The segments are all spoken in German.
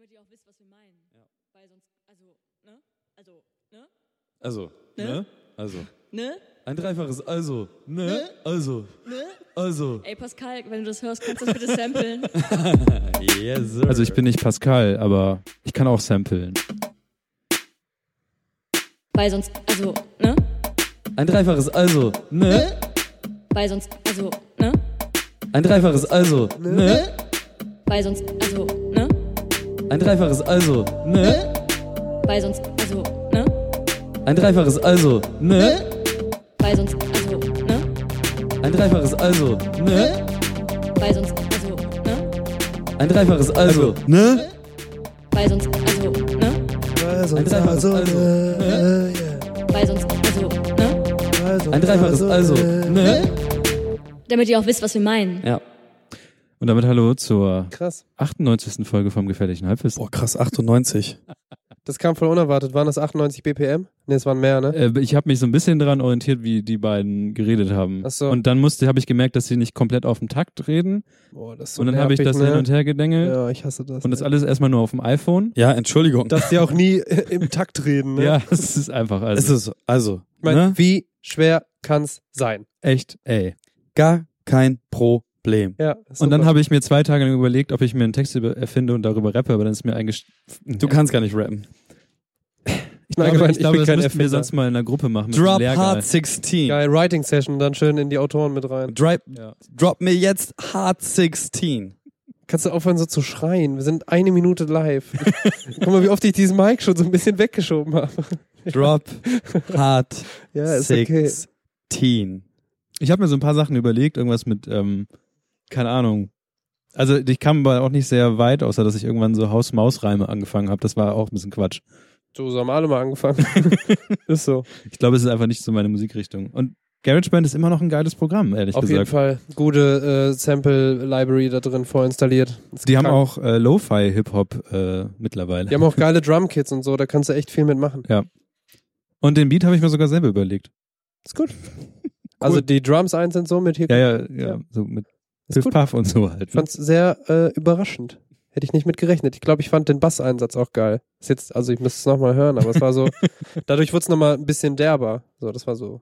Damit ihr auch wisst, was wir meinen. Ja. Weil sonst, also, ne? Also, ne? Also, Ne? ne? Also. Ne? Ein dreifaches Also, ne? Also, Ne? also. Ey, Pascal, wenn du das hörst, kannst du das bitte samplen? Yes, sir. Also ich bin nicht Pascal, aber ich kann auch samplen. Weil sonst, also, ne? Ein dreifaches Also, ne? Weil sonst, also, ne? Ein dreifaches Also, ne? Weil sonst, also, ne? Ein dreifaches Also, ne? Weil sonst, also, ne? Ein dreifaches Also, ne? Weil sonst, also, ne? Ein dreifaches Also, ne? Weil sonst, also, ne? Ein dreifaches Also, ne? Weil sonst, also, ne? Ein dreifaches Also, ne? Weil sonst, also, ne? Ein dreifaches Also, ne? Damit ihr auch wisst, was wir meinen. Ja. Und damit hallo zur Krass. 98. Folge vom Gefährlichen Halbwissen. Boah, krass, 98. Das kam voll unerwartet. Waren das 98 BPM? Ne, es waren mehr, ne? Äh, ich habe mich so ein bisschen daran orientiert, wie die beiden geredet haben. Ach so. Und dann musste, habe ich gemerkt, dass sie nicht komplett auf dem Takt reden. Boah, das ist so und dann habe ich das ne? hin und her gedengelt. Ja, ich hasse das. Und das ey. alles erstmal nur auf dem iPhone. Ja, Entschuldigung. Dass die auch nie äh, im Takt reden, ne? Ja, das ist einfach. Also, es ist so. Also, Ich meine, ne? wie schwer kann's sein? echt, ey. gar kein Problem. Ja. Und dann habe ich mir zwei Tage lang überlegt, ob ich mir einen Text über, erfinde und darüber rappe, aber dann ist mir eigentlich. Du kannst gar nicht rappen. Ich Nein, glaube, ich ich glaube bin das müssten wir sonst mal in einer Gruppe machen. Mit Drop. Hard 16. Geil, Writing Session, dann schön in die Autoren mit rein. Drop, Ja. drop mir jetzt Hard 16. Kannst du aufhören so zu schreien? Wir sind eine Minute live. Guck mal, wie oft ich diesen Mic schon so ein bisschen weggeschoben habe. Drop Hard Ja, ist okay. 16. Ich habe mir so ein paar Sachen überlegt, irgendwas mit, ähm, keine Ahnung. Also ich kam aber auch nicht sehr weit, außer dass ich irgendwann so Haus-Maus-Reime angefangen habe. Das war auch ein bisschen Quatsch. So, haben alle mal angefangen. ist so. Ich glaube, es ist einfach nicht so meine Musikrichtung. Und GarageBand ist immer noch ein geiles Programm, ehrlich Auf jeden gesagt. Fall. Gute äh, Sample-Library da drin vorinstalliert. Ist Die haben krank. auch äh, Lo-Fi-Hip-Hop äh, mittlerweile. Die haben auch geile Drumkits und so, da kannst du echt viel mitmachen. Und den Beat habe ich mir sogar selber überlegt. Ist gut. Also die Drums eins sind so mit hier. Ja, ja, ja, Ja. so mit Piff. Puff und so halt. Ich fand's sehr äh, überraschend. Hätte ich nicht mit gerechnet. Ich glaube, ich fand den Basseinsatz auch geil. Ist jetzt, also ich müsste es nochmal hören, aber es war so, dadurch wurde es nochmal ein bisschen derber. So, das war so.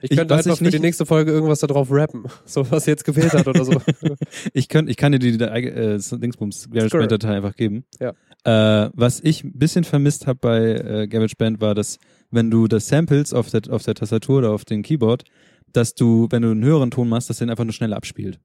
Ich könnte einfach ich für die nächste Folge irgendwas da drauf rappen. So, was jetzt gefehlt hat oder so. Ich, könnt, ich kann dir die, äh, Dingsbums GarageBand-Datei einfach geben. Ja. Äh, was ich ein bisschen vermisst habe bei äh, GarageBand war, dass wenn du das Samples auf der, auf der Tastatur oder auf dem Keyboard, dass du, wenn du einen höheren Ton machst, dass den einfach nur schneller abspielt.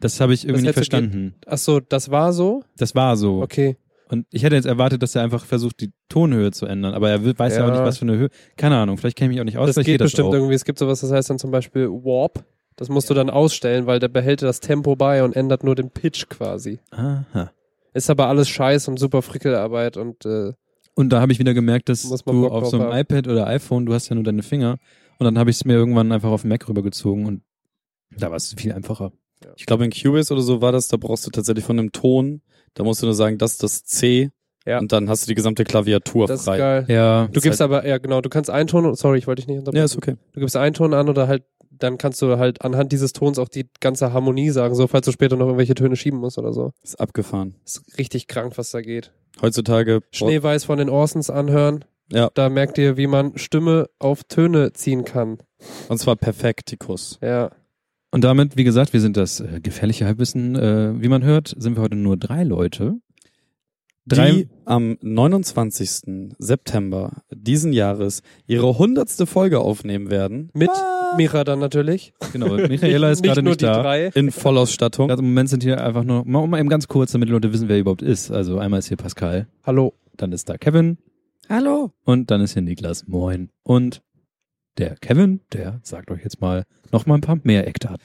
Das habe ich irgendwie nicht verstanden. Ach so, das war so? Das war so. Okay. Und ich hätte jetzt erwartet, dass er einfach versucht, die Tonhöhe zu ändern. Aber er weiß ja, auch Ja. nicht, was für eine Höhe. Keine Ahnung, vielleicht kenne ich mich auch nicht aus. Das vielleicht geht das bestimmt auch. irgendwie. Es gibt sowas, das heißt dann zum Beispiel Warp. Das musst du dann ausstellen, weil der behält das Tempo bei und ändert nur den Pitch quasi. Aha. Ist aber alles Scheiß und super Frickelarbeit und äh, Und da habe ich wieder gemerkt, dass du auf so einem haben. iPad oder iPhone, du hast ja nur deine Finger. Und dann habe ich es mir irgendwann einfach auf den Mac rübergezogen und da war es viel einfacher. Ich glaube, in Cubase oder so war das, da brauchst du tatsächlich von einem Ton, da musst du nur sagen, das ist das C. Ja. Und dann hast du die gesamte Klaviatur das ist frei. geil. Ja, Du gibst aber, ja genau, du kannst einen Ton, sorry, ich wollte dich nicht unterbrechen. Ja, ist okay. Du gibst einen Ton an oder halt, dann kannst du halt anhand dieses Tons auch die ganze Harmonie sagen, so falls du später noch irgendwelche Töne schieben musst oder so. Ist abgefahren. Ist richtig krank, was da geht. Heutzutage. Schneeweiß von den Orsons anhören. Ja. Da merkt ihr, wie man Stimme auf Töne ziehen kann. Und zwar Perfektikus. Ja. Und damit, wie gesagt, wir sind das äh, gefährliche Halbwissen. Äh, wie man hört, sind wir heute nur drei Leute. Drei, Die am 29. September diesen Jahres ihre hundertste Folge aufnehmen werden. Mit Mira dann natürlich. genau, Michaela ist nicht, gerade nur nicht die da. drei. In Vollausstattung. Also im Moment sind hier einfach nur, mal, mal eben ganz kurz, damit die Leute wissen, wer überhaupt ist. Also einmal ist hier Pascal, Hallo. dann ist da Kevin Hallo. und dann ist hier Niklas. Moin. Und der Kevin, der sagt euch jetzt mal noch mal ein paar mehr Eckdaten.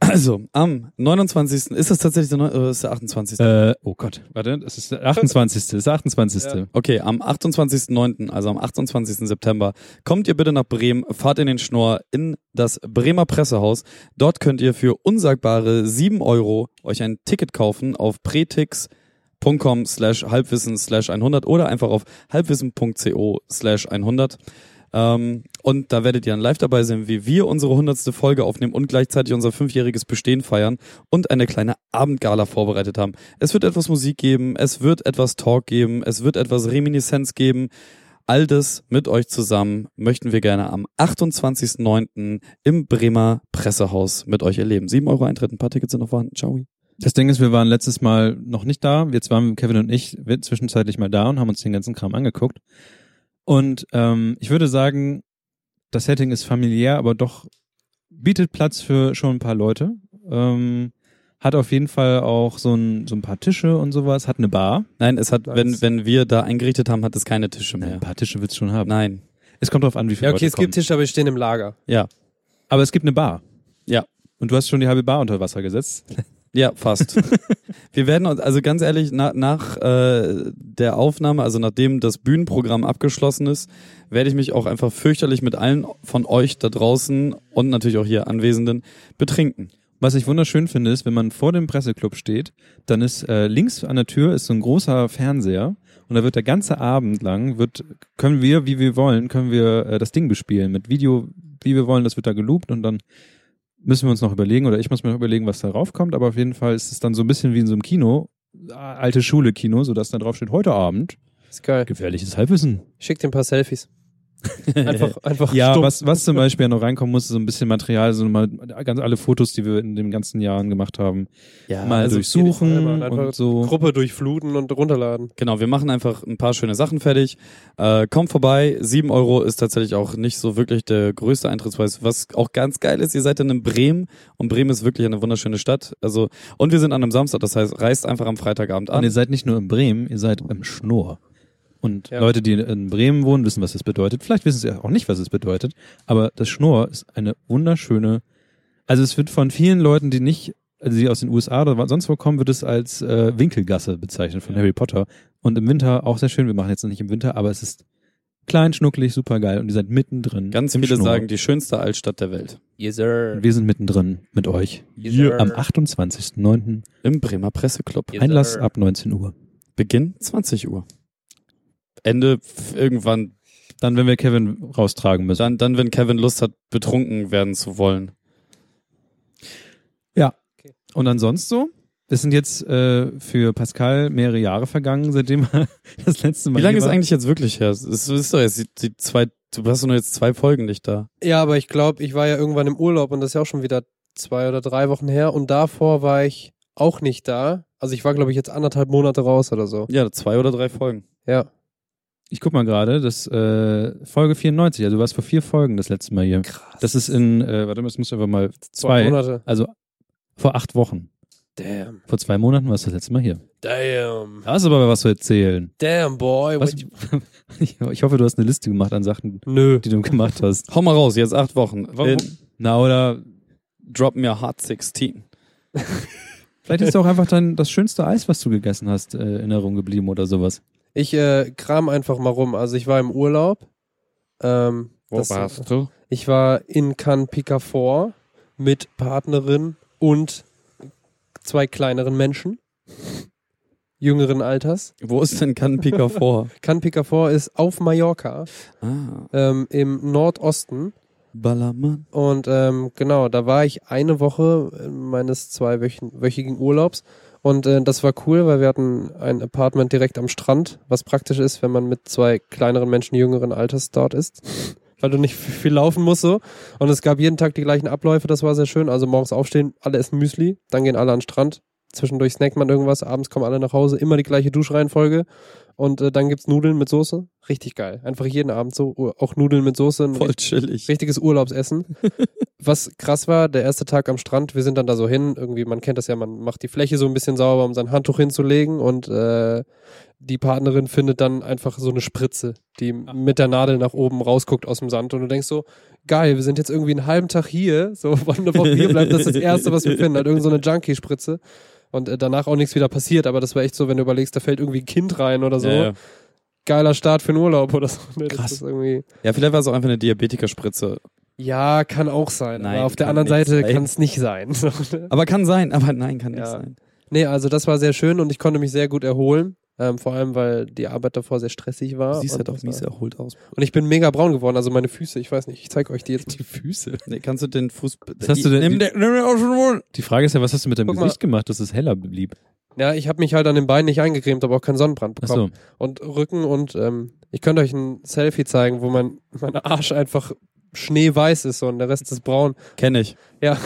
Also, am 29. ist es tatsächlich der, Neu- äh, ist der 28. Äh, oh Gott, warte, das ist der 28. Das ist der 28. Ja. Okay, am 28.09., also am 28. September, kommt ihr bitte nach Bremen, fahrt in den Schnorr in das Bremer Pressehaus. Dort könnt ihr für unsagbare 7 Euro euch ein Ticket kaufen auf pretix.com slash halbwissen slash 100 oder einfach auf halbwissen.co slash 100. Ähm, und da werdet ihr dann live dabei sein, wie wir unsere hundertste Folge aufnehmen und gleichzeitig unser fünfjähriges Bestehen feiern und eine kleine Abendgala vorbereitet haben. Es wird etwas Musik geben, es wird etwas Talk geben, es wird etwas Reminiszenz geben. All das mit euch zusammen möchten wir gerne am 28.09. im Bremer Pressehaus mit euch erleben. 7 Euro Eintritt, ein paar Tickets sind noch vorhanden. Ciao. Das Ding ist, wir waren letztes Mal noch nicht da. Jetzt waren Kevin und ich zwischenzeitlich mal da und haben uns den ganzen Kram angeguckt. Und ähm, ich würde sagen, das Setting ist familiär, aber doch bietet Platz für schon ein paar Leute. Ähm, hat auf jeden Fall auch so ein, so ein paar Tische und sowas, hat eine Bar. Nein, es hat, wenn, wenn wir da eingerichtet haben, hat es keine Tische Ein mehr. paar Tische wird's schon haben. Nein. Es kommt drauf an, wie viele Ja, okay, Leute es gibt kommen. Tische, aber die stehen im Lager. Ja. Aber es gibt eine Bar. Ja. Und du hast schon die halbe Bar unter Wasser gesetzt. Ja, fast. wir werden uns, also ganz ehrlich, na, nach äh, der Aufnahme, also nachdem das Bühnenprogramm abgeschlossen ist, werde ich mich auch einfach fürchterlich mit allen von euch da draußen und natürlich auch hier Anwesenden betrinken. Was ich wunderschön finde, ist, wenn man vor dem Presseclub steht, dann ist äh, links an der Tür ist so ein großer Fernseher und da wird der ganze Abend lang wird können wir, wie wir wollen, können wir äh, das Ding bespielen mit Video, wie wir wollen. Das wird da geloopt und dann müssen wir uns noch überlegen oder ich muss mir noch überlegen, was da raufkommt. Aber auf jeden Fall ist es dann so ein bisschen wie in so einem Kino, alte Schule Kino, so dass da drauf steht heute Abend Ist geil. gefährliches Halbwissen. Schick dir ein paar Selfies. Einfach, einfach Ja, stumpf. was, was zum Beispiel ja noch reinkommen muss, ist so ein bisschen Material, so mal ganz alle Fotos, die wir in den ganzen Jahren gemacht haben, Ja, mal also durchsuchen einfach und so. Gruppe durchfluten und runterladen. Genau, wir machen einfach ein paar schöne Sachen fertig. Äh, kommt vorbei, sieben Euro ist tatsächlich auch nicht so wirklich der größte Eintrittspreis. Was auch ganz geil ist, ihr seid dann in Bremen und Bremen ist wirklich eine wunderschöne Stadt. Also und wir sind an einem Samstag, das heißt, reist einfach am Freitagabend Und an. ihr seid nicht nur in Bremen, ihr seid im Schnorr. Und Ja. Leute, die in Bremen wohnen, wissen, was das bedeutet. Vielleicht wissen sie auch nicht, was es bedeutet. Aber das Schnorr ist eine wunderschöne, also es wird von vielen Leuten, die nicht, also die aus den USA oder sonst wo kommen, wird es als äh, Winkelgasse bezeichnet von Harry Potter. Und im Winter auch sehr schön. Wir machen jetzt noch nicht im Winter, aber es ist klein, schnucklig, super geil. Und ihr seid mittendrin. Ganz im viele Schnorr. sagen, die schönste Altstadt der Welt. Yes, sir. Und wir sind mittendrin mit euch. Yes, sir. Am 28.09. Im Bremer Presseclub. Yes, Einlass ab 19 Uhr. Beginn 20 Uhr. Ende irgendwann, Dann, wenn wir Kevin raustragen müssen. dann, dann, wenn Kevin Lust hat, betrunken werden zu wollen. Und ansonsten so? Es sind jetzt äh, für Pascal mehrere Jahre vergangen, seitdem er das letzte Mal Wie lange ist eigentlich jetzt wirklich her? Es ist, doch jetzt die, die zwei, du hast doch nur jetzt zwei Folgen nicht da. Ja, aber ich glaube, ich war ja irgendwann im Urlaub und das ist ja auch schon wieder zwei oder drei Wochen her und davor war ich auch nicht da. Also ich war, glaube ich, jetzt anderthalb Monate raus oder so. Ja, zwei oder drei Folgen. Ja. Ich guck mal gerade, das äh, Folge 94, also du warst vor vier Folgen das letzte Mal hier. Krass. Das ist in, äh, warte mal, das muss einfach mal zwei zwei, Monate. also vor acht Wochen. Damn. Vor zwei Monaten warst du das letzte Mal hier. Damn. Da hast du aber was zu erzählen. Damn, boy. Was, ich, hoffe, du hast eine Liste gemacht an Sachen, Nö. die du gemacht hast. Hau mal raus, jetzt acht Wochen. Warum? In, Na, oder drop mir Hard 16. vielleicht ist auch einfach dann das schönste Eis, was du gegessen hast, äh, in Erinnerung geblieben oder sowas. Ich äh, kram einfach mal rum. Also ich war im Urlaub. Ähm, das- du? Ich war in Cannes Picafort mit Partnerin und zwei kleineren Menschen. Jüngeren Alters. Wo ist denn Cannes vor? Cannes Picafort ist auf Mallorca, ah, ähm, im Nordosten. Ballermann. Und ähm, genau, da war ich eine Woche meines zweiwöchigen Urlaubs. Und äh, das war cool, weil wir hatten ein Apartment direkt am Strand, was praktisch ist, wenn man mit zwei kleineren Menschen jüngeren Alters dort ist. Weil du nicht viel laufen musst so. Und es gab jeden Tag die gleichen Abläufe, das war sehr schön. Also morgens aufstehen, alle essen Müsli, dann gehen alle an den Strand, zwischendurch snackt man irgendwas, abends kommen alle nach Hause, immer die gleiche Duschreihenfolge. Und äh, dann gibt's Nudeln mit Soße. Richtig geil. Einfach jeden Abend so, auch Nudeln mit Soße. Voll chillig. richtiges Urlaubsessen. Was krass war, der erste Tag am Strand, wir sind dann da so hin, irgendwie, man kennt das ja, man macht die Fläche so ein bisschen sauber, um sein Handtuch hinzulegen und äh, die Partnerin findet dann einfach so eine Spritze, die mit der Nadel nach oben rausguckt aus dem Sand und du denkst so, geil, wir sind jetzt irgendwie einen halben Tag hier, so wann eine Woche hier bleibt, das ist das Erste, was wir finden, halt irgend so eine Junkie-Spritze und äh, danach auch nichts wieder passiert, aber das war echt so, wenn du überlegst, da fällt irgendwie ein Kind rein oder so, Ja, ja. geiler Start für einen Urlaub oder so. Ne? Das Krass. ja, vielleicht war es auch einfach eine Diabetikerspritze. Ja, kann auch sein. Nein, aber auf der anderen nicht Seite kann es nicht sein. Ne? Aber kann sein, aber nein, kann nicht Ja. sein. nee, also das war sehr schön und ich konnte mich sehr gut erholen. Ähm, vor allem, weil die Arbeit davor sehr stressig war. Du siehst und, halt auch mies war- erholt aus. und ich bin mega braun geworden, also meine Füße, ich weiß nicht, ich zeige euch die jetzt. Die Füße. Nee, kannst du den Fuß. Was hast du denn- Nimm, den auch schon wohl. Die Frage ist ja, was hast du mit deinem Guck mal. Gesicht gemacht, dass es heller blieb? Ja, ich habe mich halt an den Beinen nicht eingecremt, aber auch keinen Sonnenbrand Ach bekommen. so. Und Rücken und ähm, ich könnte euch ein Selfie zeigen, wo mein, mein Arsch einfach schneeweiß ist so, und der Rest ist braun. Kenn ich. Ja.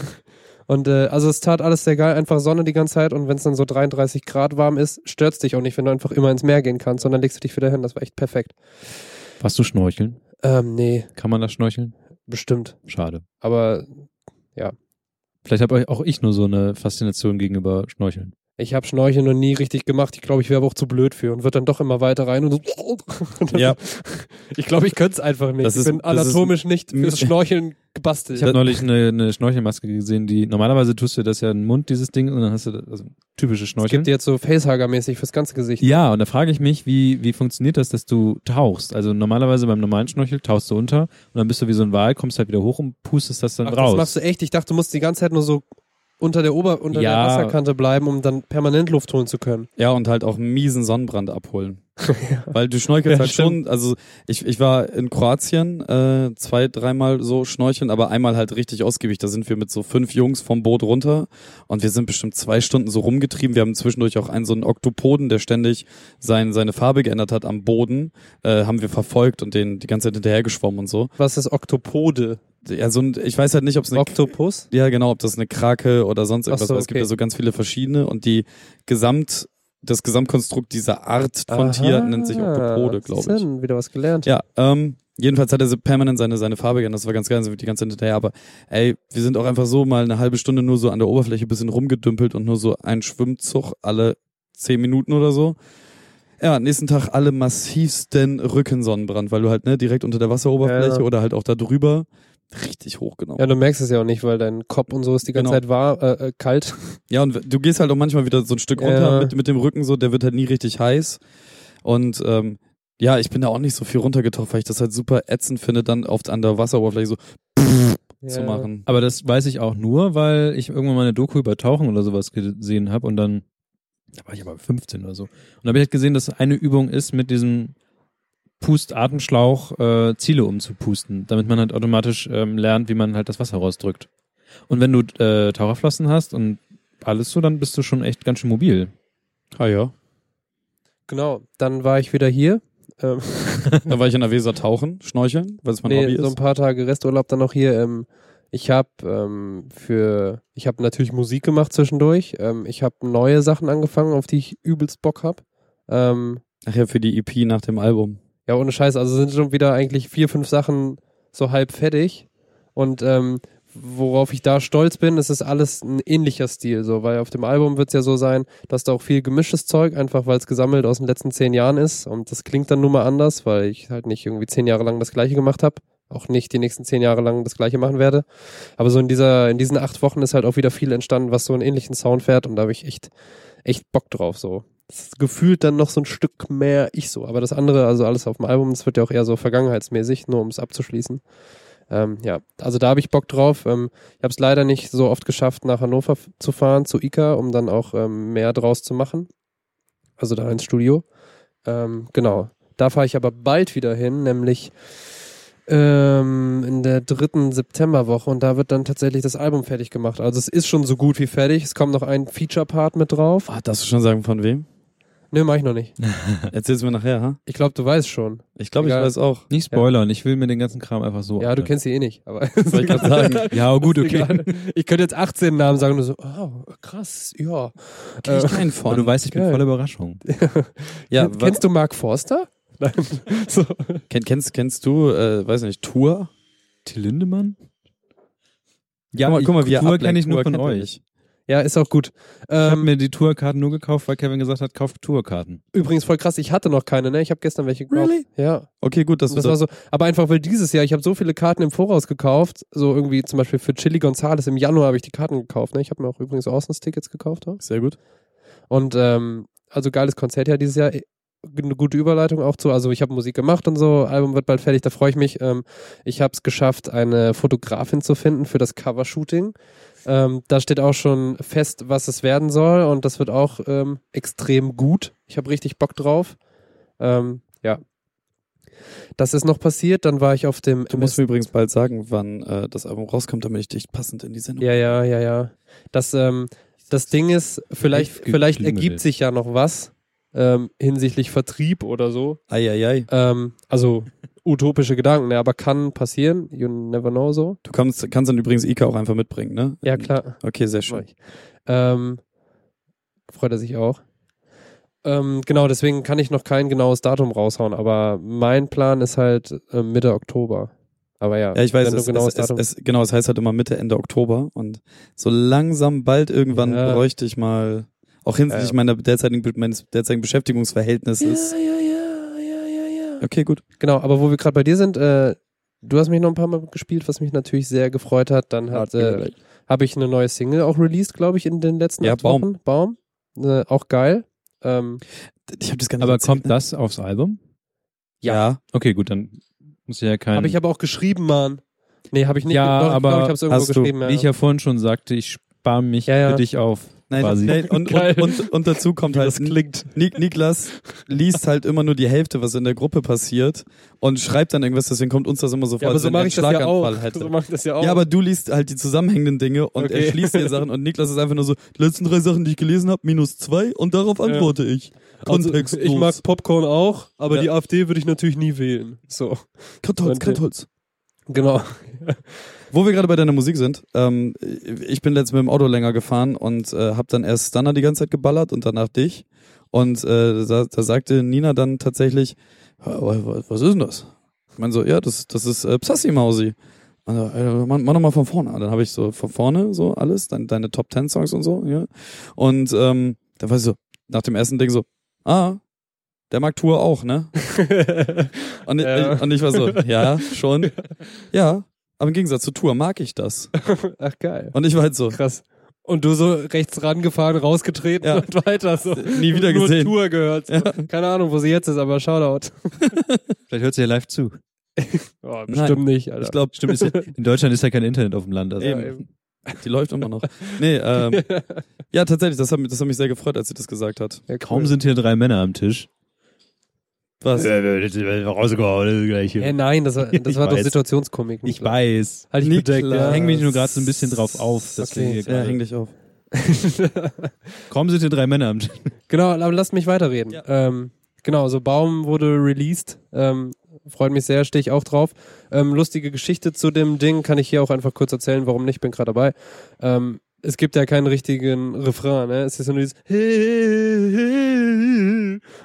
Und äh, also es tat alles sehr geil, einfach Sonne die ganze Zeit und wenn es dann so 33 Grad warm ist, stört's dich auch nicht, wenn du einfach immer ins Meer gehen kannst, sondern legst du dich wieder hin. Das war echt perfekt. Warst du schnorcheln? Ähm, nee, Kann man da schnorcheln? bestimmt. Schade. Aber Vielleicht habe auch ich nur so eine Faszination gegenüber Schnorcheln. Ich habe Schnorcheln noch nie richtig gemacht. Ich glaube, ich wäre aber auch zu blöd für und wird dann doch immer weiter rein und so. Ja. Ich glaube, ich könnte es einfach nicht. Das ich ist- bin das ist- anatomisch nicht fürs Schnorcheln gebastelt. Ich habe neulich eine, eine Schnorchelmaske gesehen, die normalerweise tust du das ja in den Mund, dieses Ding, und dann hast du das, also typische es Schnorcheln. gibt jetzt so Facehugger-mäßig fürs ganze Gesicht. Ja, und da frage ich mich, wie, wie funktioniert das, dass du tauchst? Also normalerweise beim normalen Schnorchel tauchst du unter und dann bist du wie so ein Wal, kommst halt wieder hoch und pustest das dann Ach, raus. das machst du echt. Ich dachte, du musst die ganze Zeit nur so unter der Ober unter Ja. der Wasserkante bleiben, um dann permanent Luft holen zu können. Ja, und halt auch miesen Sonnenbrand abholen. Weil du schnorchelst Ja, halt schon, also ich, ich war in Kroatien äh, zwei, dreimal so schnorcheln, aber einmal halt richtig ausgiebig. Da sind wir mit so fünf Jungs vom Boot runter und wir sind bestimmt zwei Stunden so rumgetrieben. Wir haben zwischendurch auch einen so einen Oktopoden, der ständig sein, seine Farbe geändert hat am Boden, äh, haben wir verfolgt und den die ganze Zeit hinterhergeschwommen und so. Was ist Oktopode? Ja, so ein, ich weiß halt nicht, ob es eine Oktopus? ja, genau, ob das eine Krake oder sonst irgendwas so, war. Es gibt okay. ja so ganz viele verschiedene und die Gesamt, das Gesamtkonstrukt dieser Art von Tier nennt sich Oktopode, glaube ich. Sinn, wieder was gelernt. Ja, ähm, jedenfalls hat er so permanent seine, seine Farbe geändert. Das war ganz geil, sind wir die ganze Zeit hinterher. Aber ey, wir sind auch einfach so mal eine halbe Stunde nur so an der Oberfläche ein bisschen rumgedümpelt und nur so ein Schwimmzug alle zehn Minuten oder so. Ja, nächsten Tag alle massivsten Rückensonnenbrand, weil du halt ne direkt unter der Wasseroberfläche Ja. oder halt auch da drüber richtig hochgenommen. Ja, du merkst es ja auch nicht, weil dein Kopf und so ist die ganze Genau. Zeit war, äh, äh, kalt. Ja, und du gehst halt auch manchmal wieder so ein Stück Ja. runter mit, mit dem Rücken, so, der wird halt nie richtig heiß. Und ähm, ja, ich bin da auch nicht so viel runtergetaucht, weil ich das halt super ätzend finde, dann oft an der Wasseroberfläche so zu Ja. machen. Aber das weiß ich auch nur, weil ich irgendwann mal eine Doku über Tauchen oder sowas gesehen habe und dann, da war ich aber 15 oder so. Und da habe ich halt gesehen, dass eine Übung ist, mit diesem Pust-Atemschlauch äh, Ziele umzupusten, damit man halt automatisch ähm, lernt, wie man halt das Wasser rausdrückt. Und wenn du äh, Taucherflossen hast und alles so, dann bist du schon echt ganz schön mobil. Ah ja. Genau, dann war ich wieder hier. Ähm, Da war ich in der Weser tauchen, schnorcheln, weil es mein nee, Hobby so ein ist. paar Tage Resturlaub dann noch hier. Ähm, ich habe ähm, für, ich habe natürlich Musik gemacht zwischendurch. Ähm, ich habe neue Sachen angefangen, auf die ich übelst Bock hab. Ähm, Ach ja, für die EP nach dem Album. Ja, ohne Scheiß, also sind schon wieder eigentlich vier, fünf Sachen so halb fertig. Und ähm, worauf ich da stolz bin, es ist alles ein ähnlicher Stil, so, weil auf dem Album wird es ja so sein, dass da auch viel gemischtes Zeug, einfach weil es gesammelt aus den letzten zehn Jahren ist. Und das klingt dann nun mal anders, weil ich halt nicht irgendwie zehn Jahre lang das gleiche gemacht habe. Auch nicht die nächsten zehn Jahre lang das gleiche machen werde. Aber so in dieser, in diesen acht Wochen ist halt auch wieder viel entstanden, was so einen ähnlichen Sound fährt und da habe ich echt, echt Bock drauf, so. Gefühlt dann noch so ein Stück mehr ich so. Aber das andere, also alles auf dem Album, das wird ja auch eher so vergangenheitsmäßig, nur um es abzuschließen. Ähm, ja, also da habe ich Bock drauf. Ähm, ich habe es leider nicht so oft geschafft, nach Hannover zu fahren, zu ICA, um dann auch ähm, mehr draus zu machen. Also da ins Studio. Ähm, genau. Da fahre ich aber bald wieder hin, nämlich ähm, in der dritten Septemberwoche und da wird dann tatsächlich das Album fertig gemacht. Also es ist schon so gut wie fertig. Es kommt noch ein Feature-Part mit drauf. Ah, darfst du schon sagen, von wem? Ne, mach ich noch nicht. Erzähl's mir nachher, ha? Ich glaube, du weißt schon. Ich glaube, ich Egal. weiß auch. Nicht spoilern, ich will mir den ganzen Kram einfach so. Ja, du kennst sie eh nicht. Aber Soll ich grad sagen? Ja, oh, gut, okay. egal. Ich könnte jetzt 18 Namen sagen und so, oh, krass, ja. Kenn ich Äh, keinen Aber von. du weißt, ich bin Geil. voller Überraschung. ja, Kenn- kennst du Mark Forster? Nein. so. kenn, kennst, kennst du, äh, weiß nicht, Tour? Till Lindemann? Ja, guck mal, guck mal wie er Tour ablenkt. kenne ich nur Tour von kennt er euch. nicht. Ja, ist auch gut. Ich habe Ähm, mir die Tourkarten nur gekauft, weil Kevin gesagt hat, kauft Tourkarten. übrigens voll krass, ich hatte noch keine, ne? Ich habe gestern welche gekauft. Really? Ja. Okay, gut, Das du war so, aber einfach weil dieses Jahr, ich habe so viele Karten im Voraus gekauft, so irgendwie zum Beispiel für Chili Gonzales im Januar habe ich die Karten gekauft, ne? Ich habe mir auch übrigens Auslandstickets gekauft. Ja? Sehr gut. Und ähm, also geiles Konzert ja dieses Jahr. Eine gute Überleitung auch zu. Also ich habe Musik gemacht und so. Album wird bald fertig. Da freue ich mich. Ähm, ich habe es geschafft, eine Fotografin zu finden für das Covershooting. Ähm, da steht auch schon fest, was es werden soll und das wird auch ähm, extrem gut. Ich habe richtig Bock drauf. Ähm, ja. Das ist noch passiert, dann war ich auf dem Du musst mir übrigens bald sagen, wann äh, das Album rauskommt, damit ich dich passend in die Sendung. Ja, ja, ja, ja. Das, ähm, das Ding ist, vielleicht, vielleicht ergibt sich ja noch was ähm, hinsichtlich Vertrieb oder so. Eieiei. Ähm, also utopische Gedanken, ne, aber kann passieren. You never know so. Du kannst, kannst dann übrigens Ika auch einfach mitbringen, ne? Ja, klar. Okay, sehr schön. Ähm, freut er sich auch. Ähm, genau, deswegen kann ich noch kein genaues Datum raushauen, aber mein Plan ist halt äh, Mitte Oktober. Aber ja, Ja, ich weiß, es, es, es, es, genau, es heißt halt immer Mitte, Ende Oktober und so langsam bald irgendwann Ja. bräuchte ich mal, auch hinsichtlich Ja, ja. meiner derzeitigen, meines derzeitigen Beschäftigungsverhältnisses. ja, ja, ja. Okay, gut. Genau, aber wo wir gerade bei dir sind, äh, du hast mich noch ein paar Mal gespielt, was mich natürlich sehr gefreut hat. Dann hat, äh, habe ich eine neue Single auch released, glaube ich, in den letzten Ja, Baum. Wochen. Baum. Äh, auch geil. Ähm, Ich habe das nicht Aber erzählt, kommt ne? das aufs Album? Ja. Okay, gut, dann muss ja kein. habe ich aber auch geschrieben, Mann. Nee, habe ich nicht. Ja, doch, ich aber glaub, ich habe es irgendwo hast du- geschrieben. Ja. wie ich ja vorhin schon sagte, ich spare mich Ja, ja. für dich auf. Nein, quasi. nein und, und, und, und dazu kommt halt, klingt. Nik Niklas liest halt immer nur die Hälfte, was in der Gruppe passiert und schreibt dann irgendwas, deswegen kommt uns das immer so vor, Ja, aber so er mache einen ich das ja auch. Hätte. So mache ich das ja auch. Ja, aber du liest halt die zusammenhängenden Dinge und Okay. er schließt dir Sachen und Niklas ist einfach nur so, die letzten drei Sachen, die ich gelesen habe, minus zwei und darauf antworte ich. also, Kontextlos. ich mag Popcorn auch, aber Ja. die AfD würde ich natürlich nie wählen. So, Kartholz, Kartholz. genau. Wo wir gerade bei deiner Musik sind, ähm, ich bin letztens mit dem Auto länger gefahren und äh, habe dann erst Stunner die ganze Zeit geballert und danach dich. Und äh, da, da sagte Nina dann tatsächlich, "Ja, wa- wa- was ist denn das? Ich meine so, ja, das, das ist äh, Psassi Mausi. Und, so, äh, mach, mach noch mal von vorne. Dann habe ich so von vorne so alles, dann deine Top Ten Songs und so, ja. Und ähm, da war ich so, nach dem ersten Ding so, ah, der mag Tour auch, ne? Und, Ja. ich, und ich war so, ja, schon. Ja, aber im Gegensatz zu Tour mag ich das. Ach, geil. Und ich war halt so, Krass. Und du so rechts rangefahren, rausgetreten Ja. und weiter so. nie wieder Nur gesehen. Tour gehört. So. Ja. Keine Ahnung, wo sie jetzt ist, aber Shoutout. Vielleicht hört sie ja live zu. Oh, bestimmt nicht, Alter. Ich glaube, Stimmt, ist ja, in Deutschland ist ja kein Internet auf dem Land. Also. Eben. Eben. die läuft immer noch. Nee, ähm, ja, tatsächlich, das hat, mich- das hat mich sehr gefreut, als sie das gesagt hat. Ja, cool. Kaum sind hier drei Männer am Tisch. Was? Rausgehauen, gleiche. Hä, nein, das war, das Ich war doch. Situationskomik. Ich weiß. Halt dich Niklas. bedeckt, ja. Häng mich nur gerade so ein bisschen drauf auf. Okay. Ja, gerade- häng dich auf. Kaum sind hier drei Männer am Tisch. Genau, aber lasst mich weiterreden. Ja. Ähm, genau, so Baum wurde released. Ähm, freut mich sehr, stehe ich auch drauf. Ähm, lustige Geschichte zu dem Ding kann ich hier auch einfach kurz erzählen, warum nicht, bin gerade dabei. Ähm, es gibt ja keinen richtigen Refrain, ne? Es ist nur dieses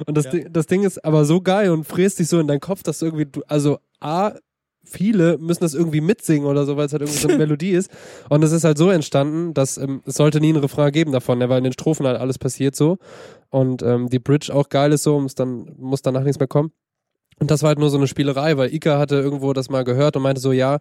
und das, Ja. Ding, das Ding ist aber so geil und fräst dich so in deinen Kopf, dass du irgendwie, du, also A, viele müssen das irgendwie mitsingen oder so, weil es halt irgendwie so eine Melodie ist. Und es ist halt so entstanden, dass ähm, es sollte nie einen Refrain geben davon, ne, weil in den Strophen halt alles passiert so. Und ähm, die Bridge auch geil ist so, um's dann muss danach nichts mehr kommen. Und das war halt nur so eine Spielerei, weil Ika hatte irgendwo das mal gehört und meinte so, ja,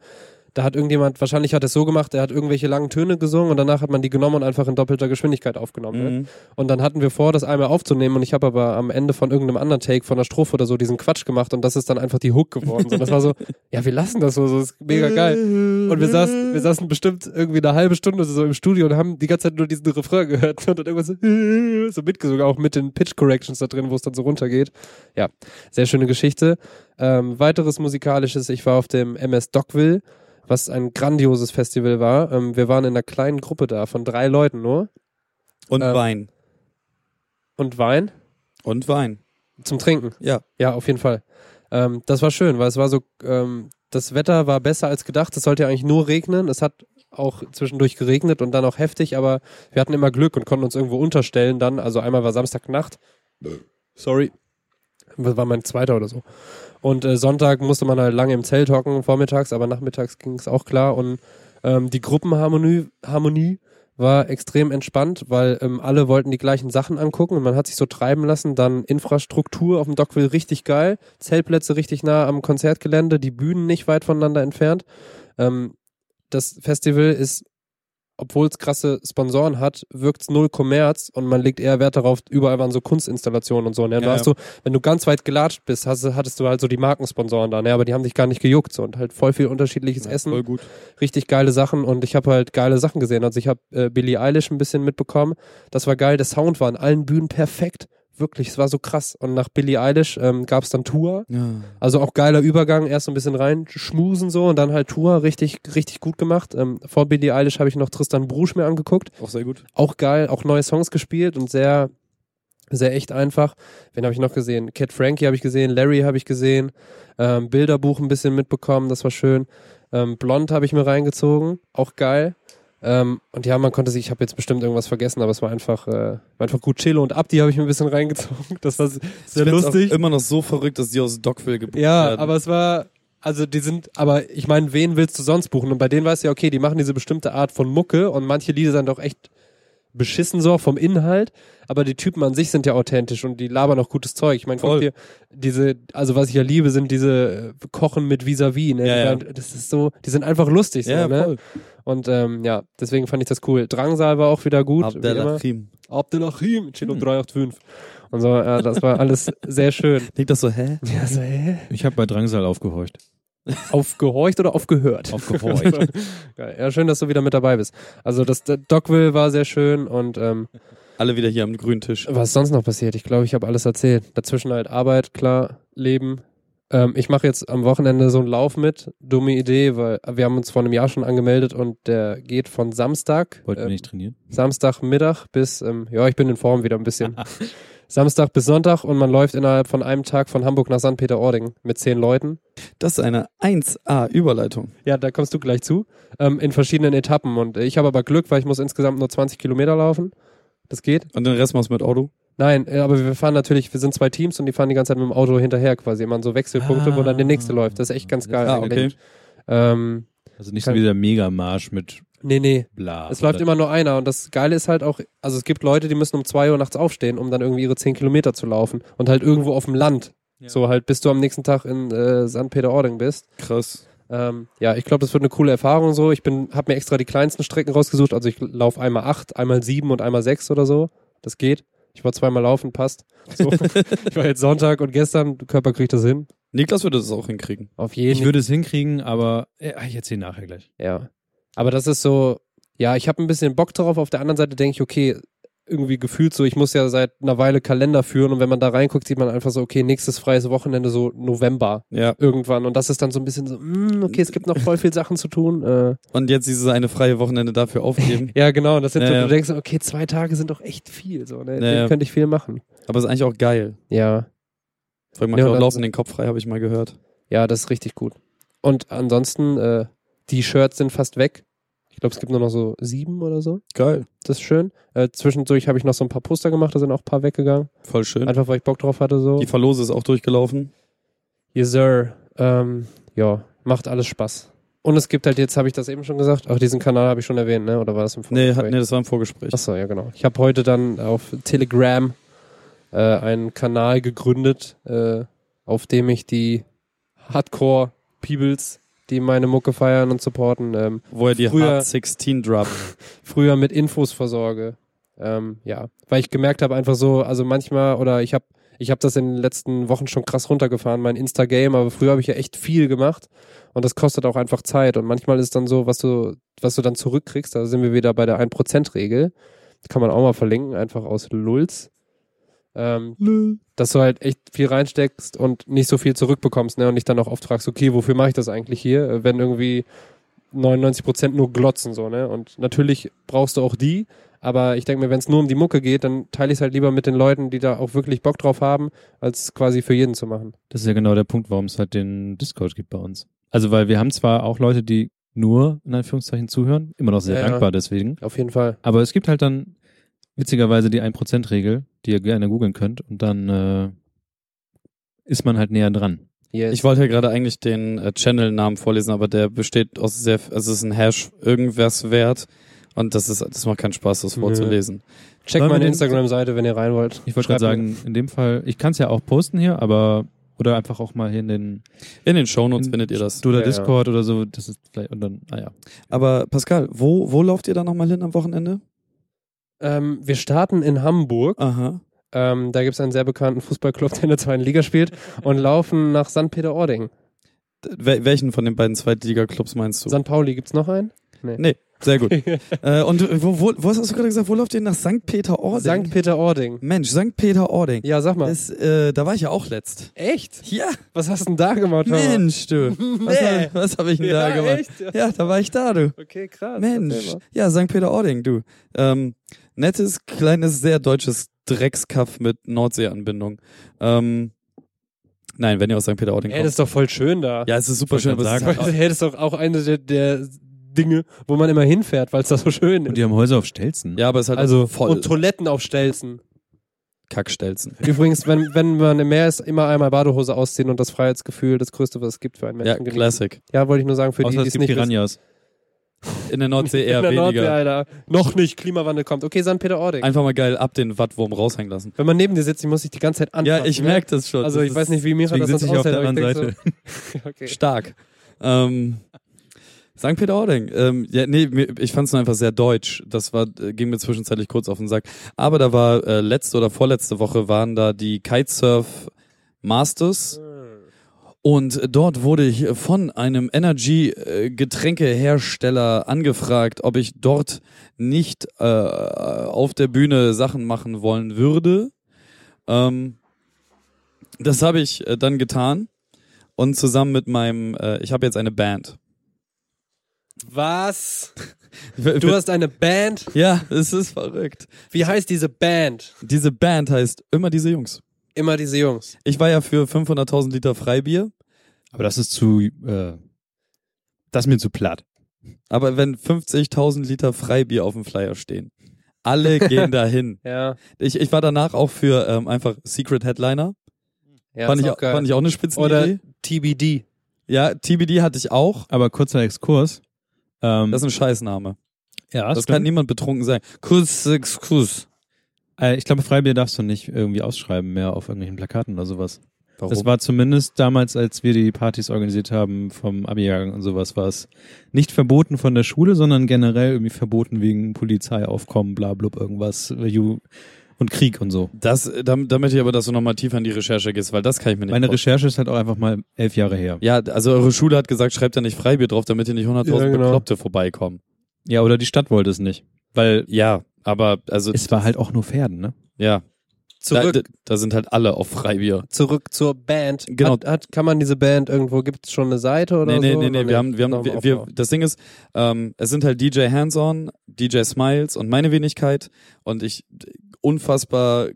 da hat irgendjemand, wahrscheinlich hat er es so gemacht, er hat irgendwelche langen Töne gesungen und danach hat man die genommen und einfach in doppelter Geschwindigkeit aufgenommen. Ne? Mhm. Und dann hatten wir vor, das einmal aufzunehmen und ich habe aber am Ende von irgendeinem anderen Take von der Strophe oder so diesen Quatsch gemacht und das ist dann einfach die Hook geworden. So, das war so, ja, wir lassen das so, so ist mega geil. Und wir saßen, wir saßen bestimmt irgendwie eine halbe Stunde so im Studio und haben die ganze Zeit nur diesen Refrain gehört und dann irgendwas so, so mitgesungen, auch mit den Pitch Corrections da drin, wo es dann so runtergeht. Ja, sehr schöne Geschichte. Ähm, weiteres musikalisches, ich war auf dem MS Dockville, was ein grandioses Festival war. Ähm, wir waren in einer kleinen Gruppe da von drei Leuten nur Und Ähm, Wein. und Wein Und Wein. zum Trinken. Ja. Ja, auf jeden Fall. Ähm, das war schön, weil es war so, ähm, das Wetter war besser als gedacht. Es sollte ja eigentlich nur regnen. Es hat auch zwischendurch geregnet und dann auch heftig, aber wir hatten immer Glück und konnten uns irgendwo unterstellen dann. Also einmal war Samstagnacht. Sorry. Das war mein zweiter oder so. Und äh, Sonntag musste man halt lange im Zelt hocken, vormittags, aber nachmittags ging es auch klar. Und ähm, die Gruppenharmonie Harmonie war extrem entspannt, weil ähm, alle wollten die gleichen Sachen angucken und man hat sich so treiben lassen. Dann Infrastruktur auf dem Dockville richtig geil, Zeltplätze richtig nah am Konzertgelände, die Bühnen nicht weit voneinander entfernt. Ähm, das Festival ist obwohl es krasse Sponsoren hat, wirkt es null Kommerz und man legt eher Wert darauf, überall waren so Kunstinstallationen und so. Ne? Und Ja, da hast ja. du, wenn du ganz weit gelatscht bist, hast, hattest du halt so die Markensponsoren da, ne? aber die haben dich gar nicht gejuckt so und halt voll viel unterschiedliches Essen Voll gut. richtig geile Sachen und ich habe halt geile Sachen gesehen. Also ich habe äh, Billie Eilish ein bisschen mitbekommen. Das war geil. Der Sound war an allen Bühnen perfekt. Wirklich, es war so krass. Und nach Billie Eilish ähm, gab es dann Tour. Ja. Also auch geiler Übergang. Erst so ein bisschen rein schmusen so und dann halt Tour. Richtig, richtig gut gemacht. Ähm, vor Billie Eilish habe ich noch Tristan Brusch mir angeguckt. Auch sehr gut. Auch geil. Auch neue Songs gespielt und sehr, sehr echt einfach. Wen habe ich noch gesehen? Cat Frankie habe ich gesehen. Larry habe ich gesehen. Ähm, Bilderbuch ein bisschen mitbekommen. Das war schön. Ähm, Blond habe ich mir reingezogen. Auch geil. Ähm, und ja, man konnte sich, ich habe jetzt bestimmt irgendwas vergessen, aber es war einfach, äh, war einfach gut. Chillo und Abdi habe ich mir ein bisschen reingezogen. Das war sehr Ich lustig. Auch immer noch so verrückt, dass die aus Dockville gebucht Ja, werden. aber es war, also die sind, aber ich meine, wen willst du sonst buchen? Und bei denen weißt du ja, okay, die machen diese bestimmte Art von Mucke und manche Lieder sind doch echt beschissen so vom Inhalt, aber die Typen an sich sind ja authentisch und die labern auch gutes Zeug. Ich meine, guck dir diese, also was ich ja liebe, sind diese äh, Kochen mit Vis-a-vis, ne? Ja, ja. Das ist so, die sind einfach lustig so, ja, ne? voll. Und ähm, ja, deswegen fand ich das cool. Drangsal war auch wieder gut. Abdelachim. Abdelachim, Chilo Hm. 385. Und so, ja, das war alles sehr schön. Denkt das so, hä? Ja, so, hä? Ich habe bei Drangsal aufgehorcht. Aufgehorcht oder aufgehört? Aufgehorcht. Geil. Ja, schön, dass du wieder mit dabei bist. Also das der Dogville war sehr schön und ähm, Alle wieder hier am grünen Tisch. was ist sonst noch passiert? Ich glaube, ich habe alles erzählt. Dazwischen halt Arbeit, klar, Leben. Ähm, ich mache jetzt am Wochenende so einen Lauf mit. Dumme Idee, weil wir haben uns vor einem Jahr schon angemeldet und der geht von Samstag, Wollten wir ähm, nicht trainieren? Samstagmittag bis, ähm, ja, ich bin in Form wieder ein bisschen. Samstag bis Sonntag und man läuft innerhalb von einem Tag von Hamburg nach St. Peter-Ording mit zehn Leuten. Das ist eine 1A-Überleitung. Ja, da kommst du gleich zu. Ähm, in verschiedenen Etappen. Und ich habe aber Glück, weil ich muss insgesamt nur 20 Kilometer laufen. Das geht. Und den Rest machst du mit Auto? Nein, äh, aber wir fahren natürlich, wir sind zwei Teams und die fahren die ganze Zeit mit dem Auto hinterher quasi. Immer so Wechselpunkte, wo dann der nächste läuft. Das ist echt ganz geil Ah, eigentlich. okay. Ähm, Also nicht so wie der Megamarsch mit nee, nee. bla. Es läuft immer nur einer und das Geile ist halt auch, also es gibt Leute, die müssen um zwei Uhr nachts aufstehen, um dann irgendwie ihre 10 Kilometer zu laufen und halt irgendwo auf dem Land. So halt, bis du am nächsten Tag in äh, St. Peter-Ording bist. Krass. Ähm, ja, ich glaube, das wird eine coole Erfahrung so. Ich bin, habe mir extra die kleinsten Strecken rausgesucht. Also ich laufe einmal acht, einmal sieben und einmal sechs oder so. Das geht. Ich war zweimal laufen, passt. So. ich war jetzt Sonntag und gestern, der Körper kriegt das hin. Niklas würde das auch hinkriegen. Auf jeden Ich würde es hinkriegen, aber äh, ich erzähle nachher gleich. Ja. Aber das ist so, ja, ich habe ein bisschen Bock drauf. Auf der anderen Seite denke ich, okay, irgendwie gefühlt so, ich muss ja seit einer Weile Kalender führen und wenn man da reinguckt, sieht man einfach so, okay, nächstes freies Wochenende so November Ja. irgendwann und das ist dann so ein bisschen so, mm, okay, es gibt noch voll viel Sachen zu tun. Äh, Und jetzt dieses eine freie Wochenende dafür aufgeben. ja, genau, das sind Ja, so, ja. du denkst, so, okay, zwei Tage sind doch echt viel, so, ne? Ja, ja. könnte ich viel machen. Aber ist eigentlich auch geil. Ja, Vor allem Ja, manchmal und laufen den Kopf frei, habe ich mal gehört. ja, das ist richtig gut. Und ansonsten, äh, die Shirts sind fast weg. Ich glaube, es gibt nur noch so sieben oder so. Geil. Das ist schön. Äh, zwischendurch habe ich noch so ein paar Poster gemacht, da sind auch ein paar weggegangen. Voll schön. Einfach weil ich Bock drauf hatte so. Die Verlose ist auch durchgelaufen. Yes, sir. Ähm, ja, macht alles Spaß. Und es gibt halt jetzt, habe ich das eben schon gesagt, auch diesen Kanal habe ich schon erwähnt, ne? Oder war das im Nee, Vorgespräch? hat, nee, das war im Vorgespräch. Achso, ja genau. Ich habe heute dann auf Telegram äh, einen Kanal gegründet, äh, auf dem ich die Hardcore-Peebles, die meine Mucke feiern und supporten, ähm, Wo er die Früher- Hard 16 droppt. früher mit Infos versorge. Ähm, ja, weil ich gemerkt habe einfach so, also manchmal oder ich habe ich habe das in den letzten Wochen schon krass runtergefahren, mein Insta-Game, aber früher habe ich ja echt viel gemacht und das kostet auch einfach Zeit und manchmal ist dann so, was du was du dann zurückkriegst, da sind wir wieder bei der 1%-Regel. Kann man auch mal verlinken, einfach aus Lulz. Ähm, dass du halt echt viel reinsteckst und nicht so viel zurückbekommst, ne? Und dich dann auch oft fragst, okay, wofür mache ich das eigentlich hier, äh, wenn irgendwie 99% nur glotzen, so, ne? Und natürlich brauchst du auch die, aber ich denke mir, wenn es nur um die Mucke geht, dann teile ich es halt lieber mit den Leuten, die da auch wirklich Bock drauf haben, als quasi für jeden zu machen. Das ist ja genau der Punkt, warum es halt den Discord gibt bei uns. Also, weil wir haben zwar auch Leute, die nur in Anführungszeichen zuhören, immer noch sehr ja. dankbar deswegen. Auf jeden Fall. Aber es gibt halt dann witzigerweise die 1%-Regel, die ihr gerne googeln könnt und dann äh, ist man halt näher dran. Yes. Ich wollte ja gerade eigentlich den äh, Channel-Namen vorlesen, aber der besteht aus sehr, also es ist ein Hash irgendwas wert und das ist, das macht keinen Spaß, das vorzulesen. Check Sollen wir meine Instagram-Seite, wenn ihr rein wollt. Ich wollte gerade sagen, in dem Fall, ich kann es ja auch posten hier, aber Oder einfach auch mal hier in den In den Shownotes in findet ihr das. Oder Ja, ja. Discord oder so. Das ist vielleicht und dann, naja. Aber Pascal, wo, wo lauft ihr dann nochmal hin am Wochenende? Ähm, wir starten in Hamburg. Aha. Ähm, da gibt es einen sehr bekannten Fußballclub, der in der zweiten Liga spielt und laufen nach St. Peter-Ording. Wel welchen von den beiden Zweitliga-Clubs meinst du? St. Pauli gibt's noch einen? Nee, sehr gut. äh, und wo, wo, wo hast du gerade gesagt, wo läuft ihr nach St. Peter-Ording? St. Peter-Ording. Mensch, St. Peter-Ording. Ja, sag mal. Das, äh, da war ich ja auch letzt. Echt? Ja, Was hast du denn da gemacht? Thomas? Mensch, du. Was, hab- was habe ich denn da Ja, gemacht? echt? Ja. Ja, da war ich da, du. Okay, krass. Mensch. Ja, St. Peter-Ording, du. Ähm, nettes, kleines, sehr deutsches Dreckskaff mit Nordseeanbindung. Ähm, nein, wenn ihr aus St. Peter-Ording Ey, das kommt. ist doch voll schön da. Ja, es ist super schön, aber es ist halt hey, das ist doch auch eine der, der Dinge, wo man immer hinfährt, weil es da so schön Und ist. die haben Häuser auf Stelzen. Ja, aber es ist halt Also, auch voll und Toiletten auf Stelzen. Kackstelzen. Übrigens, wenn, wenn man im Meer ist, immer einmal Badehose ausziehen und das Freiheitsgefühl, das Größte, was es gibt für einen Ja, Menschen genießen. Classic. Ja, wollte ich nur sagen, für Außer die, die es nicht wissen. In der Nordsee eher In der Nordsee, weniger. Alter. Noch nicht, Klimawandel kommt. Okay, St. Peter-Ording. Einfach mal geil ab den Wattwurm raushängen lassen. Wenn man neben dir sitzt, ich muss sich die ganze Zeit anfassen. Ja, ich ne? merke das schon. Also Das ich weiß nicht, wie Mira das sitze ich auf der anderen Seite. So, okay. stark. Ähm, St. Peter-Ording. Ähm, ja, nee, ich fand es nur einfach sehr deutsch. Das war, ging mir zwischenzeitlich kurz auf den Sack. Aber da war äh, letzte oder vorletzte Woche waren da die Kitesurf Masters. Und dort wurde ich von einem Energy-Getränkehersteller angefragt, ob ich dort nicht äh, auf der Bühne Sachen machen wollen würde. Ähm, das habe ich äh, dann getan und zusammen mit meinem, äh, ich habe jetzt eine Band. Was? Du hast eine Band? ja, es ist verrückt. Wie heißt diese Band? Diese Band heißt immer diese Jungs. Immer diese Jungs. Ich war ja für 500.000 Liter Freibier, Aber das ist zu, äh, das ist mir zu platt. aber wenn 50.000 Liter Freibier auf dem Flyer stehen, alle gehen dahin. Ja. Ich, ich war danach auch für ähm, einfach Secret Headliner. ja fand, ist ich, auch geil. fand ich auch eine Oder Spitzenidee. TBD. Ja, TBD hatte ich auch. Aber kurzer Exkurs. Ähm, Das ist ein Scheißname. ja, Das kann niemand betrunken sein. Kuss, Kuss. Äh, ich glaube, Freibier darfst du nicht irgendwie ausschreiben mehr auf irgendwelchen Plakaten oder sowas. Warum? Das war zumindest damals, als wir die Partys organisiert haben vom Abi-Jahrgang und sowas, war es nicht verboten von der Schule, sondern generell irgendwie verboten wegen Polizeiaufkommen, bla blub, irgendwas, äh, Ju und Krieg und so. Das, da, da möchte ich aber, dass du nochmal tiefer in die Recherche gehst, weil das kann ich mir nicht Meine vorstellen. Recherche ist halt auch einfach mal elf Jahre her. Ja, also eure Schule hat gesagt, schreibt da nicht Freibier drauf, damit hier nicht 100.000 Ja, genau. Bekloppte vorbeikommen. Ja, oder die Stadt wollte es nicht. Weil Ja, aber also es war halt auch nur Pferden, ne? ja, Zurück, Da, da sind halt alle auf Freibier. zurück zur Band. Genau. Hat, hat, kann man diese Band irgendwo, gibt es schon eine Seite oder Nee, nee, so? nee, nee, Noch wir haben, wir haben, wir, wir, das Ding ist, ähm, es sind halt DJ Hands-On, DJ Smiles und meine Wenigkeit und ich unfassbar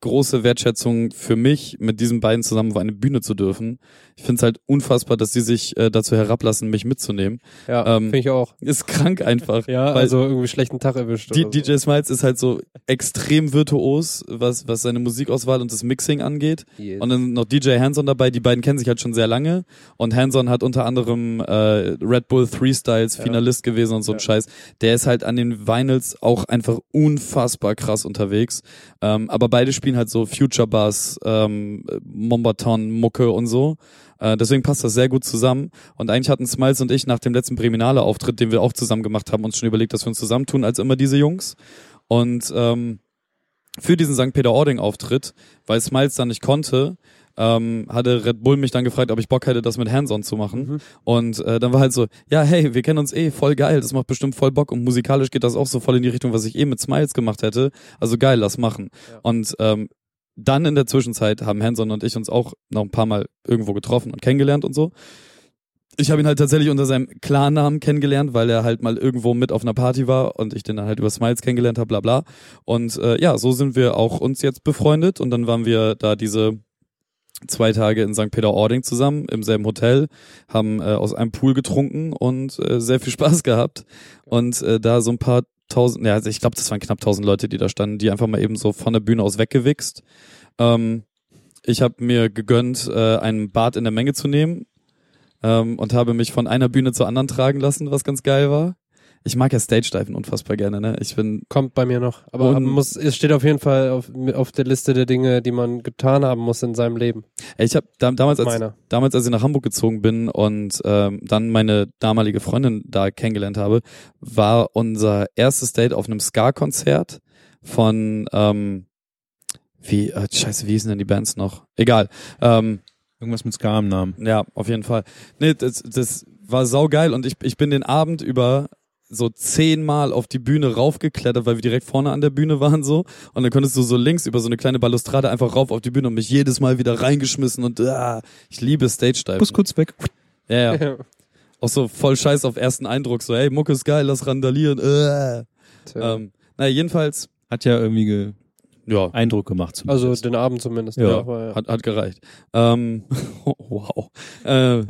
große Wertschätzung für mich, mit diesen beiden zusammen auf eine Bühne zu dürfen. Ich finde es halt unfassbar, dass die sich äh, dazu herablassen, mich mitzunehmen. Ja, ähm, finde ich auch. Ist krank einfach. Ja, weil- also irgendwie schlechten Tag erwischt. Die, so. DJ Smiles ist halt so extrem virtuos, was, was seine Musikauswahl und das Mixing angeht. Yes. Und dann noch DJ Hanson dabei, die beiden kennen sich halt schon sehr lange. Und Hanson hat unter anderem äh, Red Bull Three Styles Ja. Finalist gewesen und so ein Ja. Scheiß. Der ist halt an den Vinyls auch einfach unfassbar krass unterwegs. Ähm, aber beide spielen halt so Future Bass, ähm, Mombaton, Mucke und so. Äh, deswegen passt das sehr gut zusammen. Und eigentlich hatten Smiles und ich nach dem letzten Breminale Auftritt, den wir auch zusammen gemacht haben, uns schon überlegt, dass wir uns zusammentun als immer diese Jungs. Und ähm, für diesen St. Peter-Ording-Auftritt, weil Smiles dann nicht konnte, ähm, hatte Red Bull mich dann gefragt, ob ich Bock hätte, das mit Hands-on zu machen. Mhm. Und äh, dann war halt so, ja, hey, wir kennen uns eh, voll geil, das macht bestimmt voll Bock und musikalisch geht das auch so voll in die Richtung, was ich eh mit Smiles gemacht hätte. Also geil, lass machen. Ja. Und ähm, dann in der Zwischenzeit haben Hanson und ich uns auch noch ein paar Mal irgendwo getroffen und kennengelernt und so. Ich habe ihn halt tatsächlich unter seinem Klarnamen kennengelernt, weil er halt mal irgendwo mit auf einer Party war und ich den dann halt über Smiles kennengelernt habe, bla bla. Und äh, ja, so sind wir auch uns jetzt befreundet und dann waren wir da diese zwei Tage in St. Peter-Ording zusammen im selben Hotel, haben äh, aus einem Pool getrunken und äh, sehr viel Spaß gehabt und äh, da so ein paar tausend, ja, ich glaube, das waren knapp tausend Leute, die da standen, die einfach mal eben so von der Bühne aus weggewichst. Ähm, ich habe mir gegönnt, äh, einen Bad in der Menge zu nehmen ähm, und habe mich von einer Bühne zur anderen tragen lassen, was ganz geil war. Ich mag ja Stage-Diven unfassbar gerne, ne? Ich bin, Kommt bei mir noch. Aber Und- muss, es steht auf jeden Fall auf, auf der Liste der Dinge, die man getan haben muss in seinem Leben. ich habe da, damals, als, Meiner. damals, als ich nach Hamburg gezogen bin und ähm, dann meine damalige Freundin da kennengelernt habe, war unser erstes Date auf einem Ska-Konzert von, ähm, wie, äh, scheiße, wie hießen denn die Bands noch? Egal. Ähm, Irgendwas mit Ska am Namen. Ja, auf jeden Fall. Nee, das, das war saugeil und ich, ich bin den Abend über so zehnmal auf die Bühne raufgeklettert, weil wir direkt vorne an der Bühne waren so. Und dann konntest du so links über so eine kleine Balustrade einfach rauf auf die Bühne und mich jedes Mal wieder reingeschmissen und ah, ich liebe Stage Dive. Bus kurz weg. Ja, ja. Auch so voll scheiß auf ersten Eindruck, so, hey, Mucke ist geil, lass randalieren. Äh. Ähm, naja, jedenfalls, Hat ja irgendwie ge ja, Eindruck gemacht. also zumindest. den Abend zumindest. Ja. ja. Hat, hat gereicht. Ähm, wow. Äh,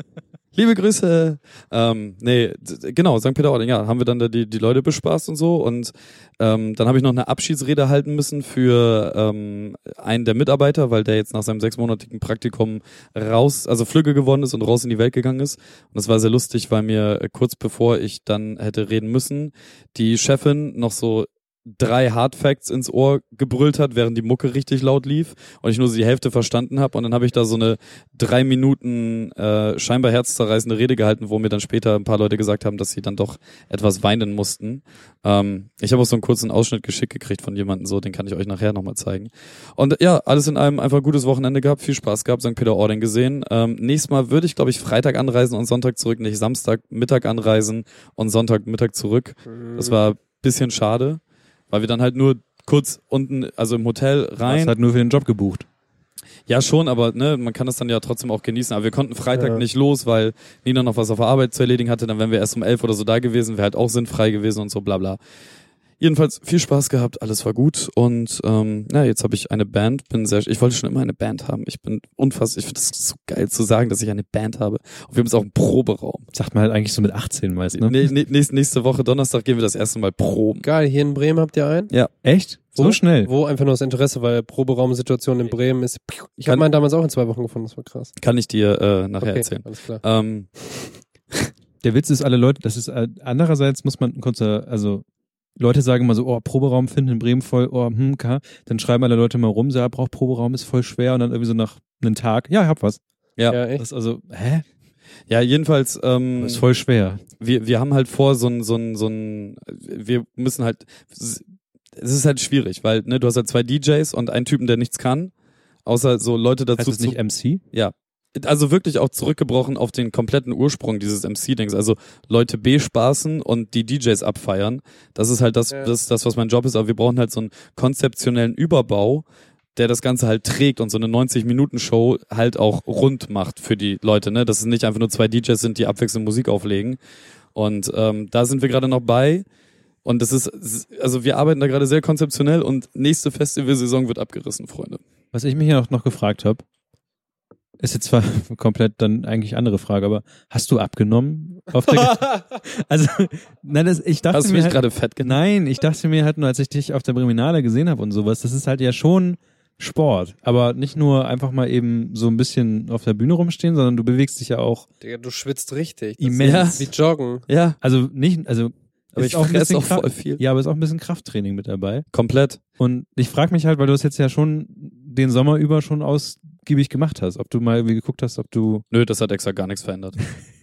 liebe Grüße. Ähm, nee, genau, St. Peter-Ording, ja, haben wir dann da die, die Leute bespaßt und so. Und ähm, dann habe ich noch eine Abschiedsrede halten müssen für ähm, einen der Mitarbeiter, weil der jetzt nach seinem sechsmonatigen Praktikum raus, also Flügge geworden ist und raus in die Welt gegangen ist. Und das war sehr lustig, weil mir äh, kurz bevor ich dann hätte reden müssen, die Chefin noch so drei Hardfacts ins Ohr gebrüllt hat, während die Mucke richtig laut lief und ich nur so die Hälfte verstanden habe und dann habe ich da so eine drei Minuten äh, scheinbar herzzerreißende Rede gehalten, wo mir dann später ein paar Leute gesagt haben, dass sie dann doch etwas weinen mussten. Ähm, ich habe auch so einen kurzen Ausschnitt geschickt gekriegt von jemandem, so den kann ich euch nachher nochmal zeigen. Und ja, alles in allem einfach ein gutes Wochenende gehabt, viel Spaß gehabt, St. Peter-Ording gesehen. Ähm, nächstes Mal würde ich, glaube ich, Freitag anreisen und Sonntag zurück, nicht Samstag Mittag anreisen und Sonntag Mittag zurück. Das war bisschen schade, weil wir dann halt nur kurz unten, also im Hotel Du rein. hast halt nur für den Job gebucht. Ja, schon, aber ne, man kann das dann ja trotzdem auch genießen. Aber wir konnten Freitag Ja. nicht los, weil Nina noch was auf der Arbeit zu erledigen hatte. Dann wären wir erst um elf oder so da gewesen, wäre halt auch sinnfrei gewesen und so bla bla. Jedenfalls viel Spaß gehabt, alles war gut und ähm, na, jetzt habe ich eine Band, bin sehr, ich wollte schon immer eine Band haben. Ich bin unfassbar, ich finde das so geil zu sagen, dass ich eine Band habe. Und wir haben jetzt auch einen Proberaum. Sagt man halt eigentlich so mit 18 meist, ne? Nee, nee, nächste, nächste Woche Donnerstag gehen wir das erste Mal proben. Geil, hier in Bremen habt ihr einen? Echt? So Wo? schnell? Wo einfach nur das Interesse, weil Proberaumsituation in Bremen ist. Ich habe Kann- meinen damals auch in zwei Wochen gefunden, das war krass. Kann ich dir äh, nachher Okay, erzählen. alles klar. Ähm, Der Witz ist, alle Leute, das ist, äh, andererseits muss man kurz, äh, also, Leute sagen immer so, oh, Proberaum finden in Bremen voll, oh, hm, ka. Dann schreiben alle Leute mal rum, so, ja, braucht Proberaum, ist voll schwer. Und dann irgendwie so nach einem Tag, ja, ich hab was. ja. Ja, Das echt? ist also, hä? ja, jedenfalls ähm, Das ist voll schwer. wir, wir haben halt vor, so ein, so ein, so ein, wir müssen halt, es ist halt schwierig, weil, ne, du hast halt zwei DJs und einen Typen, der nichts kann, außer so Leute Heißt dazu das nicht MC? ja. Also wirklich auch zurückgebrochen auf den kompletten Ursprung dieses MC-Dings. Also Leute bespaßen und die DJs abfeiern. Das ist halt das, Ja. das, das, was mein Job ist. Aber wir brauchen halt so einen konzeptionellen Überbau, der das Ganze halt trägt und so eine 90-Minuten-Show halt auch rund macht für die Leute. Ne? Dass es nicht einfach nur zwei DJs sind, die abwechselnd Musik auflegen. Und ähm, da sind wir gerade noch bei. Und das ist, also wir arbeiten da gerade sehr konzeptionell und nächste Festivalsaison wird abgerissen, Freunde. Was ich mich ja noch, noch gefragt habe, ist jetzt zwar komplett dann eigentlich andere Frage, aber hast du abgenommen auf der Also, nein, das, ich dachte Hast du mir mich halt, gerade fett genannt? Nein, ich dachte mir halt nur, als ich dich auf der Breminale gesehen habe und sowas, das ist halt ja schon Sport. Aber nicht nur einfach mal eben so ein bisschen auf der Bühne rumstehen, sondern du bewegst dich ja auch Digga, du schwitzt richtig. Das immens. ist Wie joggen. Ja, Also nicht, also aber ist ich auch fresse auch voll viel. Ja, aber ist auch ein bisschen Krafttraining mit dabei. Komplett. Und ich frage mich halt, weil du es jetzt ja schon den Sommer über schon ausgiebig gemacht hast, ob du mal irgendwie geguckt hast, ob du Nö, das hat extra gar nichts verändert.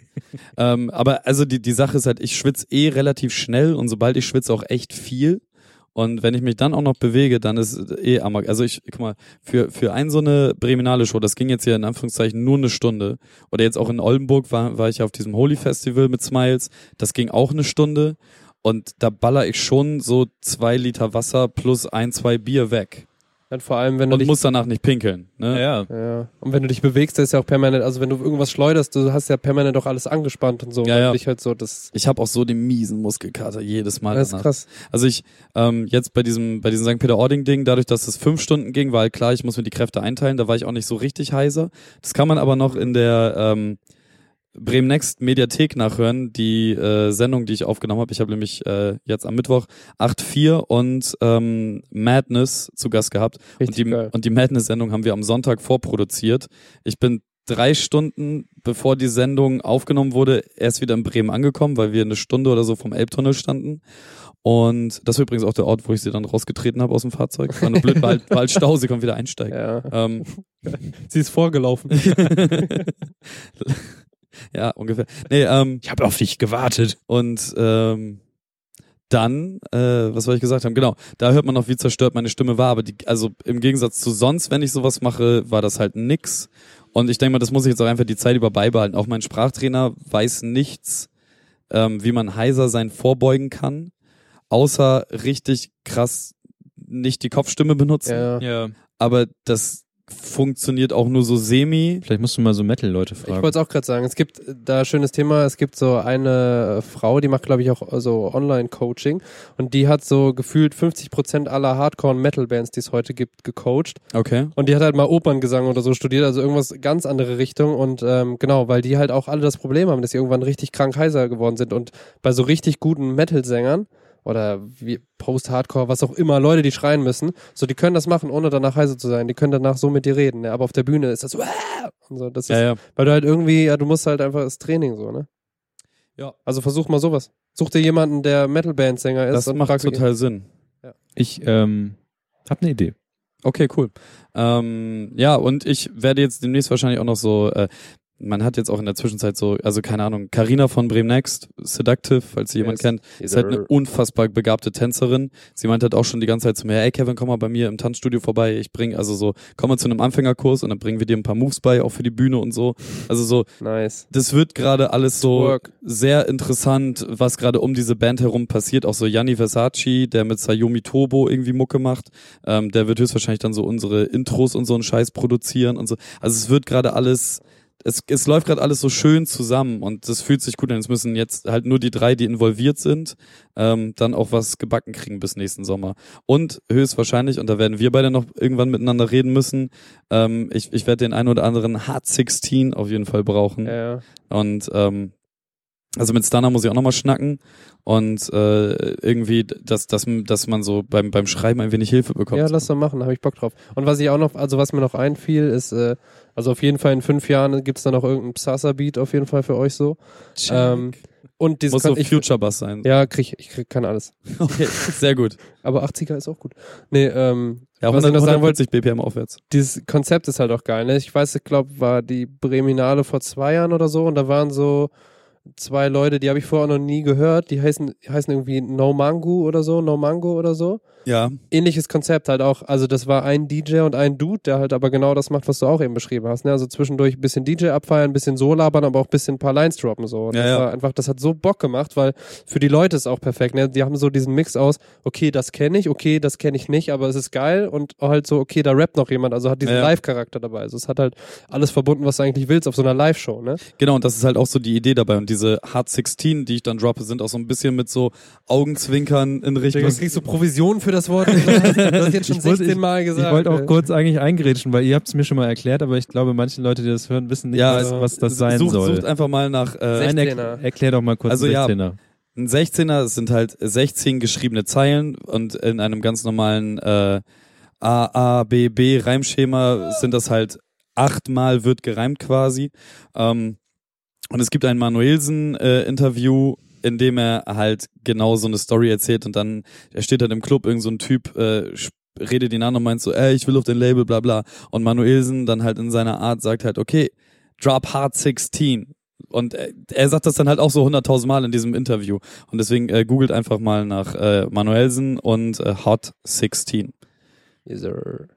ähm, aber also die, die Sache ist halt, ich schwitze eh relativ schnell und sobald ich schwitze auch echt viel. Und wenn ich mich dann auch noch bewege, dann ist es eh amok. Also ich, guck mal, für, für ein so eine Breminale Show, das ging jetzt hier in Anführungszeichen nur eine Stunde. Oder jetzt auch in Oldenburg war, war ich ja auf diesem Holy Festival mit Smiles. Das ging auch eine Stunde. Und da baller ich schon so zwei Liter Wasser plus ein, zwei Bier weg. Dann vor allem, wenn du Und dich muss danach nicht pinkeln. Ne? ja. Ja. Und wenn du dich bewegst, da ist ja auch permanent, also wenn du irgendwas schleuderst, du hast ja permanent auch alles angespannt und so. Ja, ja. du Dich halt so, das, Ich habe auch so den miesen Muskelkater jedes Mal das ist danach. krass. Also ich ähm, jetzt bei diesem bei diesem St. Peter-Ording-Ding, dadurch, dass es fünf Stunden ging, war halt klar, ich muss mir die Kräfte einteilen. Da war ich auch nicht so richtig heiser. Das kann man aber noch in der ähm, Bremen Next Mediathek nachhören, die äh, Sendung, die ich aufgenommen habe. Ich habe nämlich äh, jetzt am Mittwoch 8.4 und ähm, Madness zu Gast gehabt. Und die, geil. und die Madness-Sendung haben wir am Sonntag vorproduziert. Ich bin drei Stunden, bevor die Sendung aufgenommen wurde, erst wieder in Bremen angekommen, weil wir eine Stunde oder so vom Elbtunnel standen. Und das war übrigens auch der Ort, wo ich sie dann rausgetreten habe aus dem Fahrzeug. War nur blöd, war halt, war halt Stau, sie konnten wieder einsteigen. Ja. Ähm, Sie ist vorgelaufen. ja, ungefähr. Nee, ähm, Ich habe auf dich gewartet. und ähm, dann, äh, was soll ich gesagt haben? Genau, da hört man noch, wie zerstört meine Stimme war. Aber die, also im Gegensatz zu sonst, wenn ich sowas mache, war das halt nix. Und ich denke mal, das muss ich jetzt auch einfach die Zeit über beibehalten. Auch mein Sprachtrainer weiß nichts, ähm, wie man heiser sein vorbeugen kann, außer richtig krass nicht die Kopfstimme benutzen. Ja. Ja. Aber das funktioniert auch nur so semi. Vielleicht musst du mal so Metal-Leute Ich fragen. wollte es auch gerade sagen. Es gibt da schönes Thema. Es gibt so eine Frau, die macht, glaube ich, auch so Online-Coaching. Und die hat so gefühlt 50 Prozent aller Hardcore-Metal-Bands, die es heute gibt, gecoacht. Okay. Und die hat halt mal Operngesang oder so studiert, also irgendwas ganz andere Richtung. Und ähm, genau, weil die halt auch alle das Problem haben, dass sie irgendwann richtig krank heiser geworden sind. Und bei so richtig guten Metal-Sängern oder wie Post-Hardcore, was auch immer, Leute, die schreien müssen, so die können das machen, ohne danach heiser zu sein. Die können danach so mit dir reden. Ja, aber auf der Bühne ist das so, so. Das ist, Ja, ja. weil du halt irgendwie, ja, du musst halt einfach das Training so, ne? Ja. Also versuch mal sowas. Such dir jemanden, der Metal-Band-Sänger ist. Das macht total Sinn. Ich ähm, habe eine Idee. Okay, cool. Ähm, ja, und ich werde jetzt demnächst wahrscheinlich auch noch so, äh, man hat jetzt auch in der Zwischenzeit so, also keine Ahnung, Carina von Bremen Next, Seductive, falls sie jemand Yes. kennt, ist halt eine unfassbar begabte Tänzerin. Sie meint halt auch schon die ganze Zeit zu mir, ey Kevin, komm mal bei mir im Tanzstudio vorbei. Ich bring, also so, komm mal zu einem Anfängerkurs und dann bringen wir dir ein paar Moves bei, auch für die Bühne und so. Also so, Nice. das wird gerade alles so Work. sehr interessant, was gerade um diese Band herum passiert. Auch so Gianni Versace, der mit Sayomi Tobo irgendwie Mucke macht, ähm, der wird höchstwahrscheinlich dann so unsere Intros und so einen Scheiß produzieren und so. Also es wird gerade alles, es, es läuft gerade alles so schön zusammen und das fühlt sich gut an. Es müssen jetzt halt nur die drei, die involviert sind, ähm, dann auch was gebacken kriegen bis nächsten Sommer. Und höchstwahrscheinlich, und da werden wir beide noch irgendwann miteinander reden müssen, ähm, ich, ich werde den einen oder anderen Hard 16 auf jeden Fall brauchen. Ja. Und ähm, also mit Stunner muss ich auch nochmal schnacken und äh, irgendwie, dass, dass, dass man so beim, beim Schreiben ein wenig Hilfe bekommt. Ja, lass doch machen, da habe ich Bock drauf. Und was ich auch noch, also was mir noch einfiel, ist, äh, also auf jeden Fall in fünf Jahren gibt's da noch irgendeinen Psassa-Beat auf jeden Fall für euch so. Ähm, und dieses muss so kann ich, Future Bass sein. Ja, krieg ich, krieg, kann alles. Okay, sehr gut. Aber 80er ist auch gut. Nee, ähm, Ja, Was ich noch sagen wollte- 140 BPM aufwärts. dieses Konzept ist halt auch geil. Ne? Ich weiß, ich glaube, war die Breminale vor zwei Jahren oder so und da waren so zwei Leute, die habe ich vorher noch nie gehört. Die heißen, heißen irgendwie No Mango oder so, No Mango oder so. Ja, Ähnliches Konzept halt auch. Also das war ein DJ und ein Dude, der halt aber genau das macht, was du auch eben beschrieben hast. Ne? Also zwischendurch ein bisschen DJ abfeiern, ein bisschen so labern, aber auch ein bisschen ein paar Lines droppen so. Und Ja, das ja. war einfach, das hat so Bock gemacht, weil für die Leute ist auch perfekt. Ne? Die haben so diesen Mix aus, okay, das kenne ich, okay, das kenne ich nicht, aber es ist geil und halt so, okay, da rappt noch jemand, also hat diesen Ja, ja. Live-Charakter dabei. Also es hat halt alles verbunden, was du eigentlich willst auf so einer Live-Show, ne? genau, und das ist halt auch so die Idee dabei. Und diese Hard 16, die ich dann droppe, sind auch so ein bisschen mit so Augenzwinkern in Richtung. kriegst du Provision für das Wort. Du hast jetzt schon Ich wollte- 16 Mal gesagt. Ich wollte auch kurz eigentlich eingrätschen, weil ihr habt es mir schon mal erklärt, aber ich glaube, manche Leute, die das hören, wissen nicht, Ja, was, also, was das sein sucht, soll. Sucht einfach mal nach äh, Nein, 16er. er, erklär doch mal kurz Also einen ja. 16er. Ein 16er, es sind halt 16 geschriebene Zeilen und in einem ganz normalen äh, A, A, B, B Reimschema sind das halt achtmal wird gereimt quasi. Ähm, und es gibt ein Manuelsen-Interview, in dem er halt genau so eine Story erzählt und dann, er steht halt im Club, irgend so ein Typ, äh, redet ihn an und meint so, ey, ich will auf den Label, bla bla. Und Manuelsen dann halt in seiner Art sagt halt, okay, drop hard 16. Und er, er sagt das dann halt auch so 100.000 Mal in diesem Interview. Und deswegen äh, googelt einfach mal nach äh, Manuelsen und äh, Hot 16. Yes, sir.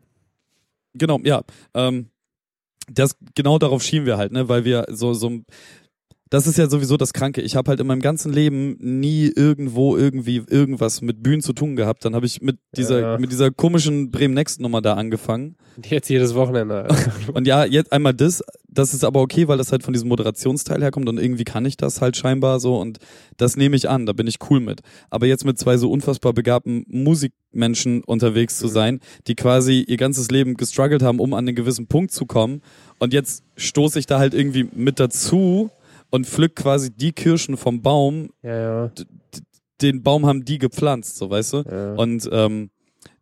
Genau, ja. Ähm, das genau darauf schieben wir halt, ne, weil wir so so das ist ja sowieso das Kranke. Ich habe halt in meinem ganzen Leben nie irgendwo irgendwie irgendwas mit Bühnen zu tun gehabt. Dann habe ich mit dieser Ja. mit dieser komischen Bremen Next Nummer da angefangen. Jetzt jedes Wochenende. Und ja, jetzt einmal das, das ist aber okay, weil das halt von diesem Moderationsteil herkommt und irgendwie kann ich das halt scheinbar so und das nehme ich an, da bin ich cool mit. Aber jetzt mit zwei so unfassbar begabten Musikmenschen unterwegs zu sein, die quasi ihr ganzes Leben gestruggelt haben, um an einen gewissen Punkt zu kommen und jetzt stoße ich da halt irgendwie mit dazu und pflück quasi die Kirschen vom Baum, ja, ja. den Baum haben die gepflanzt, so weißt du? ja. Und ähm,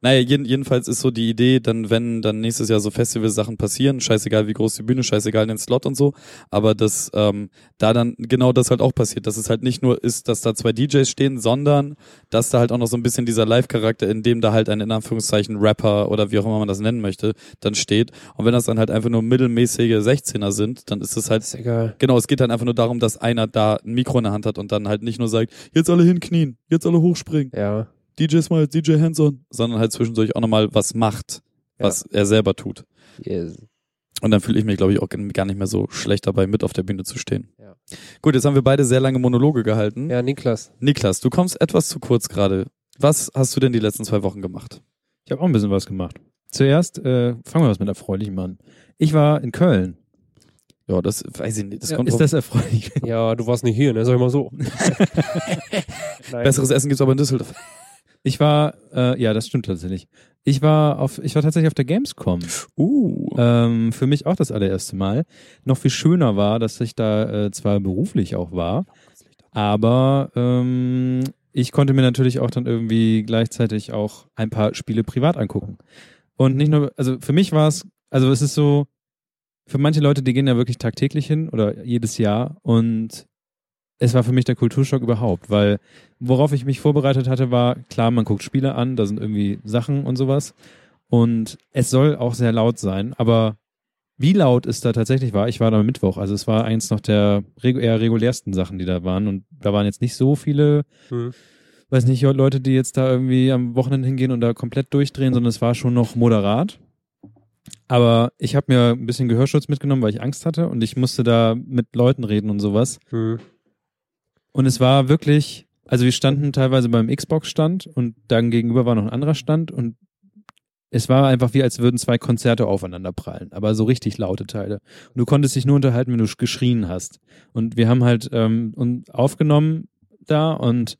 Naja, jeden, jedenfalls ist so die Idee, dann wenn dann nächstes Jahr so Festival-Sachen passieren, scheißegal wie groß die Bühne, scheißegal den Slot und so, aber dass ähm, da dann genau das halt auch passiert, dass es halt nicht nur ist, dass da zwei DJs stehen, sondern dass da halt auch noch so ein bisschen dieser Live-Charakter, in dem da halt ein in Anführungszeichen Rapper oder wie auch immer man das nennen möchte, dann steht. Und wenn das dann halt einfach nur mittelmäßige 16er sind, dann ist es halt Ist egal. Genau, es geht dann einfach nur darum, dass einer da ein Mikro in der Hand hat und dann halt nicht nur sagt, jetzt alle hinknien, jetzt alle hochspringen, Ja. DJ Smile, DJ Hands-on, sondern halt zwischendurch auch nochmal was macht, was er selber tut. Yes. Und dann fühle ich mich, glaube ich, auch gar nicht mehr so schlecht dabei, mit auf der Bühne zu stehen. Ja. Gut, jetzt haben wir beide sehr lange Monologe gehalten. Ja, Niklas. Niklas, du kommst etwas zu kurz gerade. Was hast du denn die letzten zwei Wochen gemacht? Ich habe auch ein bisschen was gemacht. Zuerst äh, fangen wir was mit Erfreulichem an. Ich war in Köln. Ja, das weiß ich nicht. Das Ja, kommt ist drauf- das erfreulich? Ja, du warst nicht hier, ne? Sag ich mal so. Besseres Essen gibt's aber in Düsseldorf. Ich war, äh, ja, das stimmt tatsächlich. Ich war auf, ich war tatsächlich auf der Gamescom. Uh. Ähm, für mich auch das allererste Mal. Noch viel schöner war, dass ich da äh, zwar beruflich auch war, aber ähm, ich konnte mir natürlich auch dann irgendwie gleichzeitig auch ein paar Spiele privat angucken. Und nicht nur, also für mich war es, also es ist so, für manche Leute, die gehen ja wirklich tagtäglich hin oder jedes Jahr und es war für mich der Kulturschock überhaupt, weil worauf ich mich vorbereitet hatte, war klar, man guckt Spiele an, da sind irgendwie Sachen und sowas und es soll auch sehr laut sein, aber wie laut es da tatsächlich war, ich war da am Mittwoch, also es war eins noch der eher regulärsten Sachen, die da waren und da waren jetzt nicht so viele, Hm. weiß nicht, Leute, die jetzt da irgendwie am Wochenende hingehen und da komplett durchdrehen, sondern es war schon noch moderat. Aber ich habe mir ein bisschen Gehörschutz mitgenommen, weil ich Angst hatte und ich musste da mit Leuten reden und sowas. Hm. Und es war wirklich, also wir standen teilweise beim Xbox-Stand und dann gegenüber war noch ein anderer Stand und es war einfach wie, als würden zwei Konzerte aufeinander prallen, aber so richtig laute Teile. Und du konntest dich nur unterhalten, wenn du geschrien hast. Und wir haben halt ähm, aufgenommen da und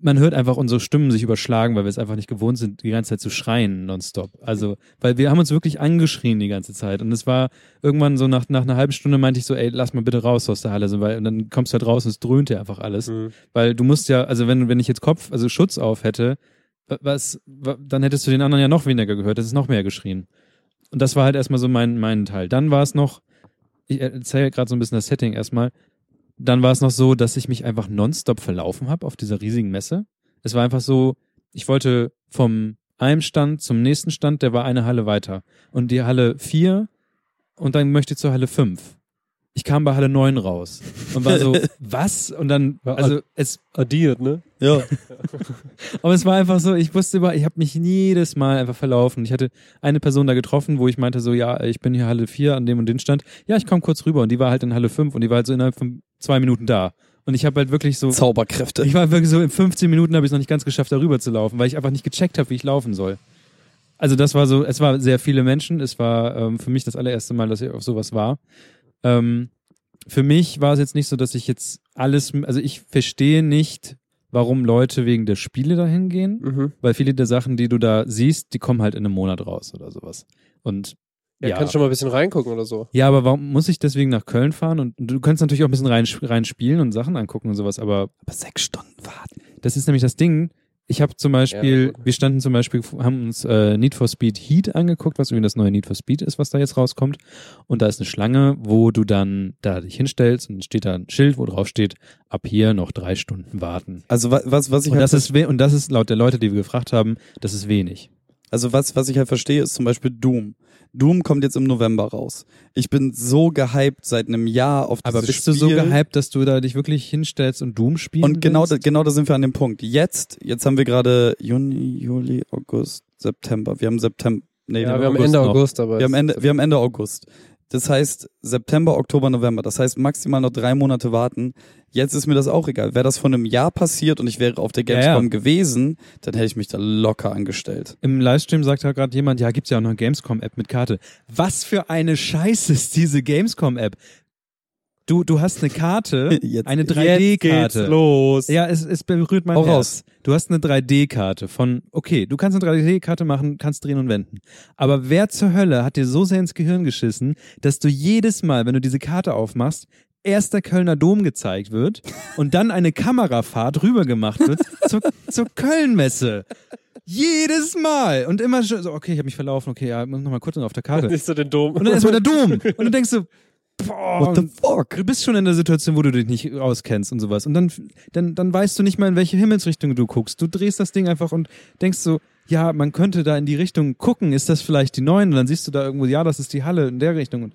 man hört einfach unsere Stimmen sich überschlagen, weil wir es einfach nicht gewohnt sind, die ganze Zeit zu schreien nonstop. Also, weil wir haben uns wirklich angeschrien die ganze Zeit. Und es war irgendwann so nach, nach einer halben Stunde meinte ich so, ey, lass mal bitte raus aus der Halle. So, weil, und dann kommst du halt raus und es dröhnte einfach alles. Hm. Weil du musst ja, also wenn, wenn ich jetzt Kopf, also Schutz auf hätte, wa- was, wa- dann hättest du den anderen ja noch weniger gehört, das ist noch mehr geschrien. Und das war halt erstmal so mein, mein Teil. Dann war es noch, ich erzähle gerade so ein bisschen das Setting erstmal, dann war es noch so, dass ich mich einfach nonstop verlaufen habe auf dieser riesigen Messe. Es war einfach so, ich wollte vom einem Stand zum nächsten Stand, der war eine Halle weiter. Und die Halle 4 und dann möchte ich zur Halle 5. Ich kam bei Halle 9 raus und war so, was? Und dann, also es, Addiert, ne? Ja. aber es war einfach so, ich wusste über, ich habe mich jedes Mal einfach verlaufen. Ich hatte eine Person da getroffen, wo ich meinte so, ja, ich bin hier Halle 4 an dem und den Stand. Ja, ich komme kurz rüber und die war halt in Halle 5 und die war halt so innerhalb von zwei Minuten da. Und ich habe halt wirklich so, Zauberkräfte. ich war wirklich so in 15 Minuten habe ich noch nicht ganz geschafft, darüber zu laufen, weil ich einfach nicht gecheckt habe, wie ich laufen soll. Also das war so, es war sehr viele Menschen. Es war ähm, für mich das allererste Mal, dass ich auf sowas war. Ähm, für mich war es jetzt nicht so, dass ich jetzt alles, also ich verstehe nicht, warum Leute wegen der Spiele dahin gehen, Mhm. weil viele der Sachen, die du da siehst, die kommen halt in einem Monat raus oder sowas. Und Ja, Ja. kannst schon mal ein bisschen reingucken oder so. ja, aber warum muss ich deswegen nach Köln fahren? Und du kannst natürlich auch ein bisschen rein, rein spielen und Sachen angucken und sowas, aber Aber sechs Stunden warten. das ist nämlich das Ding. Ich habe zum Beispiel, gut. wir standen zum Beispiel, haben uns äh, Need for Speed Heat angeguckt, was irgendwie das neue Need for Speed ist, was da jetzt rauskommt. Und da ist eine Schlange, wo du dann da dich hinstellst und dann steht da ein Schild, wo drauf steht, ab hier noch drei Stunden warten. Also wa- was, was ich Und halt das ist und das ist laut der Leute, die wir gefragt haben, das ist wenig. Also was, was ich halt verstehe, ist zum Beispiel Doom. Doom kommt jetzt im November raus. Ich bin so gehypt seit einem Jahr auf dieses Aber bist Spiel. du so gehypt, dass du da dich wirklich hinstellst und Doom spielen Und genau, da, willst? genau da sind wir an dem Punkt. Jetzt, jetzt haben wir gerade Juni, Juli, August, September. Wir haben September. Nee, Ja, wir haben August Ende noch. August, aber. Wir haben Ende, wir haben Ende August. Das heißt September, Oktober, November. Das heißt maximal noch drei Monate warten. Jetzt ist mir das auch egal. Wäre das vor einem Jahr passiert und ich wäre auf der Ja, ja. Gamescom gewesen, dann hätte ich mich da locker angestellt. Im Livestream sagt ja gerade jemand, ja, gibt's ja auch noch eine Gamescom-App mit Karte. Was für eine Scheiße ist diese Gamescom-App? Du, du hast eine Karte, Jetzt- eine Jetzt 3D-Karte. geht's los. Ja, es, es berührt mein Herz. raus. Du hast eine 3D-Karte von, okay, du kannst eine 3D-Karte machen, kannst drehen und wenden. Aber wer zur Hölle hat dir so sehr ins Gehirn geschissen, dass du jedes Mal, wenn du diese Karte aufmachst, erst der Kölner Dom gezeigt wird und dann eine Kamerafahrt rüber gemacht wird zur, zur Kölnmesse. Jedes Mal. Und immer so, okay, ich habe mich verlaufen, okay, ja, muss noch mal kurz auf der Karte. Nicht so den Dom. Und dann erstmal der Dom. Und dann denkst du, boah, What the fuck? du bist schon in der Situation, wo du dich nicht auskennst und sowas. Und dann, dann, dann weißt du nicht mal, in welche Himmelsrichtung du guckst. Du drehst das Ding einfach und denkst so, ja, man könnte da in die Richtung gucken. Ist das vielleicht die neuen? Und dann siehst du da irgendwo, ja, das ist die Halle in der Richtung. Und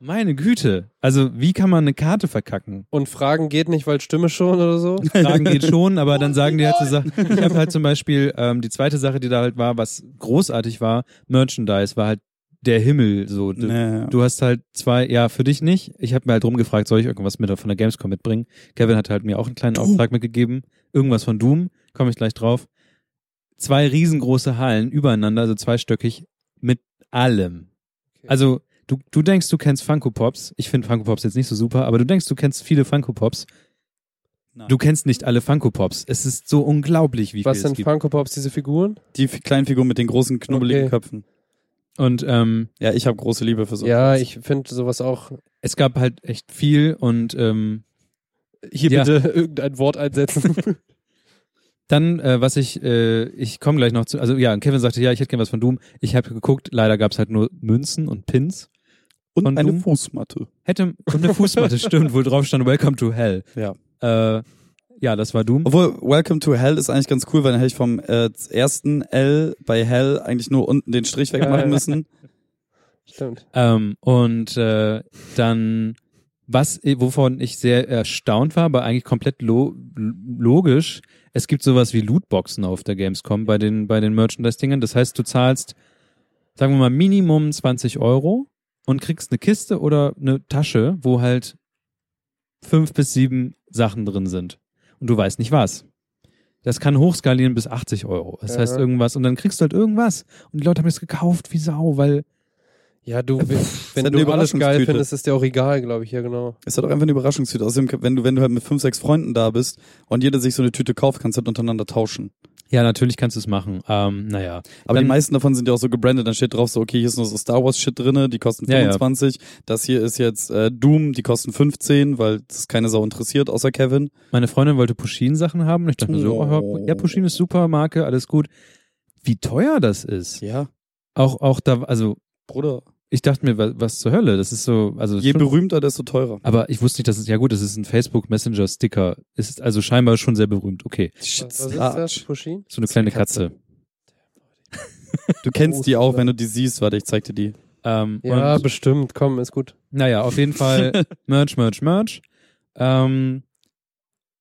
meine Güte. Also, wie kann man eine Karte verkacken? Und Fragen geht nicht, weil Stimme schon oder so? Fragen geht schon, aber dann sagen die halt so Sachen. Ich habe halt zum Beispiel ähm, die zweite Sache, die da halt war, was großartig war, Merchandise war halt der Himmel. So, du, Nee. du hast halt zwei, ja, für dich nicht. Ich habe mir halt rumgefragt, soll ich irgendwas mit von der Gamescom mitbringen? Kevin hat halt mir auch einen kleinen Auftrag mitgegeben, irgendwas von Doom, komme ich gleich drauf. Zwei riesengroße Hallen übereinander, also zweistöckig mit allem. Okay. Also du, du denkst, du kennst Funko Pops. Ich finde Funko Pops jetzt nicht so super, aber du denkst, du kennst viele Funko Pops. Nein. Du kennst nicht alle Funko Pops. Es ist so unglaublich, wie Was viel es sind gibt. Funko Pops, diese Figuren? Die kleinen Figuren mit den großen, knubbeligen Okay. Köpfen. Und ähm, Ja, ich habe große Liebe für so. Ja, ich finde sowas auch. es gab halt echt viel und ähm, Hier Ja. bitte irgendein Wort einsetzen. dann, äh, was ich, äh, ich komme gleich noch zu, also ja, Kevin sagte, ja, ich hätte gerne was von Doom. Ich habe geguckt, leider gab es halt nur Münzen und Pins. Und eine Doom? Fußmatte. Hätte, und eine Fußmatte, stimmt, wo drauf stand, Welcome to Hell. Ja. Äh, ja, das war Doom. Obwohl, Welcome to Hell ist eigentlich ganz cool, weil dann hätte ich vom äh, ersten L bei Hell eigentlich nur unten den Strich wegmachen müssen. Stimmt. Ähm, und äh, dann, was, wovon ich sehr erstaunt war, aber eigentlich komplett lo logisch, es gibt sowas wie Lootboxen auf der Gamescom bei den, bei den Merchandise-Dingern. Das heißt, du zahlst, sagen wir mal, Minimum 20 Euro und kriegst eine Kiste oder eine Tasche, wo halt fünf bis sieben Sachen drin sind. Und du weißt nicht was. Das kann hochskalieren bis 80 Euro. Das Ja. heißt irgendwas. Und dann kriegst du halt irgendwas. Und die Leute haben das gekauft wie Sau, weil Ja, du, wenn, wenn halt du eine alles geil Überraschungstüte. findest, ist dir auch egal, glaube ich, ja genau. Ist halt auch einfach eine Überraschungstüte. Außerdem, wenn du, wenn du halt mit fünf, sechs Freunden da bist und jeder sich so eine Tüte kauft, kannst du halt untereinander tauschen. Ja, natürlich kannst du es machen. Ähm, naja. Aber Dann- die meisten davon sind ja auch so gebrandet, dann steht drauf so, okay, hier ist nur so Star Wars Shit drinne, die kosten Ja, ja. 25. Das hier ist jetzt äh, Doom, die kosten 15, weil das keine Sau interessiert, außer Kevin. Meine Freundin wollte Pusheen-Sachen haben und ich dachte mir so, Oh. oh, ja, Pusheen ist super, Marke, alles gut. Wie teuer das ist. Ja, Auch, auch da, also Bruder. Ich dachte mir, was, was zur Hölle? Das ist so, also Je schon, berühmter, desto teurer. aber ich wusste nicht, dass es, ja gut, das ist ein Facebook Messenger Sticker. Ist also scheinbar schon sehr berühmt. Okay. Shit, Was, was ist das? Pushin? So eine kleine Katze. Du kennst die auch, wenn du die siehst. Warte, ich zeig dir die. Ähm, Ja, und, bestimmt. Komm, ist gut. naja, auf jeden Fall Merch, Merch, Merch. Ähm,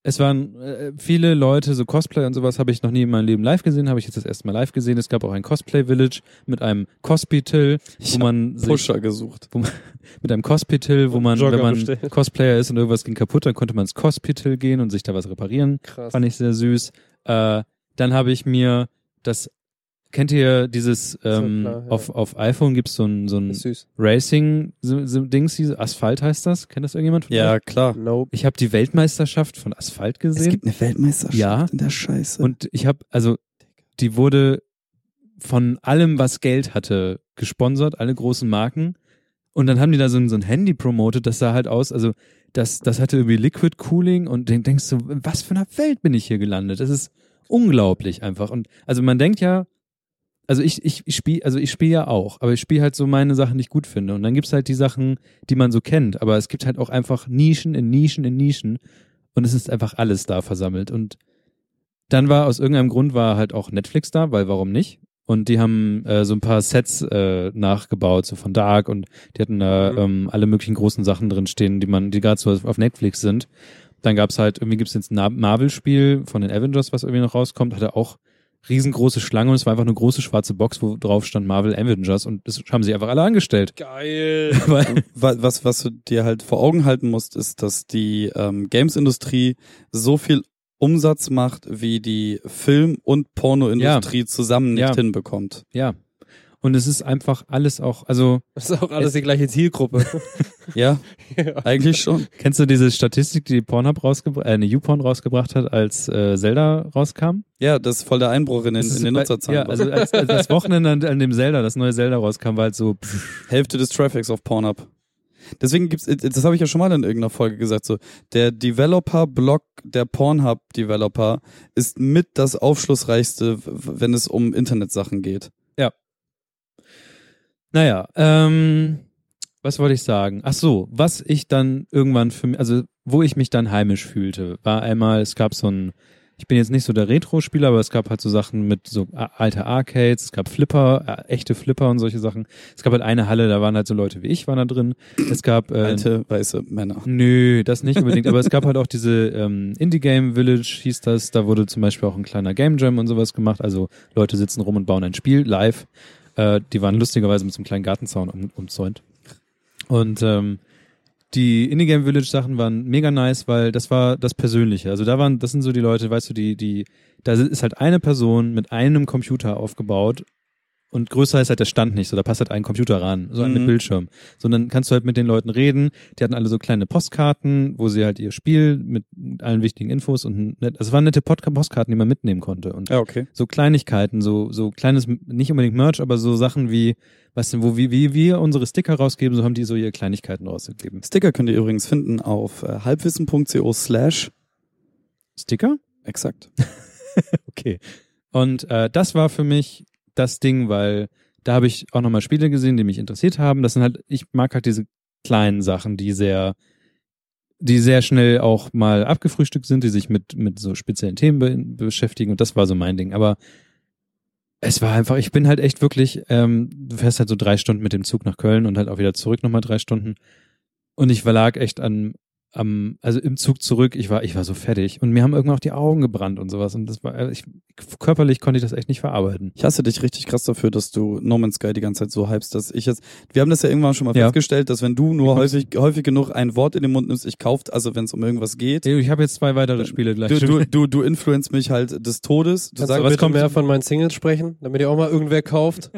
es waren äh, viele Leute, so Cosplay und sowas habe ich noch nie in meinem Leben live gesehen, habe ich jetzt das erste Mal live gesehen. Es gab auch ein Cosplay Village mit einem Cospital, wo man sich Pusher gesucht. mit einem Cospital, wo man, Jogger wenn man bestellen. Cosplayer ist und irgendwas ging kaputt, dann konnte man ins Cospital gehen und sich da was reparieren. Krass. Fand ich sehr süß. Äh, dann habe ich mir das, kennt ihr dieses, ähm, klar, ja. auf, auf iPhone gibt's so ein, so ein Ist süß. Racing, so, so Dings, diese Asphalt heißt das? Kennt das irgendjemand von Ja, euch? klar. Nope. Ich habe die Weltmeisterschaft von Asphalt Es gesehen. gibt eine Weltmeisterschaft Ja. in der Scheiße. Und ich habe, also, die wurde von allem, was Geld hatte, gesponsert, alle großen Marken. Und dann haben die da so ein, so ein Handy promotet, das sah halt aus, also das, das hatte irgendwie Liquid Cooling und dann denkst du, was für einer Welt bin ich hier gelandet? Das ist unglaublich einfach. Und also man denkt ja, also ich, ich, ich spiele, also ich spiele ja auch, aber ich spiele halt so meine Sachen, die ich gut finde. Und dann gibt's halt die Sachen, die man so kennt, aber es gibt halt auch einfach Nischen in Nischen in Nischen und es ist einfach alles da versammelt. Und dann war aus irgendeinem Grund war halt auch Netflix da, weil warum nicht? Und die haben äh, so ein paar Sets äh, nachgebaut, so von Dark und die hatten da Mhm. ähm, alle möglichen großen Sachen drin stehen, die man, die gerade so auf Netflix sind. Dann gab's halt, irgendwie gibt's jetzt ein Marvel-Spiel von den Avengers, was irgendwie noch rauskommt, hatte auch riesengroße Schlange und es war einfach eine große schwarze Box, wo drauf stand Marvel Avengers und das haben sie einfach alle angestellt. Geil. Was, was du dir halt vor Augen halten musst, ist, dass die ähm, Games-Industrie so viel Umsatz macht, wie die Film- und Pornoindustrie zusammen nicht Ja. hinbekommt. ja. Und es ist einfach alles auch, also Das ist auch alles die gleiche Zielgruppe. Ja, ja. eigentlich schon. Kennst du diese Statistik, die Pornhub rausgebracht, äh, eine YouPorn rausgebracht hat, als äh, Zelda rauskam? Ja, das ist voll der Einbruch in den, in den Nutzerzahlen. Ja, also als, als das Wochenende an, an dem Zelda, das neue Zelda rauskam, war halt so, pff, Hälfte des Traffics auf Pornhub. Deswegen gibt's, äh, das habe ich ja schon mal in irgendeiner Folge gesagt, so, der Developer-Blog, der Pornhub-Developer ist mit das aufschlussreichste, wenn es um Internetsachen geht. Naja, ähm, was wollte ich sagen? Ach so, was ich dann irgendwann für mich, also wo ich mich dann heimisch fühlte, war einmal, es gab so ein, ich bin jetzt nicht so der Retro-Spieler, aber es gab halt so Sachen mit so alte Arcades, es gab Flipper, äh, echte Flipper und solche Sachen. Es gab halt eine Halle, da waren halt so Leute wie ich waren da drin. Es gab äh, Alte, weiße Männer. Nö, das nicht unbedingt, aber es gab halt auch diese ähm, Indie Game Village, hieß das, da wurde zum Beispiel auch ein kleiner Game Jam und sowas gemacht, also Leute sitzen rum und bauen ein Spiel live. Äh, die waren lustigerweise mit so einem kleinen Gartenzaun um, umzäunt. Und ähm, die Indie Game Village Sachen waren mega nice, weil das war das Persönliche. Also da waren, das sind so die Leute, weißt du, die, die, da ist halt eine Person mit einem Computer aufgebaut und größer ist halt der Stand nicht, so da passt halt ein Computer ran, so ein Mhm. Bildschirm. Sondern kannst du halt mit den Leuten reden. Die hatten alle so kleine Postkarten, wo sie halt ihr Spiel mit allen wichtigen Infos und ein net, also es waren nette Postkarten, die man mitnehmen konnte. Und Ja, okay. so Kleinigkeiten, so, so kleines, nicht unbedingt Merch, aber so Sachen wie, was denn, wo, wie, wie wir unsere Sticker rausgeben, so haben die so ihre Kleinigkeiten rausgegeben. Sticker könnt ihr übrigens finden auf äh, halbwissen.co slash Sticker? exakt. Okay. Und äh, das war für mich das Ding, weil da habe ich auch nochmal Spiele gesehen, die mich interessiert haben. Das sind halt, ich mag halt diese kleinen Sachen, die sehr, die sehr schnell auch mal abgefrühstückt sind, die sich mit, mit so speziellen Themen be beschäftigen. Und das war so mein Ding. Aber es war einfach, ich bin halt echt wirklich, ähm, du fährst halt so drei Stunden mit dem Zug nach Köln und halt auch wieder zurück nochmal drei Stunden. Und ich lag echt an, am, also im Zug zurück, ich war, ich war so fertig. Und mir haben irgendwann auch die Augen gebrannt und sowas. Und das war, äh, ich, körperlich konnte ich das echt nicht verarbeiten. Ich hasse dich richtig krass dafür, dass du No Man's Sky die ganze Zeit so hypst, dass ich jetzt, wir haben das ja irgendwann schon mal Ja. festgestellt, dass wenn du nur Wie häufig, häufig genug ein Wort in den Mund nimmst, ich kauft, also wenn es um irgendwas geht, Ich habe jetzt zwei weitere Spiele gleich. du, du, du, du influenzt mich halt des Todes. Du Kannst sagst, du was kommt- mehr von meinen Singles sprechen, damit ihr auch mal irgendwer kauft?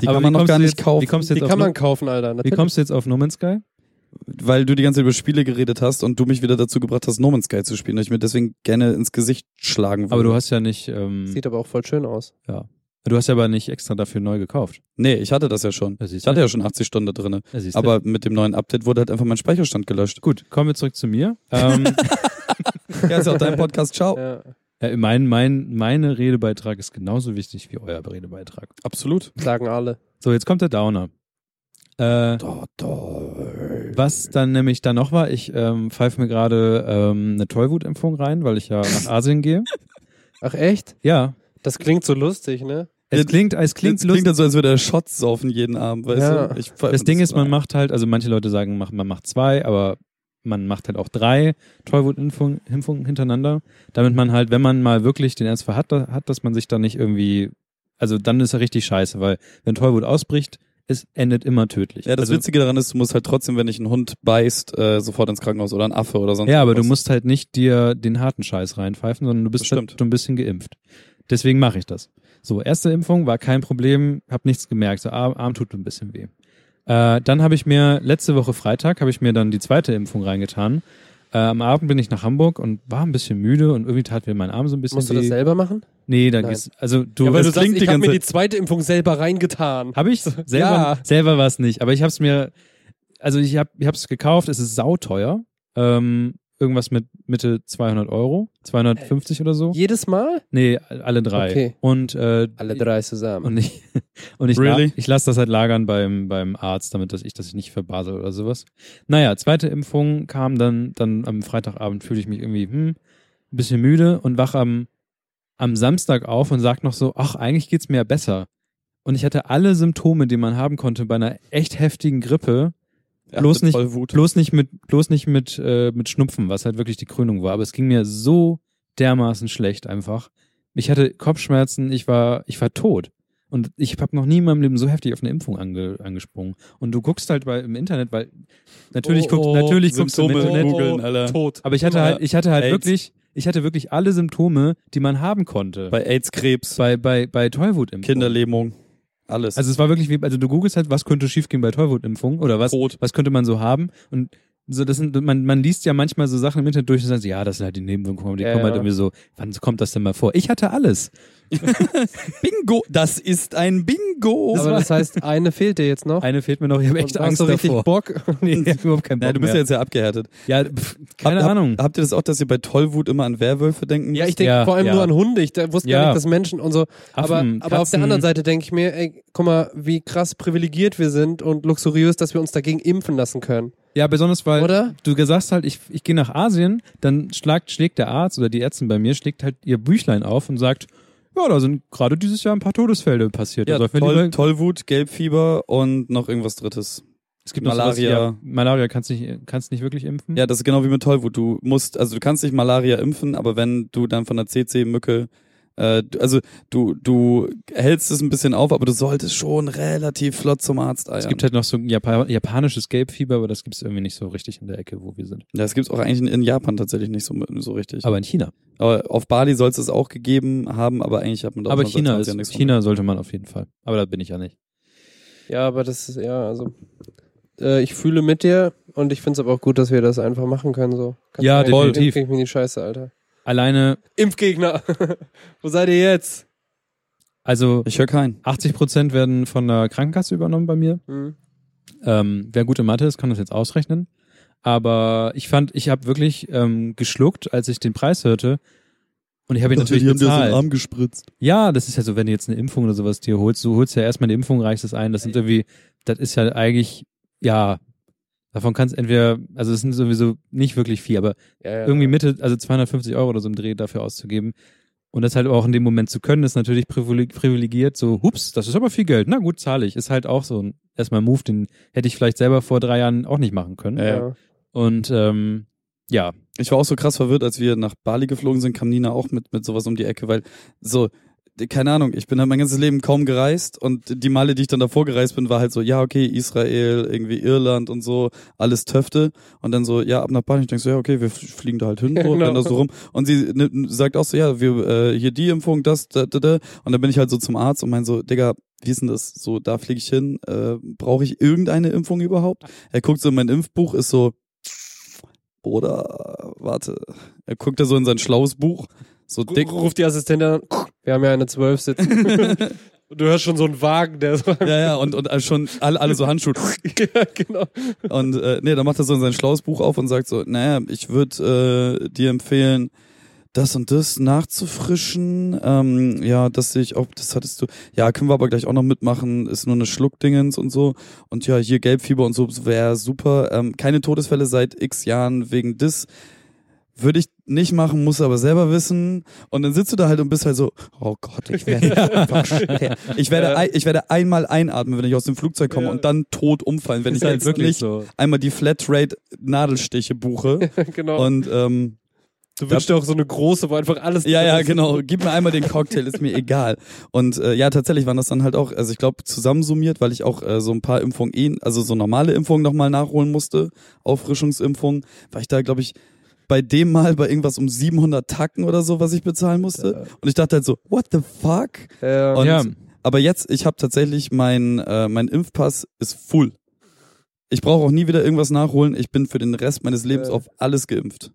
die Aber kann wie man noch gar du nicht jetzt- kaufen, Wie kommst du Die jetzt, kann man No- kaufen, Alter. wie Natürlich. kommst du jetzt auf No Man's Sky? Weil du die ganze Zeit über Spiele geredet hast und du mich wieder dazu gebracht hast, No Man's Sky zu spielen, und ich mir deswegen gerne ins Gesicht schlagen würde. Aber du hast ja nicht, ähm, Sieht aber auch voll schön aus. du hast ja aber nicht extra dafür neu gekauft. Nee, ich hatte das ja schon. Ja, siehst Ich hatte ja schon 80 Stunden da. Ja, du. Aber mit dem neuen Update wurde halt einfach mein Speicherstand gelöscht. gut, kommen wir zurück zu mir. ähm, Ja, ist ja auch dein Podcast. Ciao. Ja. ja, mein, mein, meine Redebeitrag ist genauso wichtig wie euer Redebeitrag. Absolut. Sagen alle. So, jetzt kommt der Downer. Äh, was dann nämlich da noch war, ich ähm, pfeife mir gerade ähm, eine Tollwutimpfung rein, weil ich ja nach Asien gehe. Ach echt? Ja. Das klingt so lustig, ne? Es klingt, es klingt lustig. klingt dann so, als würde er Shots saufen jeden Abend, weißt Ja. du? Ich, Das Ding ist, man macht halt, also manche Leute sagen, man macht zwei, aber man macht halt auch drei Tollwutimpfungen Impfungen hintereinander, damit man halt, wenn man mal wirklich den Ernstfall hat, hat, dass man sich da nicht irgendwie, also dann ist er richtig scheiße, weil wenn Tollwut ausbricht, es endet immer tödlich. Ja, das also, Witzige daran ist, du musst halt trotzdem, wenn dich ein Hund beißt, äh, sofort ins Krankenhaus oder ein Affe oder sonst Ja, aber du was. musst halt nicht dir den harten Scheiß reinpfeifen, sondern du bist halt so ein bisschen geimpft. Deswegen mache ich das. So, erste Impfung war kein Problem, hab nichts gemerkt, so Arm, Arm tut ein bisschen weh. Äh, dann habe ich mir letzte Woche Freitag habe ich mir dann die zweite Impfung reingetan. Äh, am Abend bin ich nach Hamburg und war ein bisschen müde und irgendwie tat mir mein Arm so ein bisschen Musst du weh. das selber machen? Nee, da Nein. geht's, also du ja, weil du sagst, ich habe mir die zweite Impfung selber reingetan. Habe ich selber Ja. selber war es nicht, aber ich habe es mir also ich habe ich es gekauft, es ist sauteuer. Ähm, irgendwas mit Mitte 200 Euro, 250 oder so. Jedes Mal? Nee, alle drei. Okay. Und äh, Alle drei zusammen. und ich und ich Really? la ich lasse das halt lagern beim beim Arzt, damit dass ich das nicht verbasel oder sowas. Naja, zweite Impfung kam dann dann am Freitagabend fühle ich mich irgendwie hm, ein bisschen müde und wach am am Samstag auf und sag noch so, ach eigentlich geht's mir ja besser. Und ich hatte alle Symptome, die man haben konnte bei einer echt heftigen Grippe, Er bloß nicht- bloß nicht mit bloß nicht mit äh, mit Schnupfen, was halt wirklich die Krönung war. Aber es ging mir so dermaßen schlecht einfach. Ich hatte Kopfschmerzen, ich war ich war tot. Und ich habe noch nie in meinem Leben so heftig auf eine Impfung ange, angesprungen. Und du guckst halt bei, im Internet, weil natürlich Oh, guckst, oh, natürlich guckst du im Symptome Internet. googeln, Alter. Tot. Aber ich hatte halt, ich hatte halt AIDS. wirklich, ich hatte wirklich alle Symptome, die man haben konnte. Bei AIDS, Krebs, bei, bei, bei Tollwutimpfung. Kinderlähmung, alles. Also es war wirklich wie, also du googelst halt, was könnte schiefgehen bei Tollwutimpfung oder was, Tod. was könnte man so haben und so, das sind, man, man liest ja manchmal so Sachen im Internet durch und sagt, ja, das sind halt die Nebenwirkungen, die Ja, kommen halt ja. irgendwie so, wann kommt das denn mal vor? Ich hatte alles. Bingo, das ist ein Bingo. Aber das heißt, eine fehlt dir jetzt noch. Eine fehlt mir noch, ich habe echt Angst du richtig davor. Bock? nee, ich hab überhaupt keinen Bock ja, du bist ja mehr. jetzt ja abgehärtet. Ja, pff, keine Hab- Ahnung. Hab, habt ihr das auch, dass ihr bei Tollwut immer an Werwölfe denken Ja, ich denke Ja, vor allem ja. nur an Hunde. Ich da- wusste Ja. gar nicht, dass Menschen und so. Aber, Affen, aber auf der anderen Seite denke ich mir, ey, guck mal, wie krass privilegiert wir sind und luxuriös, dass wir uns dagegen impfen lassen können. Ja, besonders weil Oder? du gesagt hast, ich, ich gehe nach Asien, dann schlagt, schlägt der Arzt oder die Ärztin bei mir, schlägt halt ihr Büchlein auf und sagt, ja, da sind gerade dieses Jahr ein paar Todesfälle passiert. ja, wir Toll, Tollwut, Gelbfieber und noch irgendwas drittes. es gibt Malaria. Sowas, ja, Malaria kannst du nicht, kannst nicht wirklich impfen. Ja, das ist genau wie mit Tollwut. Du musst, also du kannst nicht Malaria impfen, aber wenn du dann von der CC-Mücke, äh, also du, du hältst es ein bisschen auf, aber du solltest schon relativ flott zum Arzt eiern. Es gibt halt noch so ein Japa japanisches Gelbfieber, aber das gibt es irgendwie nicht so richtig in der Ecke, wo wir sind. ja, das gibt's auch eigentlich in, in Japan tatsächlich nicht so, so richtig. Aber in China. Aber auf Bali soll es es auch gegeben haben, aber eigentlich hat man da aber seit China 20 ist, Jahren nichts China sollte man auf jeden Fall. Aber da bin ich ja nicht. Ja, aber das ist, ja, also. Äh, ich fühle mit dir und ich finde es aber auch gut, dass wir das einfach machen können. So. Kannst Ja, du- definitiv. Impf gegen die Scheiße, Alter. Alleine, Impfgegner! Wo seid ihr jetzt? also Ich höre keinen. 80 Prozent werden von der Krankenkasse übernommen bei mir. Hm. Ähm, wer gute Mathe ist, kann das jetzt ausrechnen. Aber ich fand, ich habe wirklich ähm, geschluckt, als ich den Preis hörte. Und ich habe ihn natürlich bezahlt. Arm gespritzt. Ja, das ist ja so, wenn du jetzt eine Impfung oder sowas dir holst, du holst ja erstmal eine Impfung, reichst es ein. Das sind irgendwie, das ist ja eigentlich, ja, davon kannst entweder, also es sind sowieso nicht wirklich viel, aber Ja, ja. irgendwie Mitte, also 250 Euro oder so im Dreh dafür auszugeben. Und das halt auch in dem Moment zu können, ist natürlich privileg- privilegiert. So, hups, das ist aber viel Geld. Na gut, zahle ich. Ist halt auch so ein erstmal ein Move, den hätte ich vielleicht selber vor drei Jahren auch nicht machen können. Ja, ja. Und ähm, ja, Ich war auch so krass verwirrt, als wir nach Bali geflogen sind, kam Nina auch mit, mit sowas um die Ecke, weil so, keine Ahnung, ich bin halt mein ganzes Leben kaum gereist und die Male, die ich dann davor gereist bin, war halt so, ja, okay, Israel, irgendwie Irland und so, alles Töfte und dann so, ja, ab nach Bali, ich denk so, ja, okay, wir fliegen da halt hin, so, und dann Genau. da so rum und sie sagt auch so, ja, wir, äh, hier die Impfung, das, da, da, da und dann bin ich halt so zum Arzt und mein so, Digga, wie ist denn das? So, da fliege ich hin, äh, brauche ich irgendeine Impfung überhaupt? Er guckt so in mein Impfbuch, ist so, Bruder, warte. Er guckt da so in sein schlaues Buch. So dick. Ruft die Assistentin an. Wir haben ja eine 12 sitzen. und du hörst schon so einen Wagen, der so. Ja, ja, und, und schon alle, alle so Handschuhe. ja, genau. Und äh, nee, dann macht er so sein schlaues Buch auf und sagt so, naja, ich würde äh, dir empfehlen, das und das nachzufrischen. Ähm, ja, das sehe ich auch, das hattest du. Ja, können wir aber gleich auch noch mitmachen. Ist nur eine Schluckdingens und so. Und ja, hier Gelbfieber und so wäre super. Ähm, keine Todesfälle seit x Jahren wegen des. Würde ich nicht machen, muss aber selber wissen. Und dann sitzt du da halt und bist halt so, oh Gott, ich werde. Ich werde, ich werde einmal einatmen, wenn ich aus dem Flugzeug komme Ja. und dann tot umfallen, wenn ist ich halt jetzt wirklich nicht so. einmal die Flatrate Nadelstiche buche. genau. und ähm, du wünschst dir auch so eine große, wo einfach alles. ja, ja, genau. Gib mir einmal den Cocktail, ist mir egal. Und äh, ja, tatsächlich waren das dann halt auch, also ich glaube zusammensummiert, weil ich auch äh, so ein paar Impfungen, eh, also so normale Impfungen nochmal nachholen musste, Auffrischungsimpfungen, war ich da, glaube ich, bei dem Mal bei irgendwas um 700 Tacken oder so, was ich bezahlen musste. Und ich dachte halt so, what the fuck? Ja. Und, Ja. Aber jetzt, ich habe tatsächlich mein, äh, mein Impfpass ist full. Ich brauche auch nie wieder irgendwas nachholen. Ich bin für den Rest meines Lebens Äh. auf alles geimpft.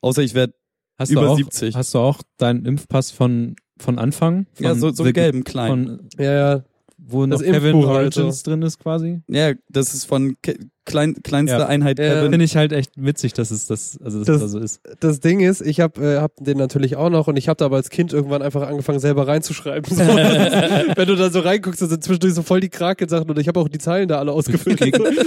Außer ich werde Hast über du auch, 70. Hast du auch deinen Impfpass von, von Anfang? Von ja, so, so einen gelben, kleinen. Von, ja, ja. Wo Das noch Kevin Impfbuch halt Origins drin ist quasi? Ja, das ist von Ke klein, kleinster Ja. Einheit Ja. Kevin. Finde ich halt echt witzig, dass es das, also dass Das- das da so ist. Das Ding ist, ich habe äh, hab den natürlich auch noch und ich habe da aber als Kind irgendwann einfach angefangen selber reinzuschreiben. So, wenn du da so reinguckst, da sind zwischendurch so voll die Kraken-Sachen und ich habe auch die Zeilen da alle ausgefüllt.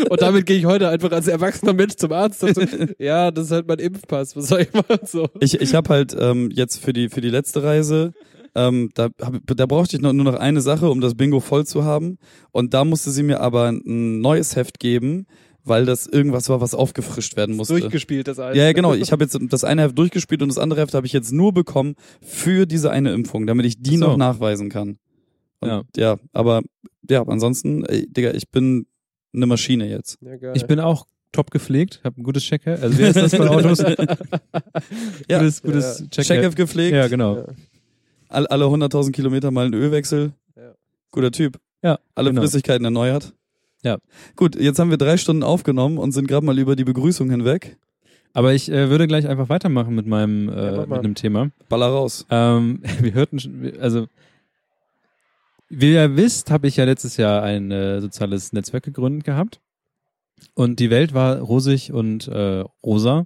und damit gehe ich heute einfach als erwachsener Mensch zum Arzt und so, ja, das ist halt mein Impfpass, was soll ich machen? So. Ich, ich habe halt ähm, jetzt für die für die letzte Reise, ähm, da, hab, da brauchte ich noch, nur noch eine Sache, um das Bingo voll zu haben. Und da musste sie mir aber ein neues Heft geben, weil das irgendwas war, was aufgefrischt werden musste. Durchgespielt, das alte. Ja, ja, genau. Ich habe jetzt das eine Heft durchgespielt und das andere Heft habe ich jetzt nur bekommen für diese eine Impfung, damit ich die So. noch nachweisen kann. Und Ja. ja. aber ja, ansonsten, ey, Digga, ich bin eine Maschine jetzt. Ja, geil. Ich bin auch top gepflegt, habe ein gutes Checker. Also wer ist das bei Autos? Ja. gutes, gutes Checker. Checkheft gepflegt, Ja, genau. Ja. All, alle 100.000 Kilometer mal einen Ölwechsel. Ja. Guter Typ. Ja, Alle genau. Flüssigkeiten erneuert. Ja. Gut, jetzt haben wir drei Stunden aufgenommen und sind gerade mal über die Begrüßung hinweg. Aber ich äh, würde gleich einfach weitermachen mit meinem Ja, äh, mal. mit dem Thema. Baller raus. Ähm, wir hörten, schon- also wie ihr wisst, habe ich ja letztes Jahr ein äh, soziales Netzwerk gegründet gehabt und die Welt war rosig und äh, rosa,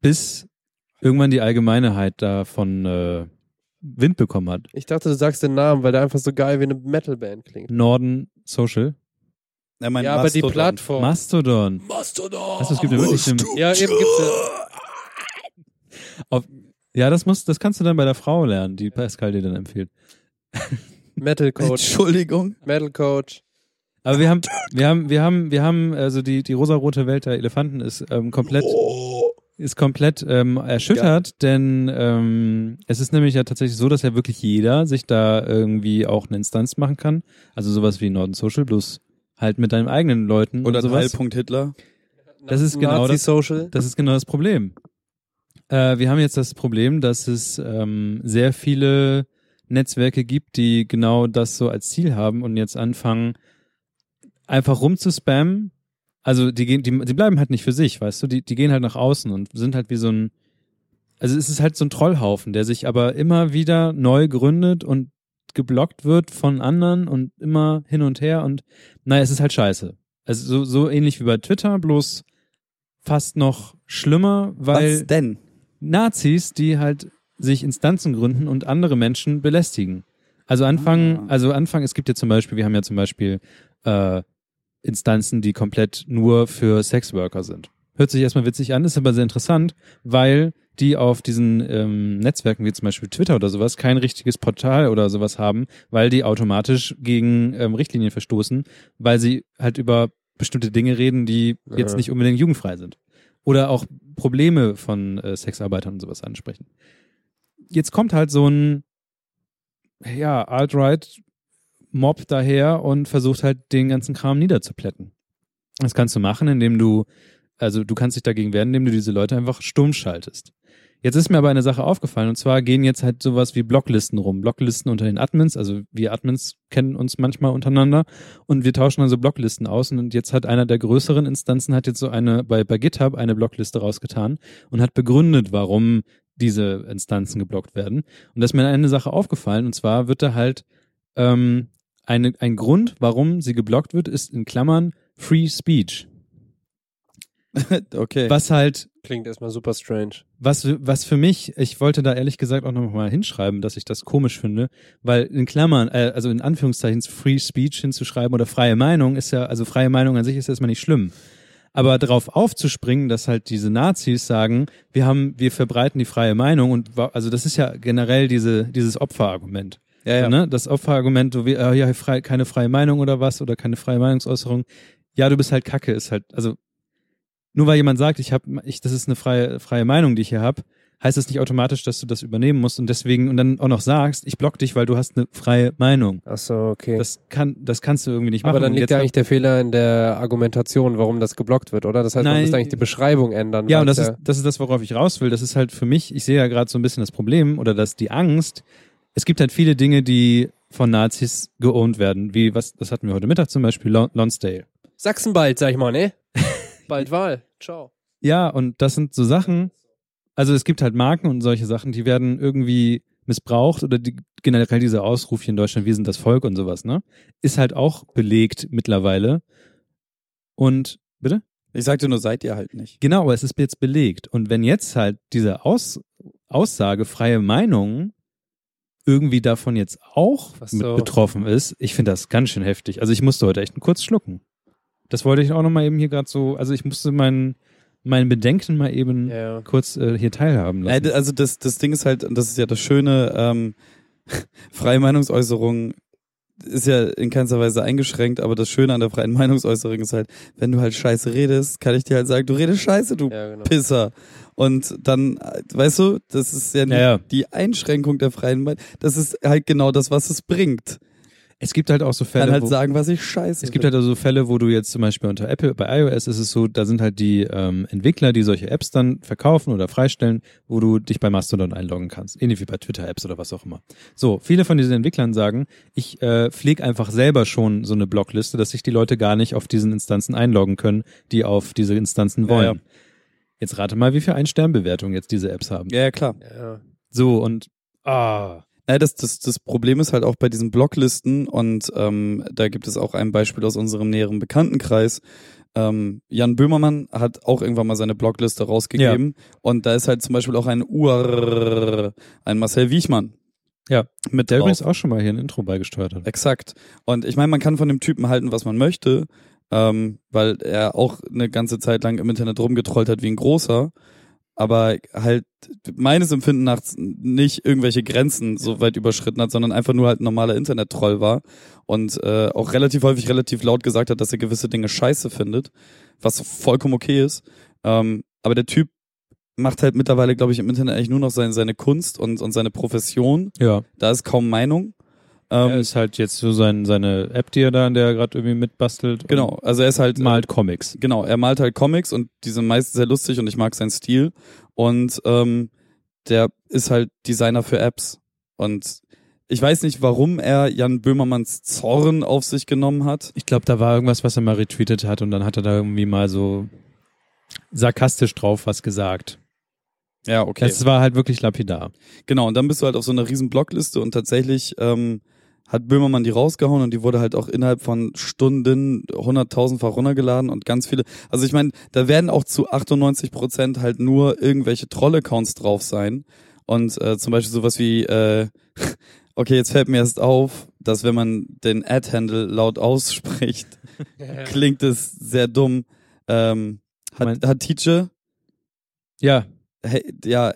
bis irgendwann die Allgemeinheit davon äh, Wind bekommen hat. Ich dachte, du sagst den Namen, weil der einfach so geil wie eine Metalband klingt. Norden Social, meint ja, aber die. Plattform. Mastodon. Mastodon. Also es gibt ja wirklich eine, ja, eben gibt's ja. auf, ja, das muss, das kannst du dann bei der Frau lernen, die Pascal dir dann empfiehlt. Metal Coach. Entschuldigung. Metal Coach. Aber wir haben, wir haben, wir haben, wir haben, also die, die rosarote Welt der Elefanten ist ähm, komplett, ist komplett ähm, erschüttert, denn ähm, es ist nämlich ja tatsächlich so, dass ja wirklich jeder sich da irgendwie auch eine Instanz machen kann. Also sowas wie Norden Social, bloß halt mit deinen eigenen Leuten Oder und sowas. Teilpunkt Hitler. Das ist genau das-. Das ist genau das Problem. Äh, wir haben jetzt das Problem, dass es ähm, sehr viele Netzwerke gibt, die genau das so als Ziel haben und jetzt anfangen, einfach rumzuspammen. Also die gehen, die, die bleiben halt nicht für sich, weißt du, die, die gehen halt nach außen und sind halt wie so ein, also es ist halt so ein Trollhaufen, der sich aber immer wieder neu gründet und geblockt wird von anderen und immer hin und her und naja, es ist halt scheiße. Also so, so ähnlich wie bei Twitter, bloß fast noch schlimmer, weil Was denn? Nazis, die halt sich Instanzen gründen und andere Menschen belästigen. Also anfangen, Ah. also anfangen, es gibt ja zum Beispiel, wir haben ja zum Beispiel äh, Instanzen, die komplett nur für Sexworker sind. Hört sich erstmal witzig an, ist aber sehr interessant, weil die auf diesen ähm, Netzwerken wie zum Beispiel Twitter oder sowas kein richtiges Portal oder sowas haben, weil die automatisch gegen ähm, Richtlinien verstoßen, weil sie halt über bestimmte Dinge reden, die jetzt nicht unbedingt jugendfrei sind. Oder auch Probleme von äh, Sexarbeitern und sowas ansprechen. Jetzt kommt halt so ein ja, Alt-Right Mob daher und versucht halt den ganzen Kram niederzuplätten. Das kannst du machen, indem du, also du kannst dich dagegen wehren, indem du diese Leute einfach stumm schaltest. Jetzt ist mir aber eine Sache aufgefallen und zwar gehen jetzt halt sowas wie Blocklisten rum. Blocklisten unter den Admins, also wir Admins kennen uns manchmal untereinander und wir tauschen also Blocklisten aus und jetzt hat einer der größeren Instanzen hat jetzt so eine bei, bei GitHub eine Blockliste rausgetan und hat begründet, warum diese Instanzen geblockt werden. Und da ist mir eine Sache aufgefallen und zwar wird da halt ähm, eine, ein Grund, warum sie geblockt wird, ist in Klammern Free Speech. okay. Was halt Klingt erstmal super strange. was, was für mich, ich wollte da ehrlich gesagt auch noch mal hinschreiben, dass ich das komisch finde, weil in Klammern, äh, also in Anführungszeichen Free Speech hinzuschreiben oder freie Meinung ist ja, also freie Meinung an sich ist erstmal nicht schlimm. Aber darauf aufzuspringen, dass halt diese Nazis sagen, wir haben, wir verbreiten die freie Meinung und wa- also das ist ja generell diese, dieses Opferargument. Ja, ja. Ne? Das Opferargument, so wie, äh, ja, frei, keine freie Meinung oder was oder keine freie Meinungsäußerung. Ja, du bist halt Kacke, ist halt, also nur weil jemand sagt, ich habe, ich, das ist eine freie, freie Meinung, die ich hier habe, heißt das nicht automatisch, dass du das übernehmen musst und deswegen und dann auch noch sagst, ich block dich, weil du hast eine freie Meinung. Ach so, okay. Das kann, das kannst du irgendwie nicht machen. aber dann liegt ja eigentlich der Fehler in der Argumentation, warum das geblockt wird, oder? Das heißt, man Nein. müsste eigentlich die Beschreibung ändern. Ja, und das ist, das ist das, worauf ich raus will. Das ist halt für mich, ich sehe ja gerade so ein bisschen das Problem oder das, die Angst. Es gibt halt viele Dinge, die von Nazis geowned werden, wie was, das hatten wir heute Mittag zum Beispiel, Lon Lonsdale. Sachsen bald, sag ich mal, ne? bald Wahl. Ciao. Ja, und das sind so Sachen, also es gibt halt Marken und solche Sachen, die werden irgendwie missbraucht oder die, generell dieser Ausruf hier in Deutschland, wir sind das Volk und sowas, ne? Ist halt auch belegt mittlerweile. Und, bitte? Ich sagte nur, seid ihr halt nicht. Genau, aber es ist jetzt belegt. Und wenn jetzt halt diese Aus Aussage, freie Meinung irgendwie davon jetzt auch Ach mit so. betroffen ist, ich finde das ganz schön heftig. Also ich musste heute echt kurz schlucken. Das wollte ich auch nochmal eben hier gerade so, also ich musste mein, mein Bedenken mal eben Ja. kurz äh, hier teilhaben Äh, lassen. Also das, das Ding ist halt, und das ist ja das Schöne, ähm, freie Meinungsäußerung ist ja in keinster Weise eingeschränkt, aber das Schöne an der freien Meinungsäußerung ist halt, wenn du halt scheiße redest, kann ich dir halt sagen, du redest scheiße, du Ja, genau. Pisser. Und dann, weißt du, das ist ja nicht Ja, ja. die Einschränkung der freien Meinung, das ist halt genau das, was es bringt. Es gibt halt auch so Fälle, Kann halt wo, sagen, was ich scheiße es gibt halt also so Fälle, wo du jetzt zum Beispiel unter Apple, bei iOS ist es so, da sind halt die ähm, Entwickler, die solche Apps dann verkaufen oder freistellen, wo du dich bei Mastodon einloggen kannst. Ähnlich wie bei Twitter-Apps oder was auch immer. So, viele von diesen Entwicklern sagen, ich äh, pflege einfach selber schon so eine Blockliste, dass sich die Leute gar nicht auf diesen Instanzen einloggen können, die auf diese Instanzen Ja, wollen. ja. Jetzt rate mal, wie viel Ein-Stern-Bewertungen jetzt diese Apps haben. ja, ja, klar. Ja. So, und ah, Naja, das, das, das Problem ist halt auch bei diesen Blocklisten und ähm, da gibt es auch ein Beispiel aus unserem näheren Bekanntenkreis. Ähm, Jan Böhmermann hat auch irgendwann mal seine Blockliste rausgegeben und da ist halt zum Beispiel auch ein Ur, ein Marcel Wiechmann. Ja, mit der drauf. übrigens auch schon mal hier ein Intro beigesteuert hat. Exakt. Und ich meine, man kann von dem Typen halten, was man möchte, ähm, weil er auch eine ganze Zeit lang im Internet rumgetrollt hat wie ein großer, aber halt meines Empfinden nach nicht irgendwelche Grenzen so weit überschritten hat, sondern einfach nur halt ein normaler Internet-Troll war und äh, auch relativ häufig relativ laut gesagt hat, dass er gewisse Dinge scheiße findet, was vollkommen okay ist. Ähm, aber der Typ macht halt mittlerweile, glaube ich, im Internet eigentlich nur noch seine, seine Kunst und, und seine Profession. Ja. Da ist kaum Meinung. Ähm, er ist halt jetzt so sein, seine App, die er da, an der er gerade irgendwie mitbastelt. Genau, also er ist halt malt Comics. Genau, er malt halt Comics und die sind meistens sehr lustig und ich mag seinen Stil. Und ähm, der ist halt Designer für Apps. Und ich weiß nicht, warum er Jan Böhmermanns Zorn auf sich genommen hat. Ich glaube, da war irgendwas, was er mal retweetet hat und dann hat er da irgendwie mal so sarkastisch drauf was gesagt. Ja, okay. Es war halt wirklich lapidar. Genau, und dann bist du halt auf so einer riesen Blockliste und tatsächlich ähm, hat Böhmermann die rausgehauen und die wurde halt auch innerhalb von Stunden hunderttausendfach runtergeladen und ganz viele. Also ich meine, da werden auch zu 98 Prozent halt nur irgendwelche Troll-Accounts drauf sein. Und äh, zum Beispiel sowas wie, äh, okay, jetzt fällt mir erst auf, dass wenn man den Ad-Handle laut ausspricht, klingt es sehr dumm. Ähm, hat, hat Teacher, Ja, hey, ja,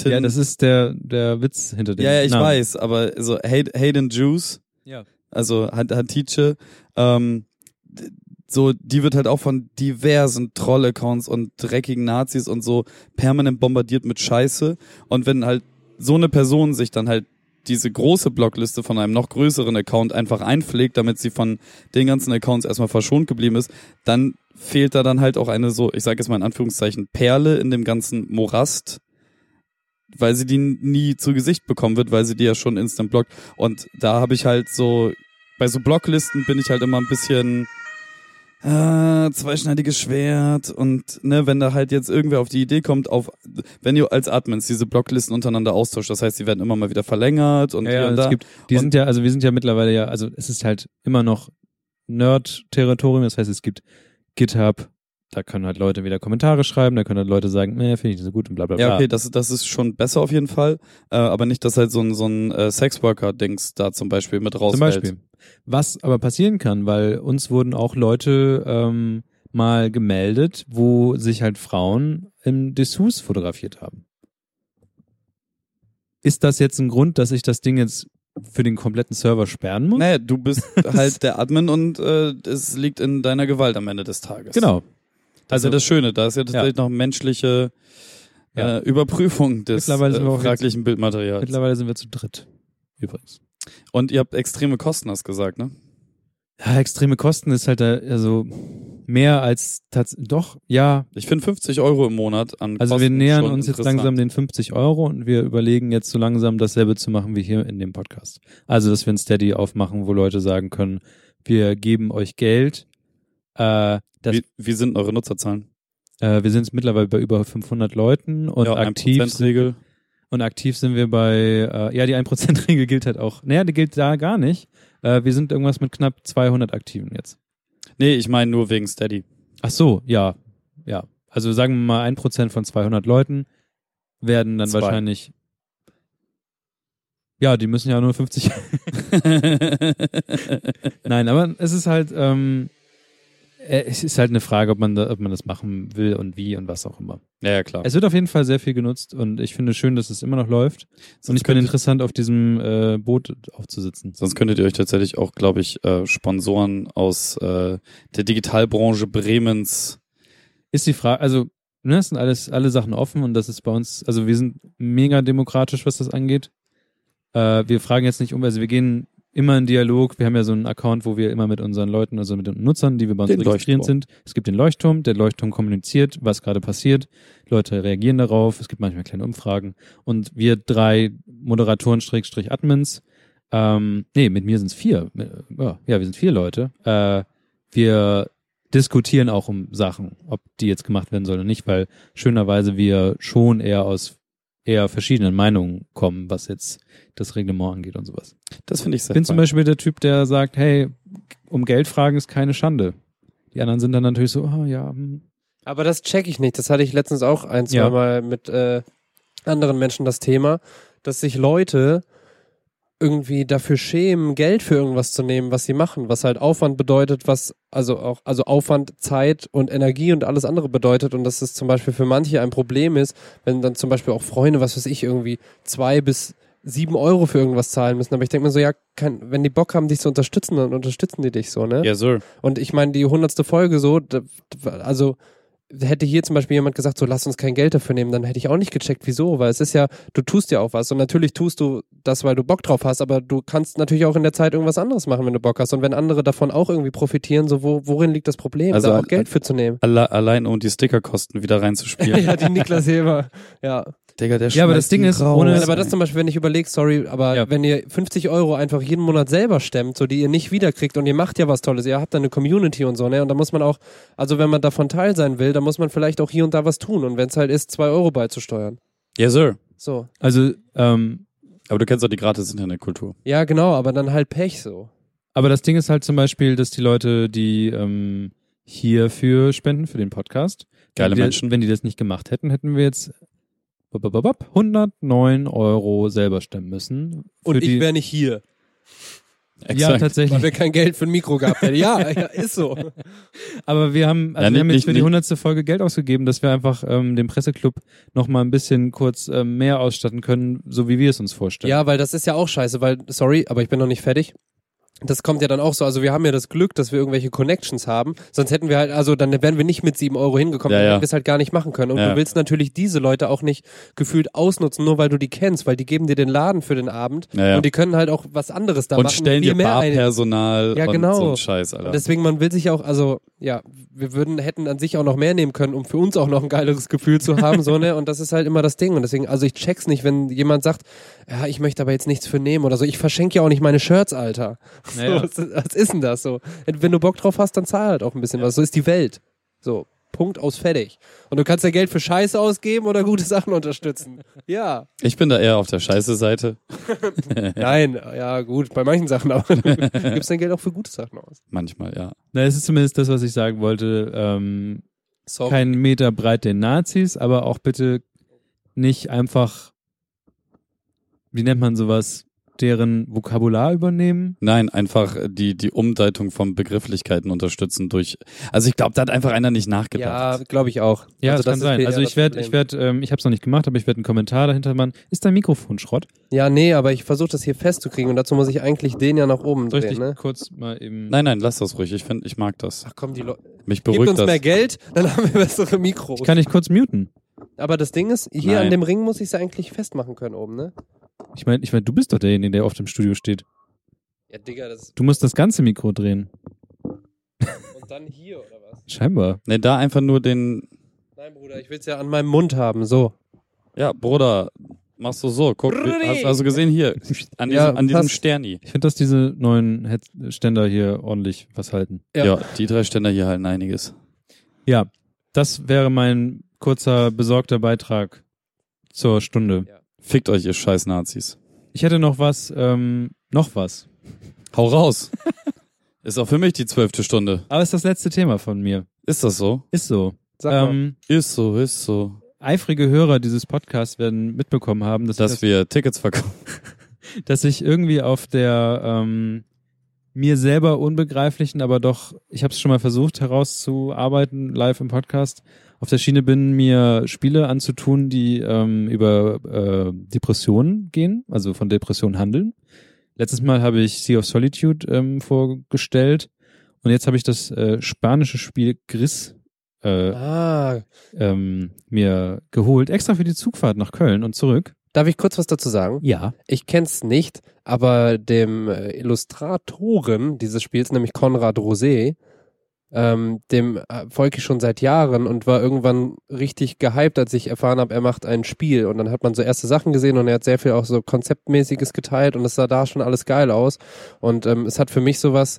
Hayden, ja, das ist der, der Witz hinter dem ja, ja, ich Namen. weiß, aber so Hayden, Juice, Ja. also hat, hat Teacher, ähm, so, die wird halt auch von diversen Troll-Accounts und dreckigen Nazis und so permanent bombardiert mit Scheiße. Und wenn halt so eine Person sich dann halt diese große Blockliste von einem noch größeren Account einfach einpflegt, damit sie von den ganzen Accounts erstmal verschont geblieben ist, dann fehlt da dann halt auch eine so, ich sage jetzt mal in Anführungszeichen, Perle in dem ganzen Morast, weil sie die nie zu Gesicht bekommen wird, weil sie die ja schon instant blockt. Und da habe ich halt so, bei so Blocklisten bin ich halt immer ein bisschen äh, zweischneidiges Schwert und ne, wenn da halt jetzt irgendwer auf die Idee kommt, auf wenn ihr als Admins diese Blocklisten untereinander austauscht, das heißt, die werden immer mal wieder verlängert und Ja, ja, und es da. gibt, die Und- sind ja, also wir sind ja mittlerweile ja, also es ist halt immer noch Nerd-Territorium, das heißt, es gibt GitHub, da können halt Leute wieder Kommentare schreiben, da können halt Leute sagen, nee, finde ich nicht so gut und bla bla bla. Ja, okay, das, das ist schon besser auf jeden Fall, äh, aber nicht, dass halt so ein, so ein äh, Sexworker-Dings da zum Beispiel mit Zum rausfällt. Beispiel. Was aber passieren kann, weil uns wurden auch Leute ähm, mal gemeldet, wo sich halt Frauen im Dessous fotografiert haben. Ist das jetzt ein Grund, dass ich das Ding jetzt für den kompletten Server sperren muss? Naja, du bist halt der Admin und äh, es liegt in deiner Gewalt am Ende des Tages. Genau. Das ist ja das Schöne, da ist ja tatsächlich noch menschliche Ja. äh, Überprüfung des wir äh, fraglichen Bildmaterials. Mittlerweile sind wir zu dritt. Übrigens. Und ihr habt extreme Kosten, hast gesagt, ne? Ja, extreme Kosten ist halt da, also mehr als tats doch, ja. Ich finde 50 Euro im Monat an Also wir Kosten nähern schon uns jetzt langsam den 50 Euro und wir überlegen jetzt so langsam dasselbe zu machen wie hier in dem Podcast. Also, dass wir ein Steady aufmachen, wo Leute sagen können, wir geben euch Geld. Äh, Wie, wie sind eure Nutzerzahlen? äh, wir sind mittlerweile bei über 500 Leuten und ja, aktiv 1%-Regel. Und aktiv sind wir bei, äh, ja, die 1%-Regel gilt halt auch. Naja, die gilt da gar nicht. Äh, wir sind irgendwas mit knapp 200 Aktiven jetzt. Nee, ich meine nur wegen Steady. Ach so, ja, ja. Also sagen wir mal 1% von 200 Leuten werden dann Zwei. wahrscheinlich, ja, die müssen ja nur 50, nein, aber es ist halt, ähm, äh, es ist halt eine Frage, ob man, da, ob man das machen will und wie und was auch immer. ja, ja, klar. Es wird auf jeden Fall sehr viel genutzt und ich finde schön, dass es immer noch läuft. Und Sonst ich bin interessant, auf diesem äh, Boot aufzusitzen. Sonst könntet ihr euch tatsächlich auch, glaube ich, äh, Sponsoren aus äh, der Digitalbranche Bremens. Ist die Frage, also, ne, es sind alles, alle Sachen offen und das ist bei uns, also wir sind mega demokratisch, was das angeht. Äh, wir fragen jetzt nicht um, also wir gehen immer ein Dialog. Wir haben ja so einen Account, wo wir immer mit unseren Leuten, also mit den Nutzern, die wir bei uns Den registrieren Leuchtturm. sind. Es gibt den Leuchtturm, der Leuchtturm kommuniziert, was gerade passiert. Leute reagieren darauf. Es gibt manchmal kleine Umfragen. Und wir drei Moderatoren, Schrägstrich Admins, ähm, nee, mit mir sind es vier. Ja, ja, wir sind vier Leute. Äh, wir diskutieren auch um Sachen, ob die jetzt gemacht werden sollen oder nicht, weil schönerweise wir schon eher aus eher verschiedenen Meinungen kommen, was jetzt das Reglement angeht und sowas. Das finde ich sehr Ich bin zum fein. Beispiel der Typ, der sagt, hey, um Geld fragen ist keine Schande. Die anderen sind dann natürlich so, ah ja, hm. Aber das check ich nicht. Das hatte ich letztens auch ein, zwei Ja. Mal mit äh, anderen Menschen das Thema, dass sich Leute irgendwie dafür schämen, Geld für irgendwas zu nehmen, was sie machen, was halt Aufwand bedeutet, was also auch, also Aufwand, Zeit und Energie und alles andere bedeutet und dass es zum Beispiel für manche ein Problem ist, wenn dann zum Beispiel auch Freunde, was weiß ich, irgendwie zwei bis sieben Euro für irgendwas zahlen müssen. Aber ich denke mir so, ja, kann, wenn die Bock haben, dich zu unterstützen, dann unterstützen die dich so, ne? Ja, Sir. Und ich meine, die hundertste Folge so, also hätte hier zum Beispiel jemand gesagt, so lass uns kein Geld dafür nehmen, dann hätte ich auch nicht gecheckt, wieso, weil es ist ja, du tust ja auch was und natürlich tust du das, weil du Bock drauf hast, aber du kannst natürlich auch in der Zeit irgendwas anderes machen, wenn du Bock hast und wenn andere davon auch irgendwie profitieren, so wo, worin liegt das Problem, Also da auch Geld für zu nehmen? Alle, allein um die Stickerkosten wieder reinzuspielen. ja, die Niklas Heber, ja. Digga, der Ja, aber das Ding ist, ohne- Nein, aber das zum Beispiel, wenn ich überlege, sorry, aber Ja. wenn ihr 50 Euro einfach jeden Monat selber stemmt, so die ihr nicht wiederkriegt und ihr macht ja was Tolles, ihr habt da eine Community und so, ne? Und da muss man auch, also wenn man davon Teil sein will, dann muss man vielleicht auch hier und da was tun. Und wenn es halt ist, zwei Euro beizusteuern. Ja, Sir. So. also, ähm, Aber du kennst doch die gratis Internetkultur. Ja, genau, aber dann halt Pech so. aber das Ding ist halt zum Beispiel, dass die Leute, die ähm, hierfür spenden, für den Podcast, Geile wenn die, Menschen. wenn die das nicht gemacht hätten, hätten wir jetzt 109 Euro selber stemmen müssen. Und ich wäre nicht hier, ja, Exakt. tatsächlich. weil wir kein Geld für ein Mikro gehabt hätten. Ja, ja, ist so. Aber wir haben, also Ja, wir haben jetzt für die hundertste Folge Geld ausgegeben, dass wir einfach ähm, dem Presseclub noch mal ein bisschen kurz ähm, mehr ausstatten können, so wie wir es uns vorstellen. Ja, weil das ist ja auch scheiße, weil, sorry, aber ich bin noch nicht fertig. Das kommt ja dann auch so, also wir haben ja das Glück, dass wir irgendwelche Connections haben, sonst hätten wir halt, also dann wären wir nicht mit sieben Euro hingekommen, Ja, dann ja. hätten wir es halt gar nicht machen können. Und Ja. du willst natürlich diese Leute auch nicht gefühlt ausnutzen, nur weil du die kennst, weil die geben dir den Laden für den Abend Ja, und die können halt auch was anderes da und machen. stellen viel dir mehr ein. Barpersonal Ja, und genau. so ein Scheiß, Alter. Und deswegen, man will sich auch, also, ja, wir würden, hätten an sich auch noch mehr nehmen können, um für uns auch noch ein geileres Gefühl zu haben, so, ne? Und das ist halt immer das Ding. Und deswegen, also ich check's nicht, wenn jemand sagt, ja, ich möchte aber jetzt nichts für nehmen oder so. Ich verschenke ja auch nicht meine Shirts, Alter. Naja. So, was, was ist denn das so? Wenn du Bock drauf hast, dann zahl halt auch ein bisschen was. So ist die Welt. So. Punkt aus fertig. Und du kannst ja Geld für Scheiße ausgeben oder gute Sachen unterstützen. Ja. ich bin da eher auf der scheiße Seite. Nein, ja, gut, bei manchen Sachen, aber du gibst dein Geld auch für gute Sachen aus. Manchmal, ja. Na, es ist zumindest das, was ich sagen wollte. Ähm, Sorry. kein Meter breit den Nazis, aber auch bitte nicht einfach, wie nennt man sowas, deren Vokabular übernehmen. Nein, einfach die, die Umdeutung von Begrifflichkeiten unterstützen durch. Also ich glaube, da hat einfach einer nicht Ja, nachgedacht. glaube ich auch. Ja, Also das kann sein. Also ich werde, ich werde, ähm, ich habe es noch nicht gemacht, aber ich werde einen Kommentar dahinter machen. Ist dein Mikrofon Schrott? Ja, nee, aber ich versuche das hier festzukriegen und dazu muss ich eigentlich den ja nach oben Soll ich drehen, dich ne? kurz mal eben? Nein, nein, lass das ruhig. Ich finde, ich mag das. Ach komm, die Leute. Mich Gebt beruhigt uns das. mehr Geld, dann haben wir bessere Mikros. Ich kann dich kurz muten. Aber das Ding ist, hier Nein. an dem Ring muss ich es eigentlich festmachen können oben, ne? Ich meine, ich mein, du bist doch derjenige, der auf dem Studio steht. Ja, Digga, das. Du musst das ganze Mikro drehen. Und dann hier, oder was? Scheinbar. Nee, da einfach nur den. Nein, Bruder, ich will's ja an meinem Mund haben, so. Ja, Bruder, machst du so. Guck, Brudi. hast also gesehen hier. An diesem, Ja, an diesem. Sterni. Ich finde, dass diese neuen Head Ständer hier ordentlich was halten. Ja. Ja. die drei Ständer hier halten einiges. Ja, das wäre mein kurzer besorgter Beitrag zur Stunde. Fickt euch, ihr scheiß Nazis. Ich hätte noch was, ähm, noch was. Hau raus. Ist auch für mich die zwölfte Stunde. Aber es ist das letzte Thema von mir. Ist das so? Ist so. Sag mal. Ähm, Ist so, ist so. eifrige Hörer dieses Podcasts werden mitbekommen haben, dass, Dass wir Tickets verkaufen. das, dass ich irgendwie auf der ähm, mir selber unbegreiflichen, aber doch, ich habe es schon mal versucht herauszuarbeiten, live im Podcast, auf der Schiene bin, mir Spiele anzutun, die ähm, über äh, Depressionen gehen, also von Depressionen handeln. Letztes Mal habe ich Sea of Solitude ähm, vorgestellt und jetzt habe ich das äh, spanische Spiel Gris äh, ah, ähm, mir geholt, extra für die Zugfahrt nach Köln und zurück. Darf ich kurz was dazu sagen? Ja. Ich kenn's nicht, aber dem äh, Illustratoren dieses Spiels, nämlich Konrad Rosé, ähm, dem äh, folge ich schon seit Jahren und war irgendwann richtig gehypt, als ich erfahren habe, er macht ein Spiel. Und dann hat man so erste Sachen gesehen und er hat sehr viel auch so Konzeptmäßiges geteilt und es sah da schon alles geil aus. Und ähm, es hat für mich sowas,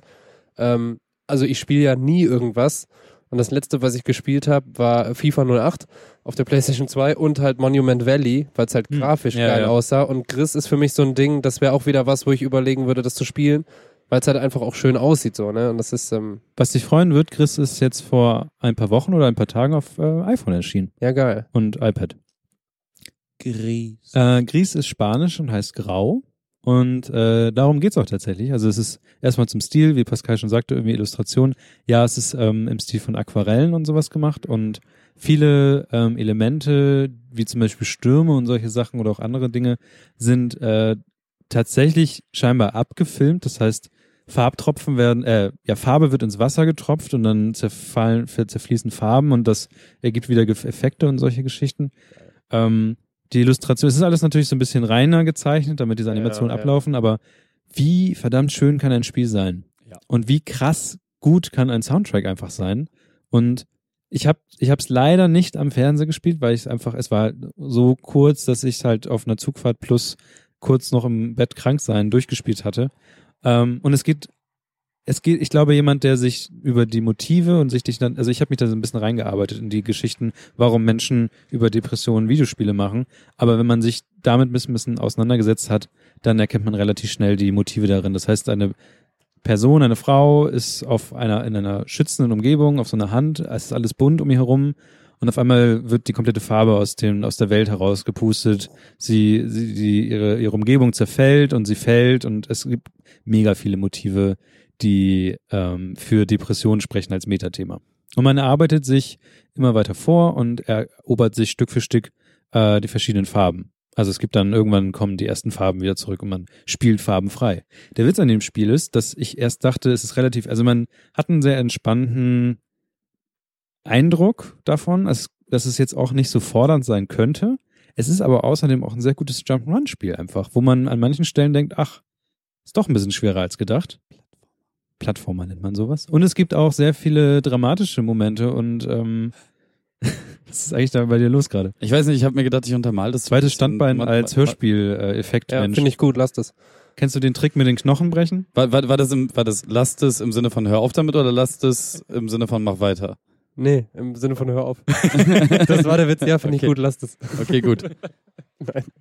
ähm, also ich spiele ja nie irgendwas. Und das letzte, was ich gespielt habe, war FIFA 08 auf der PlayStation 2 und halt Monument Valley, weil es halt Hm. grafisch Ja, geil ja. aussah. Und Gris ist für mich so ein Ding, das wäre auch wieder was, wo ich überlegen würde, das zu spielen, weil es halt einfach auch schön aussieht so, ne? Und das ist, ähm, Was dich freuen wird, Chris ist jetzt vor ein paar Wochen oder ein paar Tagen auf äh, iPhone erschienen ja geil. und iPad. Gries. Äh, Gris ist Spanisch und heißt Grau. Und äh, darum geht's auch tatsächlich. Also es ist erstmal zum Stil, wie Pascal schon sagte, irgendwie Illustration. Ja, es ist ähm, im Stil von Aquarellen und sowas gemacht und viele ähm, Elemente, wie zum Beispiel Stürme und solche Sachen oder auch andere Dinge, sind äh, tatsächlich scheinbar abgefilmt. Das heißt, Farbtropfen werden, äh, ja, Farbe wird ins Wasser getropft und dann zerfallen, zerfließen Farben und das ergibt wieder Effekte und solche Geschichten. Ähm, die Illustration, es ist alles natürlich so ein bisschen reiner gezeichnet, damit diese Animationen Ja, ja. ablaufen, aber wie verdammt schön kann ein Spiel sein? Ja. Und wie krass gut kann ein Soundtrack einfach sein? Und ich habe ich habe es leider nicht am Fernseher gespielt, weil ich es einfach, es war so kurz, dass ich es halt auf einer Zugfahrt plus kurz noch im Bett krank sein durchgespielt hatte. Ähm, und es geht, es geht, ich glaube, jemand, der sich über die Motive und sich dich dann, also ich habe mich da so ein bisschen reingearbeitet in die Geschichten, warum Menschen über Depressionen Videospiele machen. Aber wenn man sich damit ein bisschen, auseinandergesetzt hat, dann erkennt man relativ schnell die Motive darin. Das heißt, eine Person, eine Frau ist auf einer, in einer schützenden Umgebung, auf so einer Hand, es ist alles bunt um ihr herum und auf einmal wird die komplette Farbe aus dem, aus der Welt heraus gepustet. Sie, sie, die, ihre, ihre Umgebung zerfällt und sie fällt und es gibt mega viele Motive, die ähm, für Depressionen sprechen als Metathema. Und man erarbeitet sich immer weiter vor und erobert sich Stück für Stück äh, die verschiedenen Farben. Also es gibt dann irgendwann kommen die ersten Farben wieder zurück und man spielt farbenfrei. Der Witz an dem Spiel ist, dass ich erst dachte, es ist relativ, also man hat einen sehr entspannten Eindruck davon, dass, dass es jetzt auch nicht so fordernd sein könnte. Es ist aber außerdem auch ein sehr gutes Jump'n'Run-Spiel einfach, wo man an manchen Stellen denkt, ach, ist doch ein bisschen schwerer als gedacht. Plattformer nennt man sowas. Und es gibt auch sehr viele dramatische Momente und ähm, was ist eigentlich da bei dir los gerade? Ich weiß nicht, ich habe mir gedacht, ich untermal das. Zweites Standbein als Hörspiel-Effekt, Ja, Mensch. finde ich gut, lass das. Kennst du den Trick mit den Knochen brechen? War, war, war, das im, war das lasst es im Sinne von hör auf damit oder lasst es im Sinne von mach weiter? Nee, im Sinne von hör auf. das war der Witz, ja, finde ich Okay. gut, lass das. Okay, gut.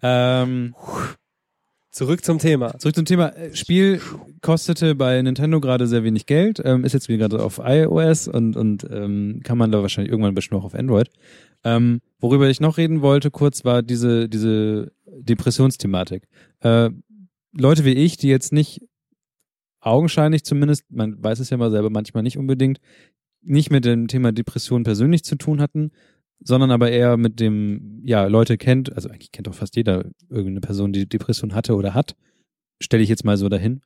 Ähm, Zurück zum Thema. zurück zum Thema. Äh, Spiel kostete bei Nintendo gerade sehr wenig Geld, ähm, ist jetzt wieder gerade auf iOS und, und ähm, kann man da wahrscheinlich irgendwann bestimmt auch auf Android. Ähm, worüber ich noch reden wollte kurz, war diese, diese Depressionsthematik. Äh, Leute wie ich, die jetzt nicht augenscheinlich zumindest, man weiß es ja mal selber manchmal nicht unbedingt, nicht mit dem Thema Depression persönlich zu tun hatten, sondern aber eher mit dem, ja, Leute kennt, also eigentlich kennt auch fast jeder irgendeine Person, die Depression hatte oder hat, stelle ich jetzt mal so dahin.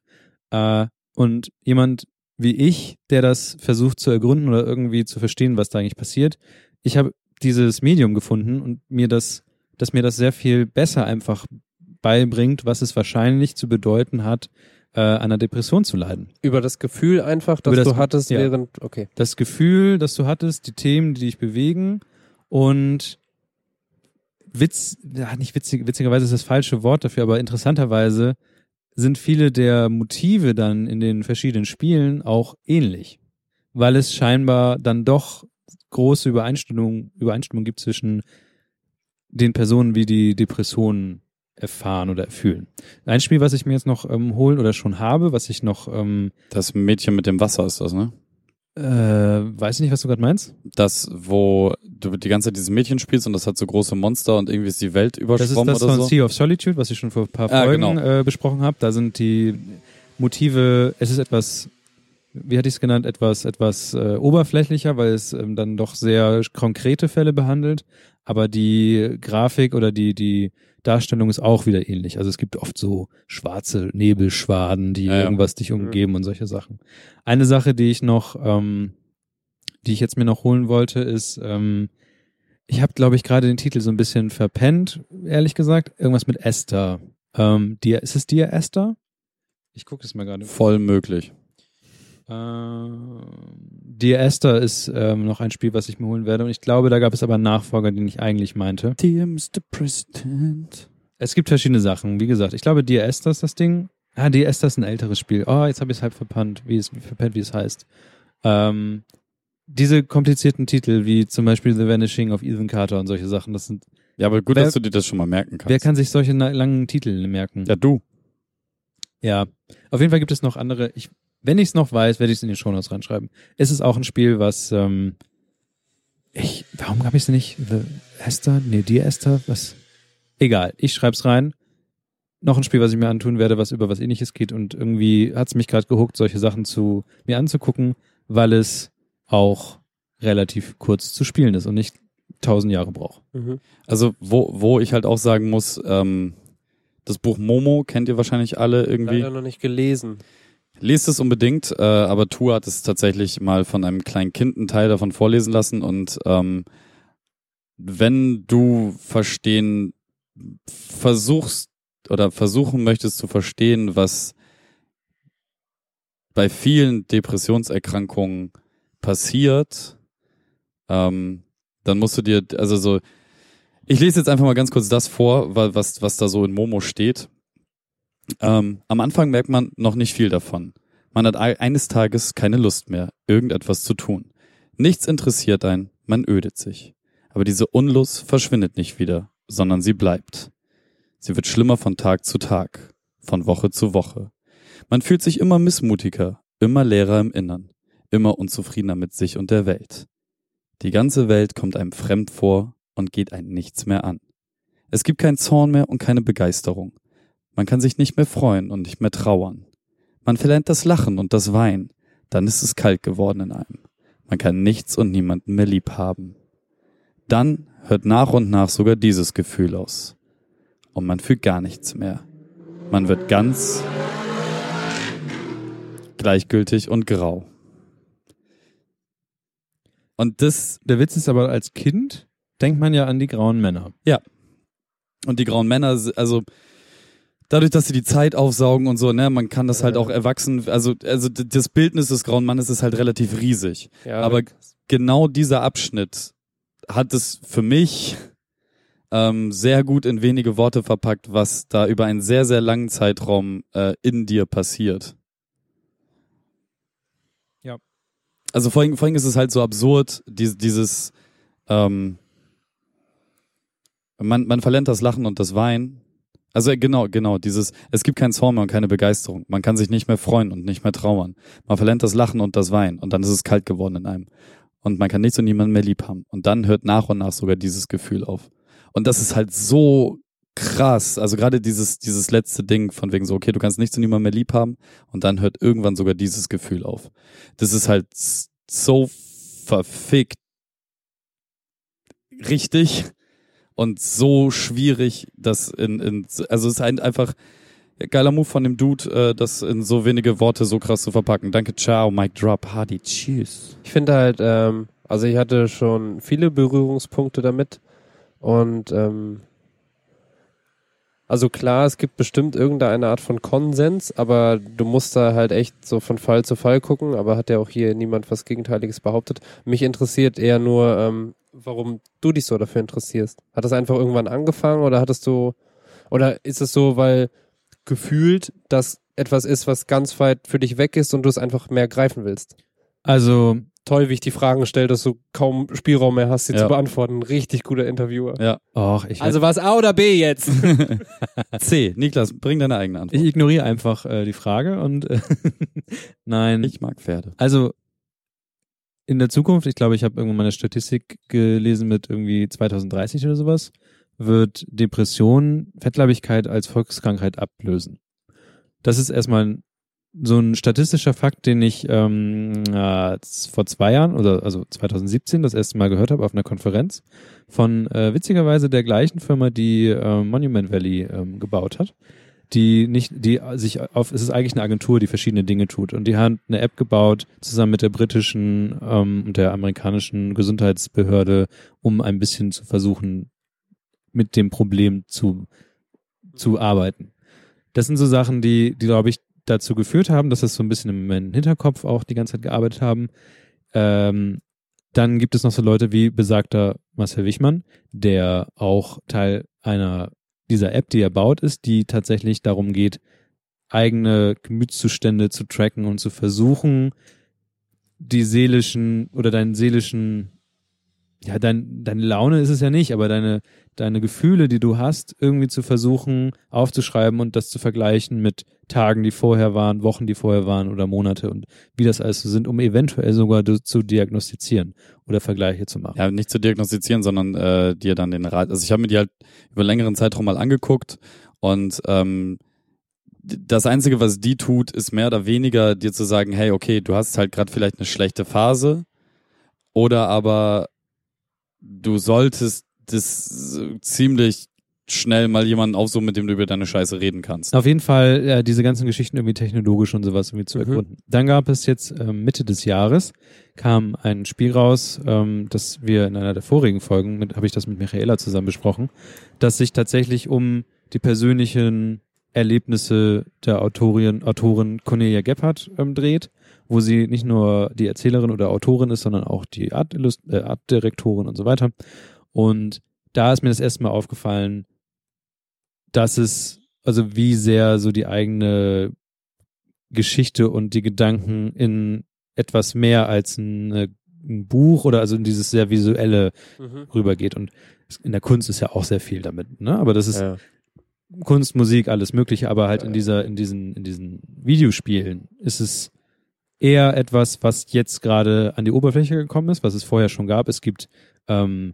Äh, und jemand wie ich, der das versucht zu ergründen oder irgendwie zu verstehen, was da eigentlich passiert, ich habe dieses Medium gefunden und mir das, dass mir das sehr viel besser einfach beibringt, was es wahrscheinlich zu bedeuten hat, äh, einer Depression zu leiden. Über das Gefühl einfach, das, Über das- du hattest ja. während, okay. das Gefühl, das du hattest, die Themen, die dich bewegen und Witz, ja, nicht witzig, witzigerweise ist das falsche Wort dafür, aber interessanterweise sind viele der Motive dann in den verschiedenen Spielen auch ähnlich, weil es scheinbar dann doch große Übereinstimmung, Übereinstimmung gibt zwischen den Personen, wie die Depressionen erfahren oder erfühlen. Ein Spiel, was ich mir jetzt noch ähm, holen oder schon habe, was ich noch, ähm, Das Mädchen mit dem Wasser ist das, ne? Äh, weiß nicht, was du gerade meinst. Das, wo du die ganze Zeit dieses Mädchen spielst und das hat so große Monster und irgendwie ist die Welt Das ist überschwommen das oder von so. Sea of Solitude, was ich schon vor ein paar Ah, Folgen genau. äh, besprochen habe. Da sind die Motive, es ist etwas, wie hatte ich es genannt, etwas, etwas äh, oberflächlicher, weil es ähm, dann doch sehr konkrete Fälle behandelt. Aber die Grafik oder die, die Darstellung ist auch wieder ähnlich. Also es gibt oft so schwarze Nebelschwaden, die Ja, ja. irgendwas dich umgeben und solche Sachen. Eine Sache, die ich noch, ähm, die ich jetzt mir noch holen wollte, ist, ähm, Ich habe, glaube ich, gerade den Titel so ein bisschen verpennt, ehrlich gesagt. Irgendwas mit Esther. Ähm, Dear, ist es Dear Esther? Ich gucke es mal gerade. Voll möglich. Ähm, Dear Esther ist ähm, noch ein Spiel, was ich mir holen werde. Und ich glaube, da gab es aber einen Nachfolger, den ich eigentlich meinte. Dear Mr. President. Es gibt verschiedene Sachen. Wie gesagt, ich glaube, Dear Esther ist das Ding. Ah, Dear Esther ist ein älteres Spiel. Oh, jetzt habe ich es halb verpannt, wie es, verpennt, wie es heißt. Ähm, diese komplizierten Titel, wie zum Beispiel The Vanishing of Ethan Carter und solche Sachen, das sind, Ja, aber gut, Wer- dass du dir das schon mal merken kannst. wer kann sich solche langen Titel merken? ja, du. Ja, auf jeden Fall gibt es noch andere. Ich, wenn ich es noch weiß, werde ich es in die Shownotes reinschreiben. Es ist auch ein Spiel, was ähm, ich. Warum habe ich es nicht? The Esther? Nee, die Esther? Was? Egal, ich schreib's rein. Noch ein Spiel, was ich mir antun werde, was über was ähnliches geht und irgendwie hat's mich gerade gehuckt, solche Sachen zu mir anzugucken, weil es auch relativ kurz zu spielen ist und nicht tausend Jahre braucht. Mhm. Also, wo, wo ich halt auch sagen muss, ähm, das Buch Momo kennt ihr wahrscheinlich alle irgendwie. Leider noch nicht gelesen. Lest es unbedingt, äh, aber Tu hat es tatsächlich mal von einem kleinen Kind einen Teil davon vorlesen lassen und ähm, wenn du verstehen versuchst oder versuchen möchtest zu verstehen, was bei vielen Depressionserkrankungen passiert, ähm, dann musst du dir, also so, ich lese jetzt einfach mal ganz kurz das vor, wa- was, was da so in Momo steht. Ähm, am Anfang merkt man noch nicht viel davon. Man hat ei- eines Tages keine Lust mehr, irgendetwas zu tun. Nichts interessiert einen, man ödet sich. Aber diese Unlust verschwindet nicht wieder, sondern sie bleibt. Sie wird schlimmer von Tag zu Tag, von Woche zu Woche. Man fühlt sich immer missmutiger, immer leerer im Innern, immer unzufriedener mit sich und der Welt. Die ganze Welt kommt einem fremd vor und geht einen nichts mehr an. Es gibt keinen Zorn mehr und keine Begeisterung. Man kann sich nicht mehr freuen und nicht mehr trauern. Man verlernt das Lachen und das Weinen, dann ist es kalt geworden in einem. Man kann nichts und niemanden mehr lieb haben. Dann hört nach und nach sogar dieses Gefühl aus. Und man fühlt gar nichts mehr. Man wird ganz gleichgültig und grau. Und das Der Witz ist aber, als Kind denkt man ja an die grauen Männer. Und die grauen Männer, also dadurch, dass sie die Zeit aufsaugen und so, ne, man kann das halt auch erwachsen, also, also das Bildnis des grauen Mannes ist halt relativ riesig. Ja, Aber genau dieser Abschnitt hat es für mich ähm, sehr gut in wenige Worte verpackt, was da über einen sehr, sehr langen Zeitraum äh, in dir passiert. Ja. Also vor allem, vor allem ist es halt so absurd, dieses, dieses ähm, man, man verlernt das Lachen und das Weinen. Also äh, genau, genau, dieses, es gibt keinen Zorn mehr und keine Begeisterung. Man kann sich nicht mehr freuen und nicht mehr trauern. Man verlernt das Lachen und das Weinen und dann ist es kalt geworden in einem. Und man kann nichts und niemanden mehr lieb haben. Und dann hört nach und nach sogar dieses Gefühl auf. Und das ist halt so krass. Also gerade dieses, dieses letzte Ding von wegen so, okay, du kannst nichts und niemanden mehr lieb haben. Und dann hört irgendwann sogar dieses Gefühl auf. Das ist halt so verfickt richtig und so schwierig, das in, in also es ist ein, einfach geiler Move von dem Dude, äh, das in so wenige Worte so krass zu verpacken. Danke, ciao, Mike Drop, Hardy, tschüss. Ich finde halt, ähm, also ich hatte schon viele Berührungspunkte damit und ähm, also klar, es gibt bestimmt irgendeine Art von Konsens, aber du musst da halt echt so von Fall zu Fall gucken, aber hat ja auch hier niemand was Gegenteiliges behauptet. Mich interessiert eher nur, ähm, warum du dich so dafür interessierst. Hat das einfach irgendwann angefangen oder hattest du, oder ist es so, weil gefühlt das etwas ist, was ganz weit für dich weg ist und du es einfach mehr greifen willst? Also, toll, wie ich die Fragen stelle, dass du kaum Spielraum mehr hast, sie Ja. zu beantworten. Richtig guter Interviewer. Ja. ach, ich, Also war es A oder B jetzt? C, Niklas, bring deine eigene Antwort. ich ignoriere einfach äh, die Frage und äh, nein. Ich mag Pferde. Also in der Zukunft, ich glaube, ich habe irgendwann mal eine Statistik gelesen mit irgendwie 2030 oder sowas, wird Depression Fettleibigkeit als Volkskrankheit ablösen. Das ist erstmal so ein statistischer Fakt, den ich ähm, äh, vor zwei Jahren oder also 2017 das erste Mal gehört habe auf einer Konferenz von äh, witzigerweise der gleichen Firma, die äh, Monument Valley ähm, gebaut hat. Die nicht, die sich auf, es ist eigentlich eine Agentur, die verschiedene Dinge tut. Und die haben eine App gebaut, zusammen mit der britischen ähm, und der amerikanischen Gesundheitsbehörde, um ein bisschen zu versuchen, mit dem Problem zu, zu arbeiten. Das sind so Sachen, die, die, glaube ich, dazu geführt haben, dass das so ein bisschen im Hinterkopf auch die ganze Zeit gearbeitet haben. Ähm, dann gibt es noch so Leute wie besagter Marcel Wichmann, der auch Teil einer dieser App, die er baut, ist, die tatsächlich darum geht, eigene Gemütszustände zu tracken und zu versuchen, die seelischen oder deinen seelischen, ja, dein, deine Laune ist es ja nicht, aber deine, deine Gefühle, die du hast, irgendwie zu versuchen aufzuschreiben und das zu vergleichen mit Tagen, die vorher waren, Wochen, die vorher waren oder Monate und wie das alles so sind, um eventuell sogar zu diagnostizieren oder Vergleiche zu machen. Ja, nicht zu diagnostizieren, sondern äh, dir dann den Rat. Also ich habe mir die halt über längeren Zeitraum mal angeguckt und ähm, das Einzige, was die tut, ist mehr oder weniger dir zu sagen, hey, okay, du hast halt gerade vielleicht eine schlechte Phase oder aber du solltest das äh, ziemlich schnell mal jemanden aufsuchen, mit dem du über deine Scheiße reden kannst. Auf jeden Fall äh, diese ganzen Geschichten irgendwie technologisch und sowas irgendwie zu Mhm. erkunden. Dann gab es jetzt ähm, Mitte des Jahres kam ein Spiel raus, ähm, das wir in einer der vorigen Folgen mit habe ich das mit Michaela zusammen besprochen, das sich tatsächlich um die persönlichen Erlebnisse der Autorin, Autorin Cornelia Gebhardt ähm, dreht, wo sie nicht nur die Erzählerin oder Autorin ist, sondern auch die Art, äh, Artdirektorin und so weiter. Und da ist mir das erste Mal aufgefallen, dass es, also wie sehr so die eigene Geschichte und die Gedanken in etwas mehr als ein, ein Buch oder also in dieses sehr visuelle Mhm. rübergeht. Und in der Kunst ist ja auch sehr viel damit, ne? Aber das ist Ja. Kunst, Musik, alles Mögliche, aber halt in Ja. dieser, in diesen, in diesen Videospielen ist es eher etwas, was jetzt gerade an die Oberfläche gekommen ist, was es vorher schon gab. Es gibt ähm,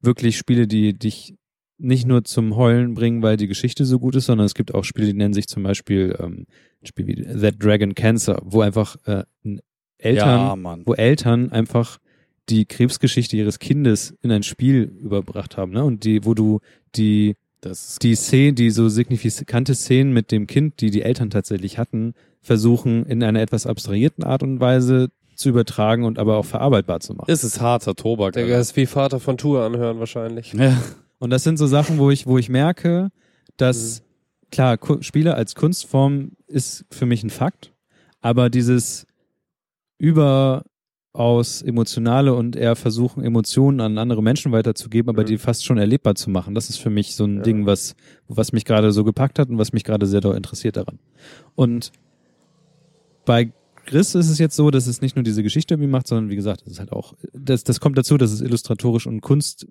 wirklich Spiele, die dich nicht nur zum Heulen bringen, weil die Geschichte so gut ist, sondern es gibt auch Spiele, die nennen sich zum Beispiel ähm, ein Spiel wie That Dragon Cancer, wo einfach äh, Eltern, ja, wo Eltern einfach die Krebsgeschichte ihres Kindes in ein Spiel überbracht haben, ne? Und die, wo du die die Szene, die so signifikante Szenen mit dem Kind, die die Eltern tatsächlich hatten, versuchen in einer etwas abstrahierten Art und Weise zu übertragen und aber auch verarbeitbar zu machen. es ist harter Tobak. Der ist wie Vater von Tour anhören wahrscheinlich. Ja. Und das sind so Sachen, wo ich, wo ich merke, dass klar, Ku- Spiele als Kunstform ist für mich ein Fakt, aber dieses überaus emotionale und eher versuchen, Emotionen an andere Menschen weiterzugeben, aber Mhm. die fast schon erlebbar zu machen, das ist für mich so ein Ja. Ding, was, was mich gerade so gepackt hat und was mich gerade sehr doll interessiert daran. Und bei Chris ist es jetzt so, dass es nicht nur diese Geschichte irgendwie macht, sondern wie gesagt, es ist halt auch, das, das kommt dazu, dass es illustratorisch und Kunst,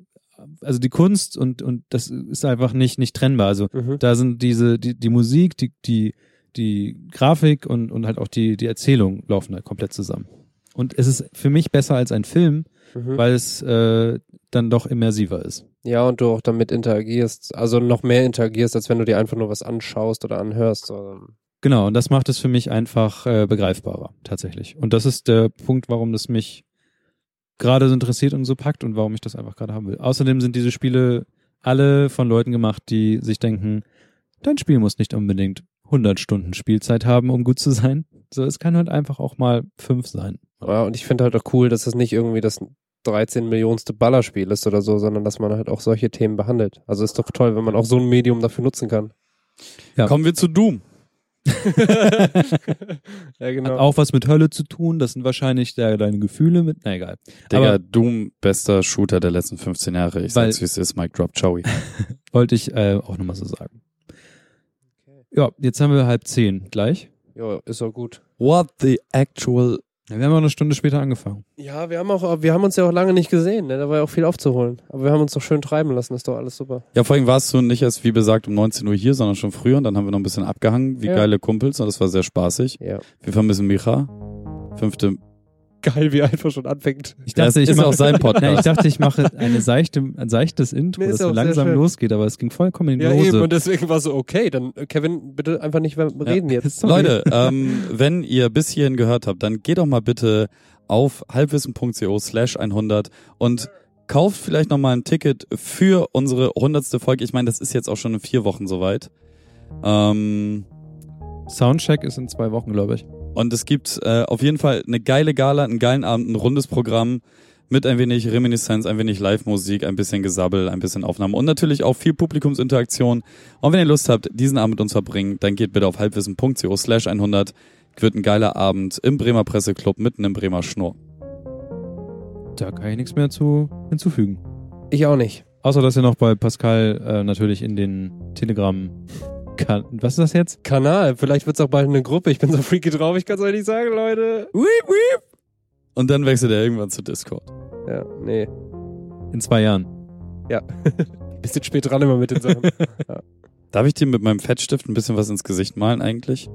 also die Kunst und, und das ist einfach nicht, nicht trennbar. Also Mhm. da sind diese, die, die Musik, die, die, die Grafik und, und halt auch die, die Erzählung laufen halt komplett zusammen. Und es ist für mich besser als ein Film, Mhm. weil es äh, dann doch immersiver ist. Ja, und du auch damit interagierst, also noch mehr interagierst, als wenn du dir einfach nur was anschaust oder anhörst. So. Genau, und das macht es für mich einfach äh, begreifbarer, tatsächlich. Und das ist der Punkt, warum das mich gerade so interessiert und so packt und warum ich das einfach gerade haben will. Außerdem sind diese Spiele alle von Leuten gemacht, die sich denken, dein Spiel muss nicht unbedingt 100 Stunden Spielzeit haben, um gut zu sein. So, es kann halt einfach auch mal fünf sein. Ja, und ich finde halt auch cool, dass es nicht irgendwie das 13 Millionste Ballerspiel ist oder so, sondern dass man halt auch solche Themen behandelt. Also ist doch toll, wenn man auch so ein Medium dafür nutzen kann. Ja. Kommen wir zu Doom. Ja, Hat genau. auch was mit Hölle zu tun. Das sind wahrscheinlich da deine Gefühle mit. Na egal. Digga, Aber- Doom, bester Shooter der letzten 15 Jahre. Ich Weil- sag's, wie es ist, Mike Drop, ciao. Wollte ich äh, auch nochmal so sagen. Ja, jetzt haben wir halb zehn gleich. Ja, ist auch gut. What the actual... Ja, wir haben auch eine Stunde später angefangen. Ja, wir haben auch, wir haben uns ja auch lange nicht gesehen, ne? Da war ja auch viel aufzuholen. Aber wir haben uns doch schön treiben lassen, ist doch alles super. Ja, vor allem warst du nicht erst, wie besagt, um 19 Uhr hier, sondern schon früher und dann haben wir noch ein bisschen abgehangen, wie Ja. geile Kumpels und das war sehr spaßig. Ja. Wir vermissen Micha. Fünfte... Geil, wie einfach schon anfängt. Ich Das ist mache- auch sein Podcast. Nein, ich dachte, ich mache eine seichte, ein seichtes Intro, Nee, ist das so auch sehr langsam losgeht, aber es ging vollkommen in die Ja, Hose. eben, und deswegen war so, okay, dann, äh, Kevin, bitte einfach nicht mehr reden jetzt. Sorry. Leute, ähm, wenn ihr bis hierhin gehört habt, dann geht doch mal bitte auf halbwissen.co slash 100 und kauft vielleicht noch mal ein Ticket für unsere hundertste Folge. Ich meine, das ist jetzt auch schon in vier Wochen soweit. Ähm, Soundcheck ist in zwei Wochen, glaube ich. Und es gibt äh, auf jeden Fall eine geile Gala, einen geilen Abend, ein rundes Programm mit ein wenig Reminiszenz, ein wenig Live-Musik, ein bisschen Gesabbel, ein bisschen Aufnahme und natürlich auch viel Publikumsinteraktion. Und wenn ihr Lust habt, diesen Abend mit uns verbringen, dann geht bitte auf halbwissen.co slash 100. Wird ein geiler Abend im Bremer Presseclub mitten im Bremer Schnurr. Da kann ich nichts mehr zu hinzufügen. Ich auch nicht. Außer, dass ihr noch bei Pascal äh, natürlich in den Telegram kann. Was ist das jetzt? Kanal. Vielleicht wird's auch bald eine Gruppe. Ich bin so freaky drauf, ich kann's euch nicht sagen, Leute. Und dann wechselt er irgendwann zu Discord. Ja, nee. In zwei Jahren. Bisschen spät dran immer mit den Sachen. Darf ich dir mit meinem Fettstift ein bisschen was ins Gesicht malen eigentlich?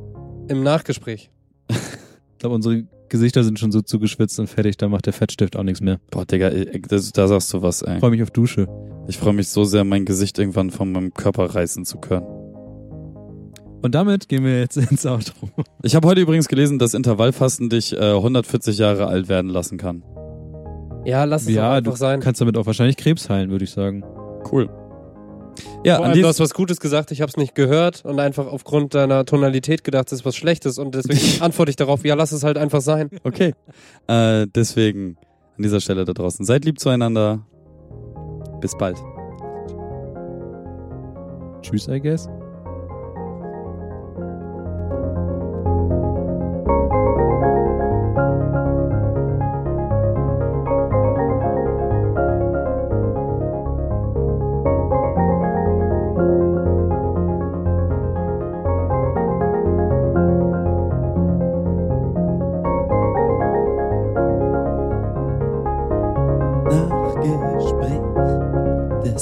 Im Nachgespräch. Ich glaube, unsere Gesichter sind schon so zugeschwitzt und fertig, da macht der Fettstift auch nichts mehr. Boah, Digga, das, da sagst du was, ey. Ich freue mich auf Dusche. Ich freue mich so sehr, mein Gesicht irgendwann von meinem Körper reißen zu können. Und damit gehen wir jetzt ins Outro. Ich habe heute übrigens gelesen, dass Intervallfasten dich äh, 140 Jahre alt werden lassen kann. Ja, lass es Ja, auch du einfach sein. kannst damit auch wahrscheinlich Krebs heilen, würde ich sagen. Cool. Ja, Vor an allem, du hast was Gutes gesagt, ich habe es nicht gehört und einfach aufgrund deiner Tonalität gedacht, das ist was Schlechtes und deswegen antworte ich darauf, ja, lass es halt einfach sein. okay. Äh, deswegen an dieser Stelle da draußen. Seid lieb zueinander. Bis bald. Tschüss, I guess.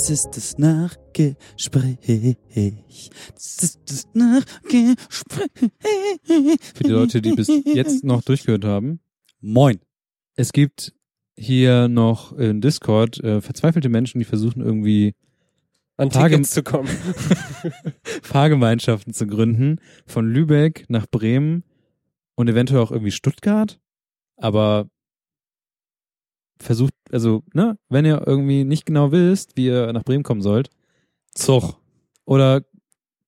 Das ist das Nachgespräch. Das ist das Nachgespräch. Für die Leute, die bis jetzt noch durchgehört haben. Moin. Es gibt hier noch in Discord äh, verzweifelte Menschen, die versuchen irgendwie An Tage- Tickets zu kommen. Fahrgemeinschaften zu gründen. Von Lübeck nach Bremen und eventuell auch irgendwie Stuttgart. Aber versucht, also, ne, wenn ihr irgendwie nicht genau wisst, wie ihr nach Bremen kommen sollt, Zug. oder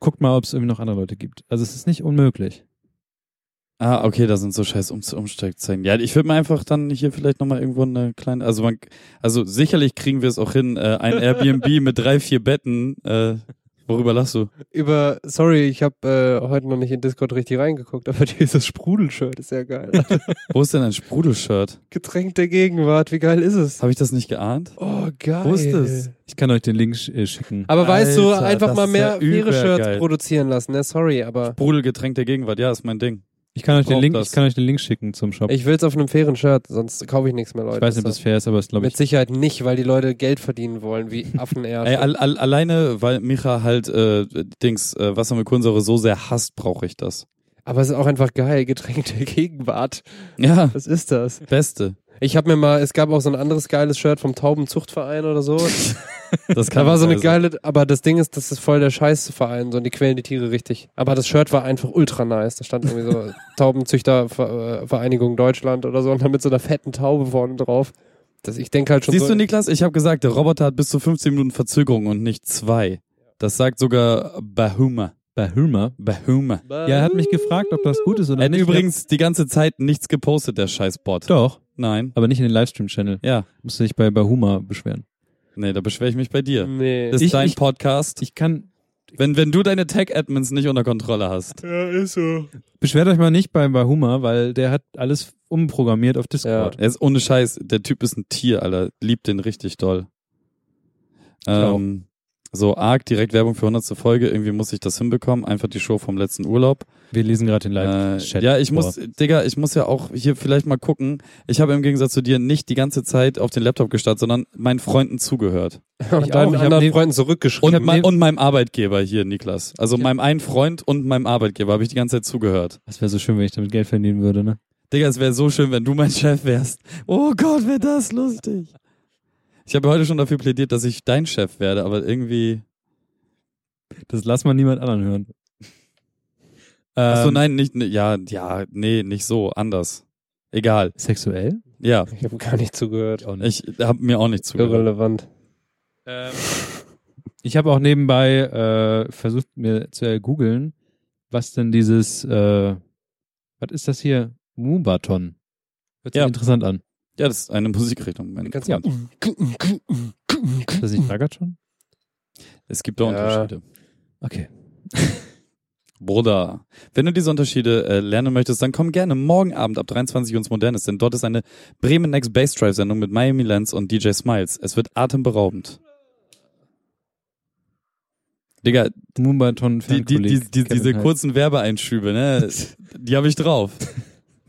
guckt mal, ob es irgendwie noch andere Leute gibt. Also es ist nicht unmöglich. Ah, okay, da sind so scheiß um Umsteigzeiten. Ja, ich würde mir einfach dann hier vielleicht nochmal irgendwo eine kleine, also man, also sicherlich kriegen wir es auch hin, äh, ein Airbnb mit drei, vier Betten, äh, worüber lachst du? Über, sorry, ich habe äh, heute noch nicht in Discord richtig reingeguckt, aber dieses Sprudelshirt ist ja geil. Wo ist denn ein Sprudelshirt? Getränk der Gegenwart, wie geil ist es? Habe ich das nicht geahnt? Oh, geil. Wo ist das? Ich kann euch den Link sch- äh, schicken. Aber weißt du, Alter, einfach mal mehr ja Shirts produzieren lassen, ne? Sorry, aber Sprudelgetränk der Gegenwart, ja, ist mein Ding. Ich kann euch den Link, das. ich kann euch den Link schicken zum Shop. Ich, ich will's auf einem fairen Shirt, sonst kaufe ich nichts mehr, Leute. weiß nicht, ob das fair ist, aber es glaube Mit ich. Sicherheit nicht, weil die Leute Geld verdienen wollen, wie Affenärsche. Ey, all, all, alleine, weil Micha halt, äh, Dings, äh, Wasser mit Kohlensäure so sehr hasst, brauche ich das. aber es ist auch einfach geil, Getränk der Gegenwart. Ja, Was ist das? beste. Ich habe mir mal, es gab auch so ein anderes geiles Shirt vom Taubenzuchtverein oder so. Das kann Da war so eine sein. geile, aber das Ding ist, das ist voll der Scheißverein, so und die quälen die Tiere richtig. Aber das Shirt war einfach ultra nice. Da stand irgendwie so Taubenzüchtervereinigung Deutschland oder so und dann mit so einer fetten Taube vorne drauf. Das, ich denke halt schon Siehst so, du, Niklas, ich habe gesagt, der Roboter hat bis zu 15 Minuten Verzögerung und nicht zwei. Das sagt sogar Bahuma. Hülmer. Bahuma. Ja, er hat mich gefragt, ob das gut ist oder Er hat nicht. übrigens die ganze Zeit nichts gepostet, der Scheißbot. Doch, Nein. aber nicht in den Livestream-Channel. Ja. Musst du dich bei Bahuma beschweren. Nee, da beschwere ich mich bei dir. Nee. Das ist Ich- dein ich- Podcast. Ich kann. Wenn, wenn du deine Tech-Admins nicht unter Kontrolle hast. ja, ist so. Beschwert euch mal nicht bei Bahuma, weil der hat alles umprogrammiert auf Discord. Er ist ohne Scheiß, der Typ ist ein Tier, Alter. Liebt den richtig doll. Ähm, so arg direkt Werbung für 100. Folge. Irgendwie muss ich das hinbekommen. Einfach die Show vom letzten Urlaub. Wir lesen gerade den Äh, Live-Chat. ja, ich vor. muss, Digga, ich muss ja auch hier vielleicht mal gucken. Ich habe im Gegensatz zu dir nicht die ganze Zeit auf den Laptop gestartet, sondern meinen Freunden zugehört. Und Ich deinen. Ich hab anderen neben- Freunden Und, zurückgeschrieben. mein, neben- und meinem Arbeitgeber hier, Niklas. Also Ja. meinem einen Freund und meinem Arbeitgeber habe ich die ganze Zeit zugehört. Das wäre so schön, wenn ich damit Geld verdienen würde, ne? Digga, es wäre so schön, wenn du mein Chef wärst. Oh Gott, wäre das lustig. Ich habe heute schon dafür plädiert, dass ich dein Chef werde, aber irgendwie. Das lass mal niemand anderen hören. Achso, Ähm, nein, nicht. ne- Ja, ja, nee, nicht so, anders. Egal. Sexuell? Ja, ich habe gar nicht zugehört. Nicht. ich habe mir auch nicht zugehört. Irrelevant. Ähm, Ich habe auch nebenbei äh, versucht mir zu äh, googeln, was denn dieses, äh, was ist das hier? Moobaton. Hört sich Ja. interessant an. Ja, das ist eine Musikrichtung. mein Kannst Freund. Ist das nicht Ragaton? Es gibt da Ja. Unterschiede. Okay. Bruder, wenn du diese Unterschiede äh, lernen möchtest, dann komm gerne morgen Abend ab 23 Uhr ins Modernes, denn dort ist eine Bremen Next Bass Drive Sendung mit Miami Lens und DJ Smiles. Es wird atemberaubend. Digga, Moobaton die, die, die, die, diese kurzen Werbeeinschübe, ne, die habe ich drauf.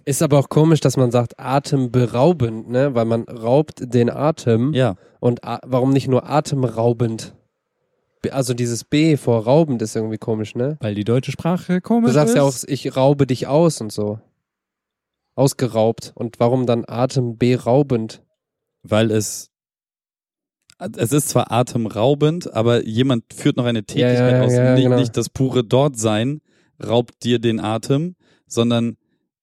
Ist aber auch komisch, dass man sagt atemberaubend, ne? Weil man raubt den Atem. Ja, Und warum nicht nur atemraubend? Also dieses B vor raubend ist irgendwie komisch, ne? Weil die deutsche Sprache komisch Du sagst ist. ja auch, ich raube dich aus und so. Ausgeraubt. Und warum dann atemberaubend? weil es es ist zwar atemraubend, aber jemand führt noch eine Tätigkeit Ja, ja, aus. ja, nicht, genau. nicht das pure Dortsein raubt dir den Atem, sondern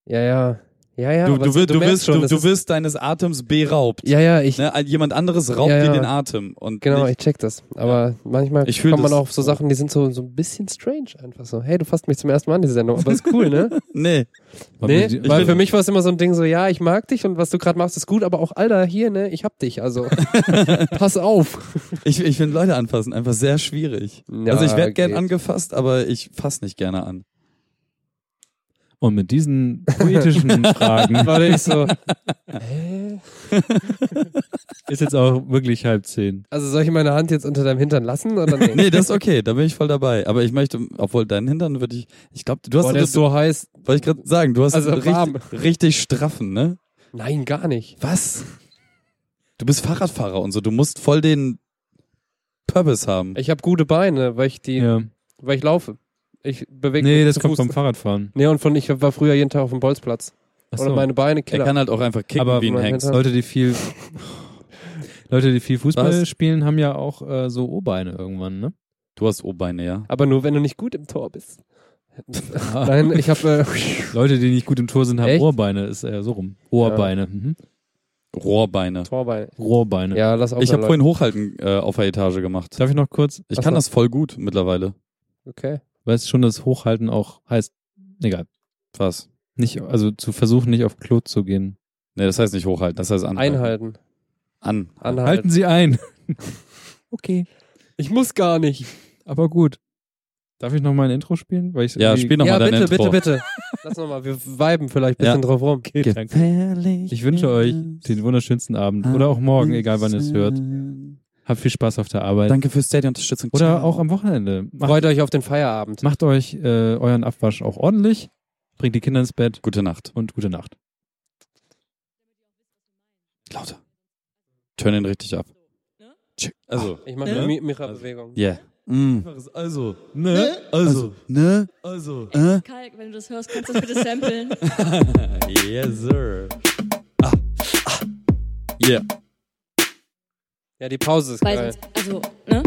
Ja, ja. Ja, ja. du, du, wirst, du, wirst, schon, du, du wirst deines Atems beraubt. Ja, ja, ich. Ne? Jemand anderes raubt Ja, dir ja. den Atem. Und Genau, nicht, ich check das. Aber manchmal Ich kommt man auch auf so Sachen, die sind so, so ein bisschen strange einfach so. Hey, du fasst mich zum ersten Mal an, diese Sendung. Aber ist cool, ne? nee. nee, die- weil will- für mich war es immer so ein Ding so, ja, ich mag dich und was du gerade machst ist gut, aber auch, Alter, hier, ne, ich hab dich, also pass auf. Ich, ich finde Leute anfassen einfach sehr schwierig. Ja, also ich werde gern angefasst, aber ich fass nicht gerne an. Und mit diesen poetischen Fragen Warte, ich so, hä? ist jetzt auch wirklich halb zehn. Also soll ich meine Hand jetzt unter deinem Hintern lassen oder nee? Nee, das ist okay, da bin ich voll dabei. Aber ich möchte, obwohl deinen Hintern würde ich, ich glaube, du hast, Boah, der ist so heiß. wollte ich gerade sagen, du hast Also richtig, richtig straffen, ne? Nein, gar nicht. Was? Du bist Fahrradfahrer und so, du musst voll den Purpose haben. Ich habe gute Beine, weil ich die, Ja. weil ich laufe. Ich bewege Nee, mich das kommt Fuß. vom Fahrradfahren. Nee, und von ich war früher jeden Tag auf dem Bolzplatz. Ach Oder so. meine Beine Er killer. kann halt auch einfach kicken Aber wie ein Hengst. Leute, die viel Leute, die viel Fußball Was? spielen, haben ja auch äh, so O-Beine irgendwann, ne? Du hast O-Beine, ja. Aber nur, wenn du nicht gut im Tor bist. Nein, ich habe äh, Leute, die nicht gut im Tor sind, haben Echt? Ohrbeine, ist eher so rum. Ohrbeine. Mhm. Rohrbeine. Torbeine. Rohrbeine. Ja, lass auf. Ich habe vorhin Hochhalten äh, auf der Etage gemacht. Darf ich noch kurz? Ich Ach kann das voll gut mittlerweile. Okay. Weißt schon, dass Hochhalten auch heißt, egal. Was? Nicht, also zu versuchen, nicht auf Klo zu gehen. Nee, das heißt nicht hochhalten, das heißt anhalten. Einhalten. An. Anhalten. Halten Sie ein. okay. Ich muss gar nicht. Aber gut. Darf ich noch mal ein Intro spielen? Weil ich Ja, spiel noch ja, mal dein bitte, Intro. bitte, bitte. Lass nochmal, wir viben vielleicht ein Ja. bisschen drauf rum. Okay, danke. Ich wünsche euch den wunderschönsten Abend oder auch morgen, egal wann ihr es hört. Habt viel Spaß auf der Arbeit. Danke für Steady-Unterstützung. Oder auch am Wochenende. Macht, Freut euch auf den Feierabend. macht euch äh, euren Abwasch auch ordentlich, bringt die Kinder ins Bett Gute Nacht. und gute Nacht. Lauter. Turn ihn richtig ab. Check. Also. Ich mache Ja? eine Mi- Mira-Bewegung. Yeah. Mm. Also, ne? Also, Ne? also. Äh? Kalk, wenn du das hörst, kannst du das bitte samplen? yes, sir. Ah. Ah. Yeah. Ja, die Pause ist Weil geil. sonst, also, ne?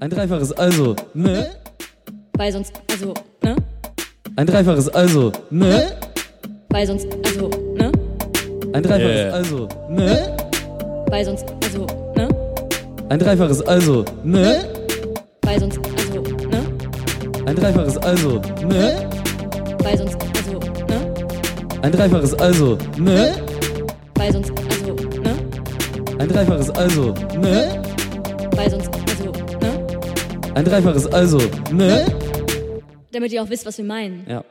Ein dreifaches Also. Ne? Weil sonst, also, ne? Ein dreifaches Also. Ne? Weil sonst, also, ne? Ein dreifaches Yeah. Also. Ne? Weil sonst, also, ne? Ein dreifaches Also. Ne? Weil sonst, also, ne? Ein dreifaches Also. Ne? Weil sonst, also, ne? Ein dreifaches Also. Ne? Weil sonst, also, ne? Ein dreifaches Also. Ne? Weil sonst, also, ne? Ein dreifaches Also. Ne? Damit ihr auch wisst, was wir meinen. Ja.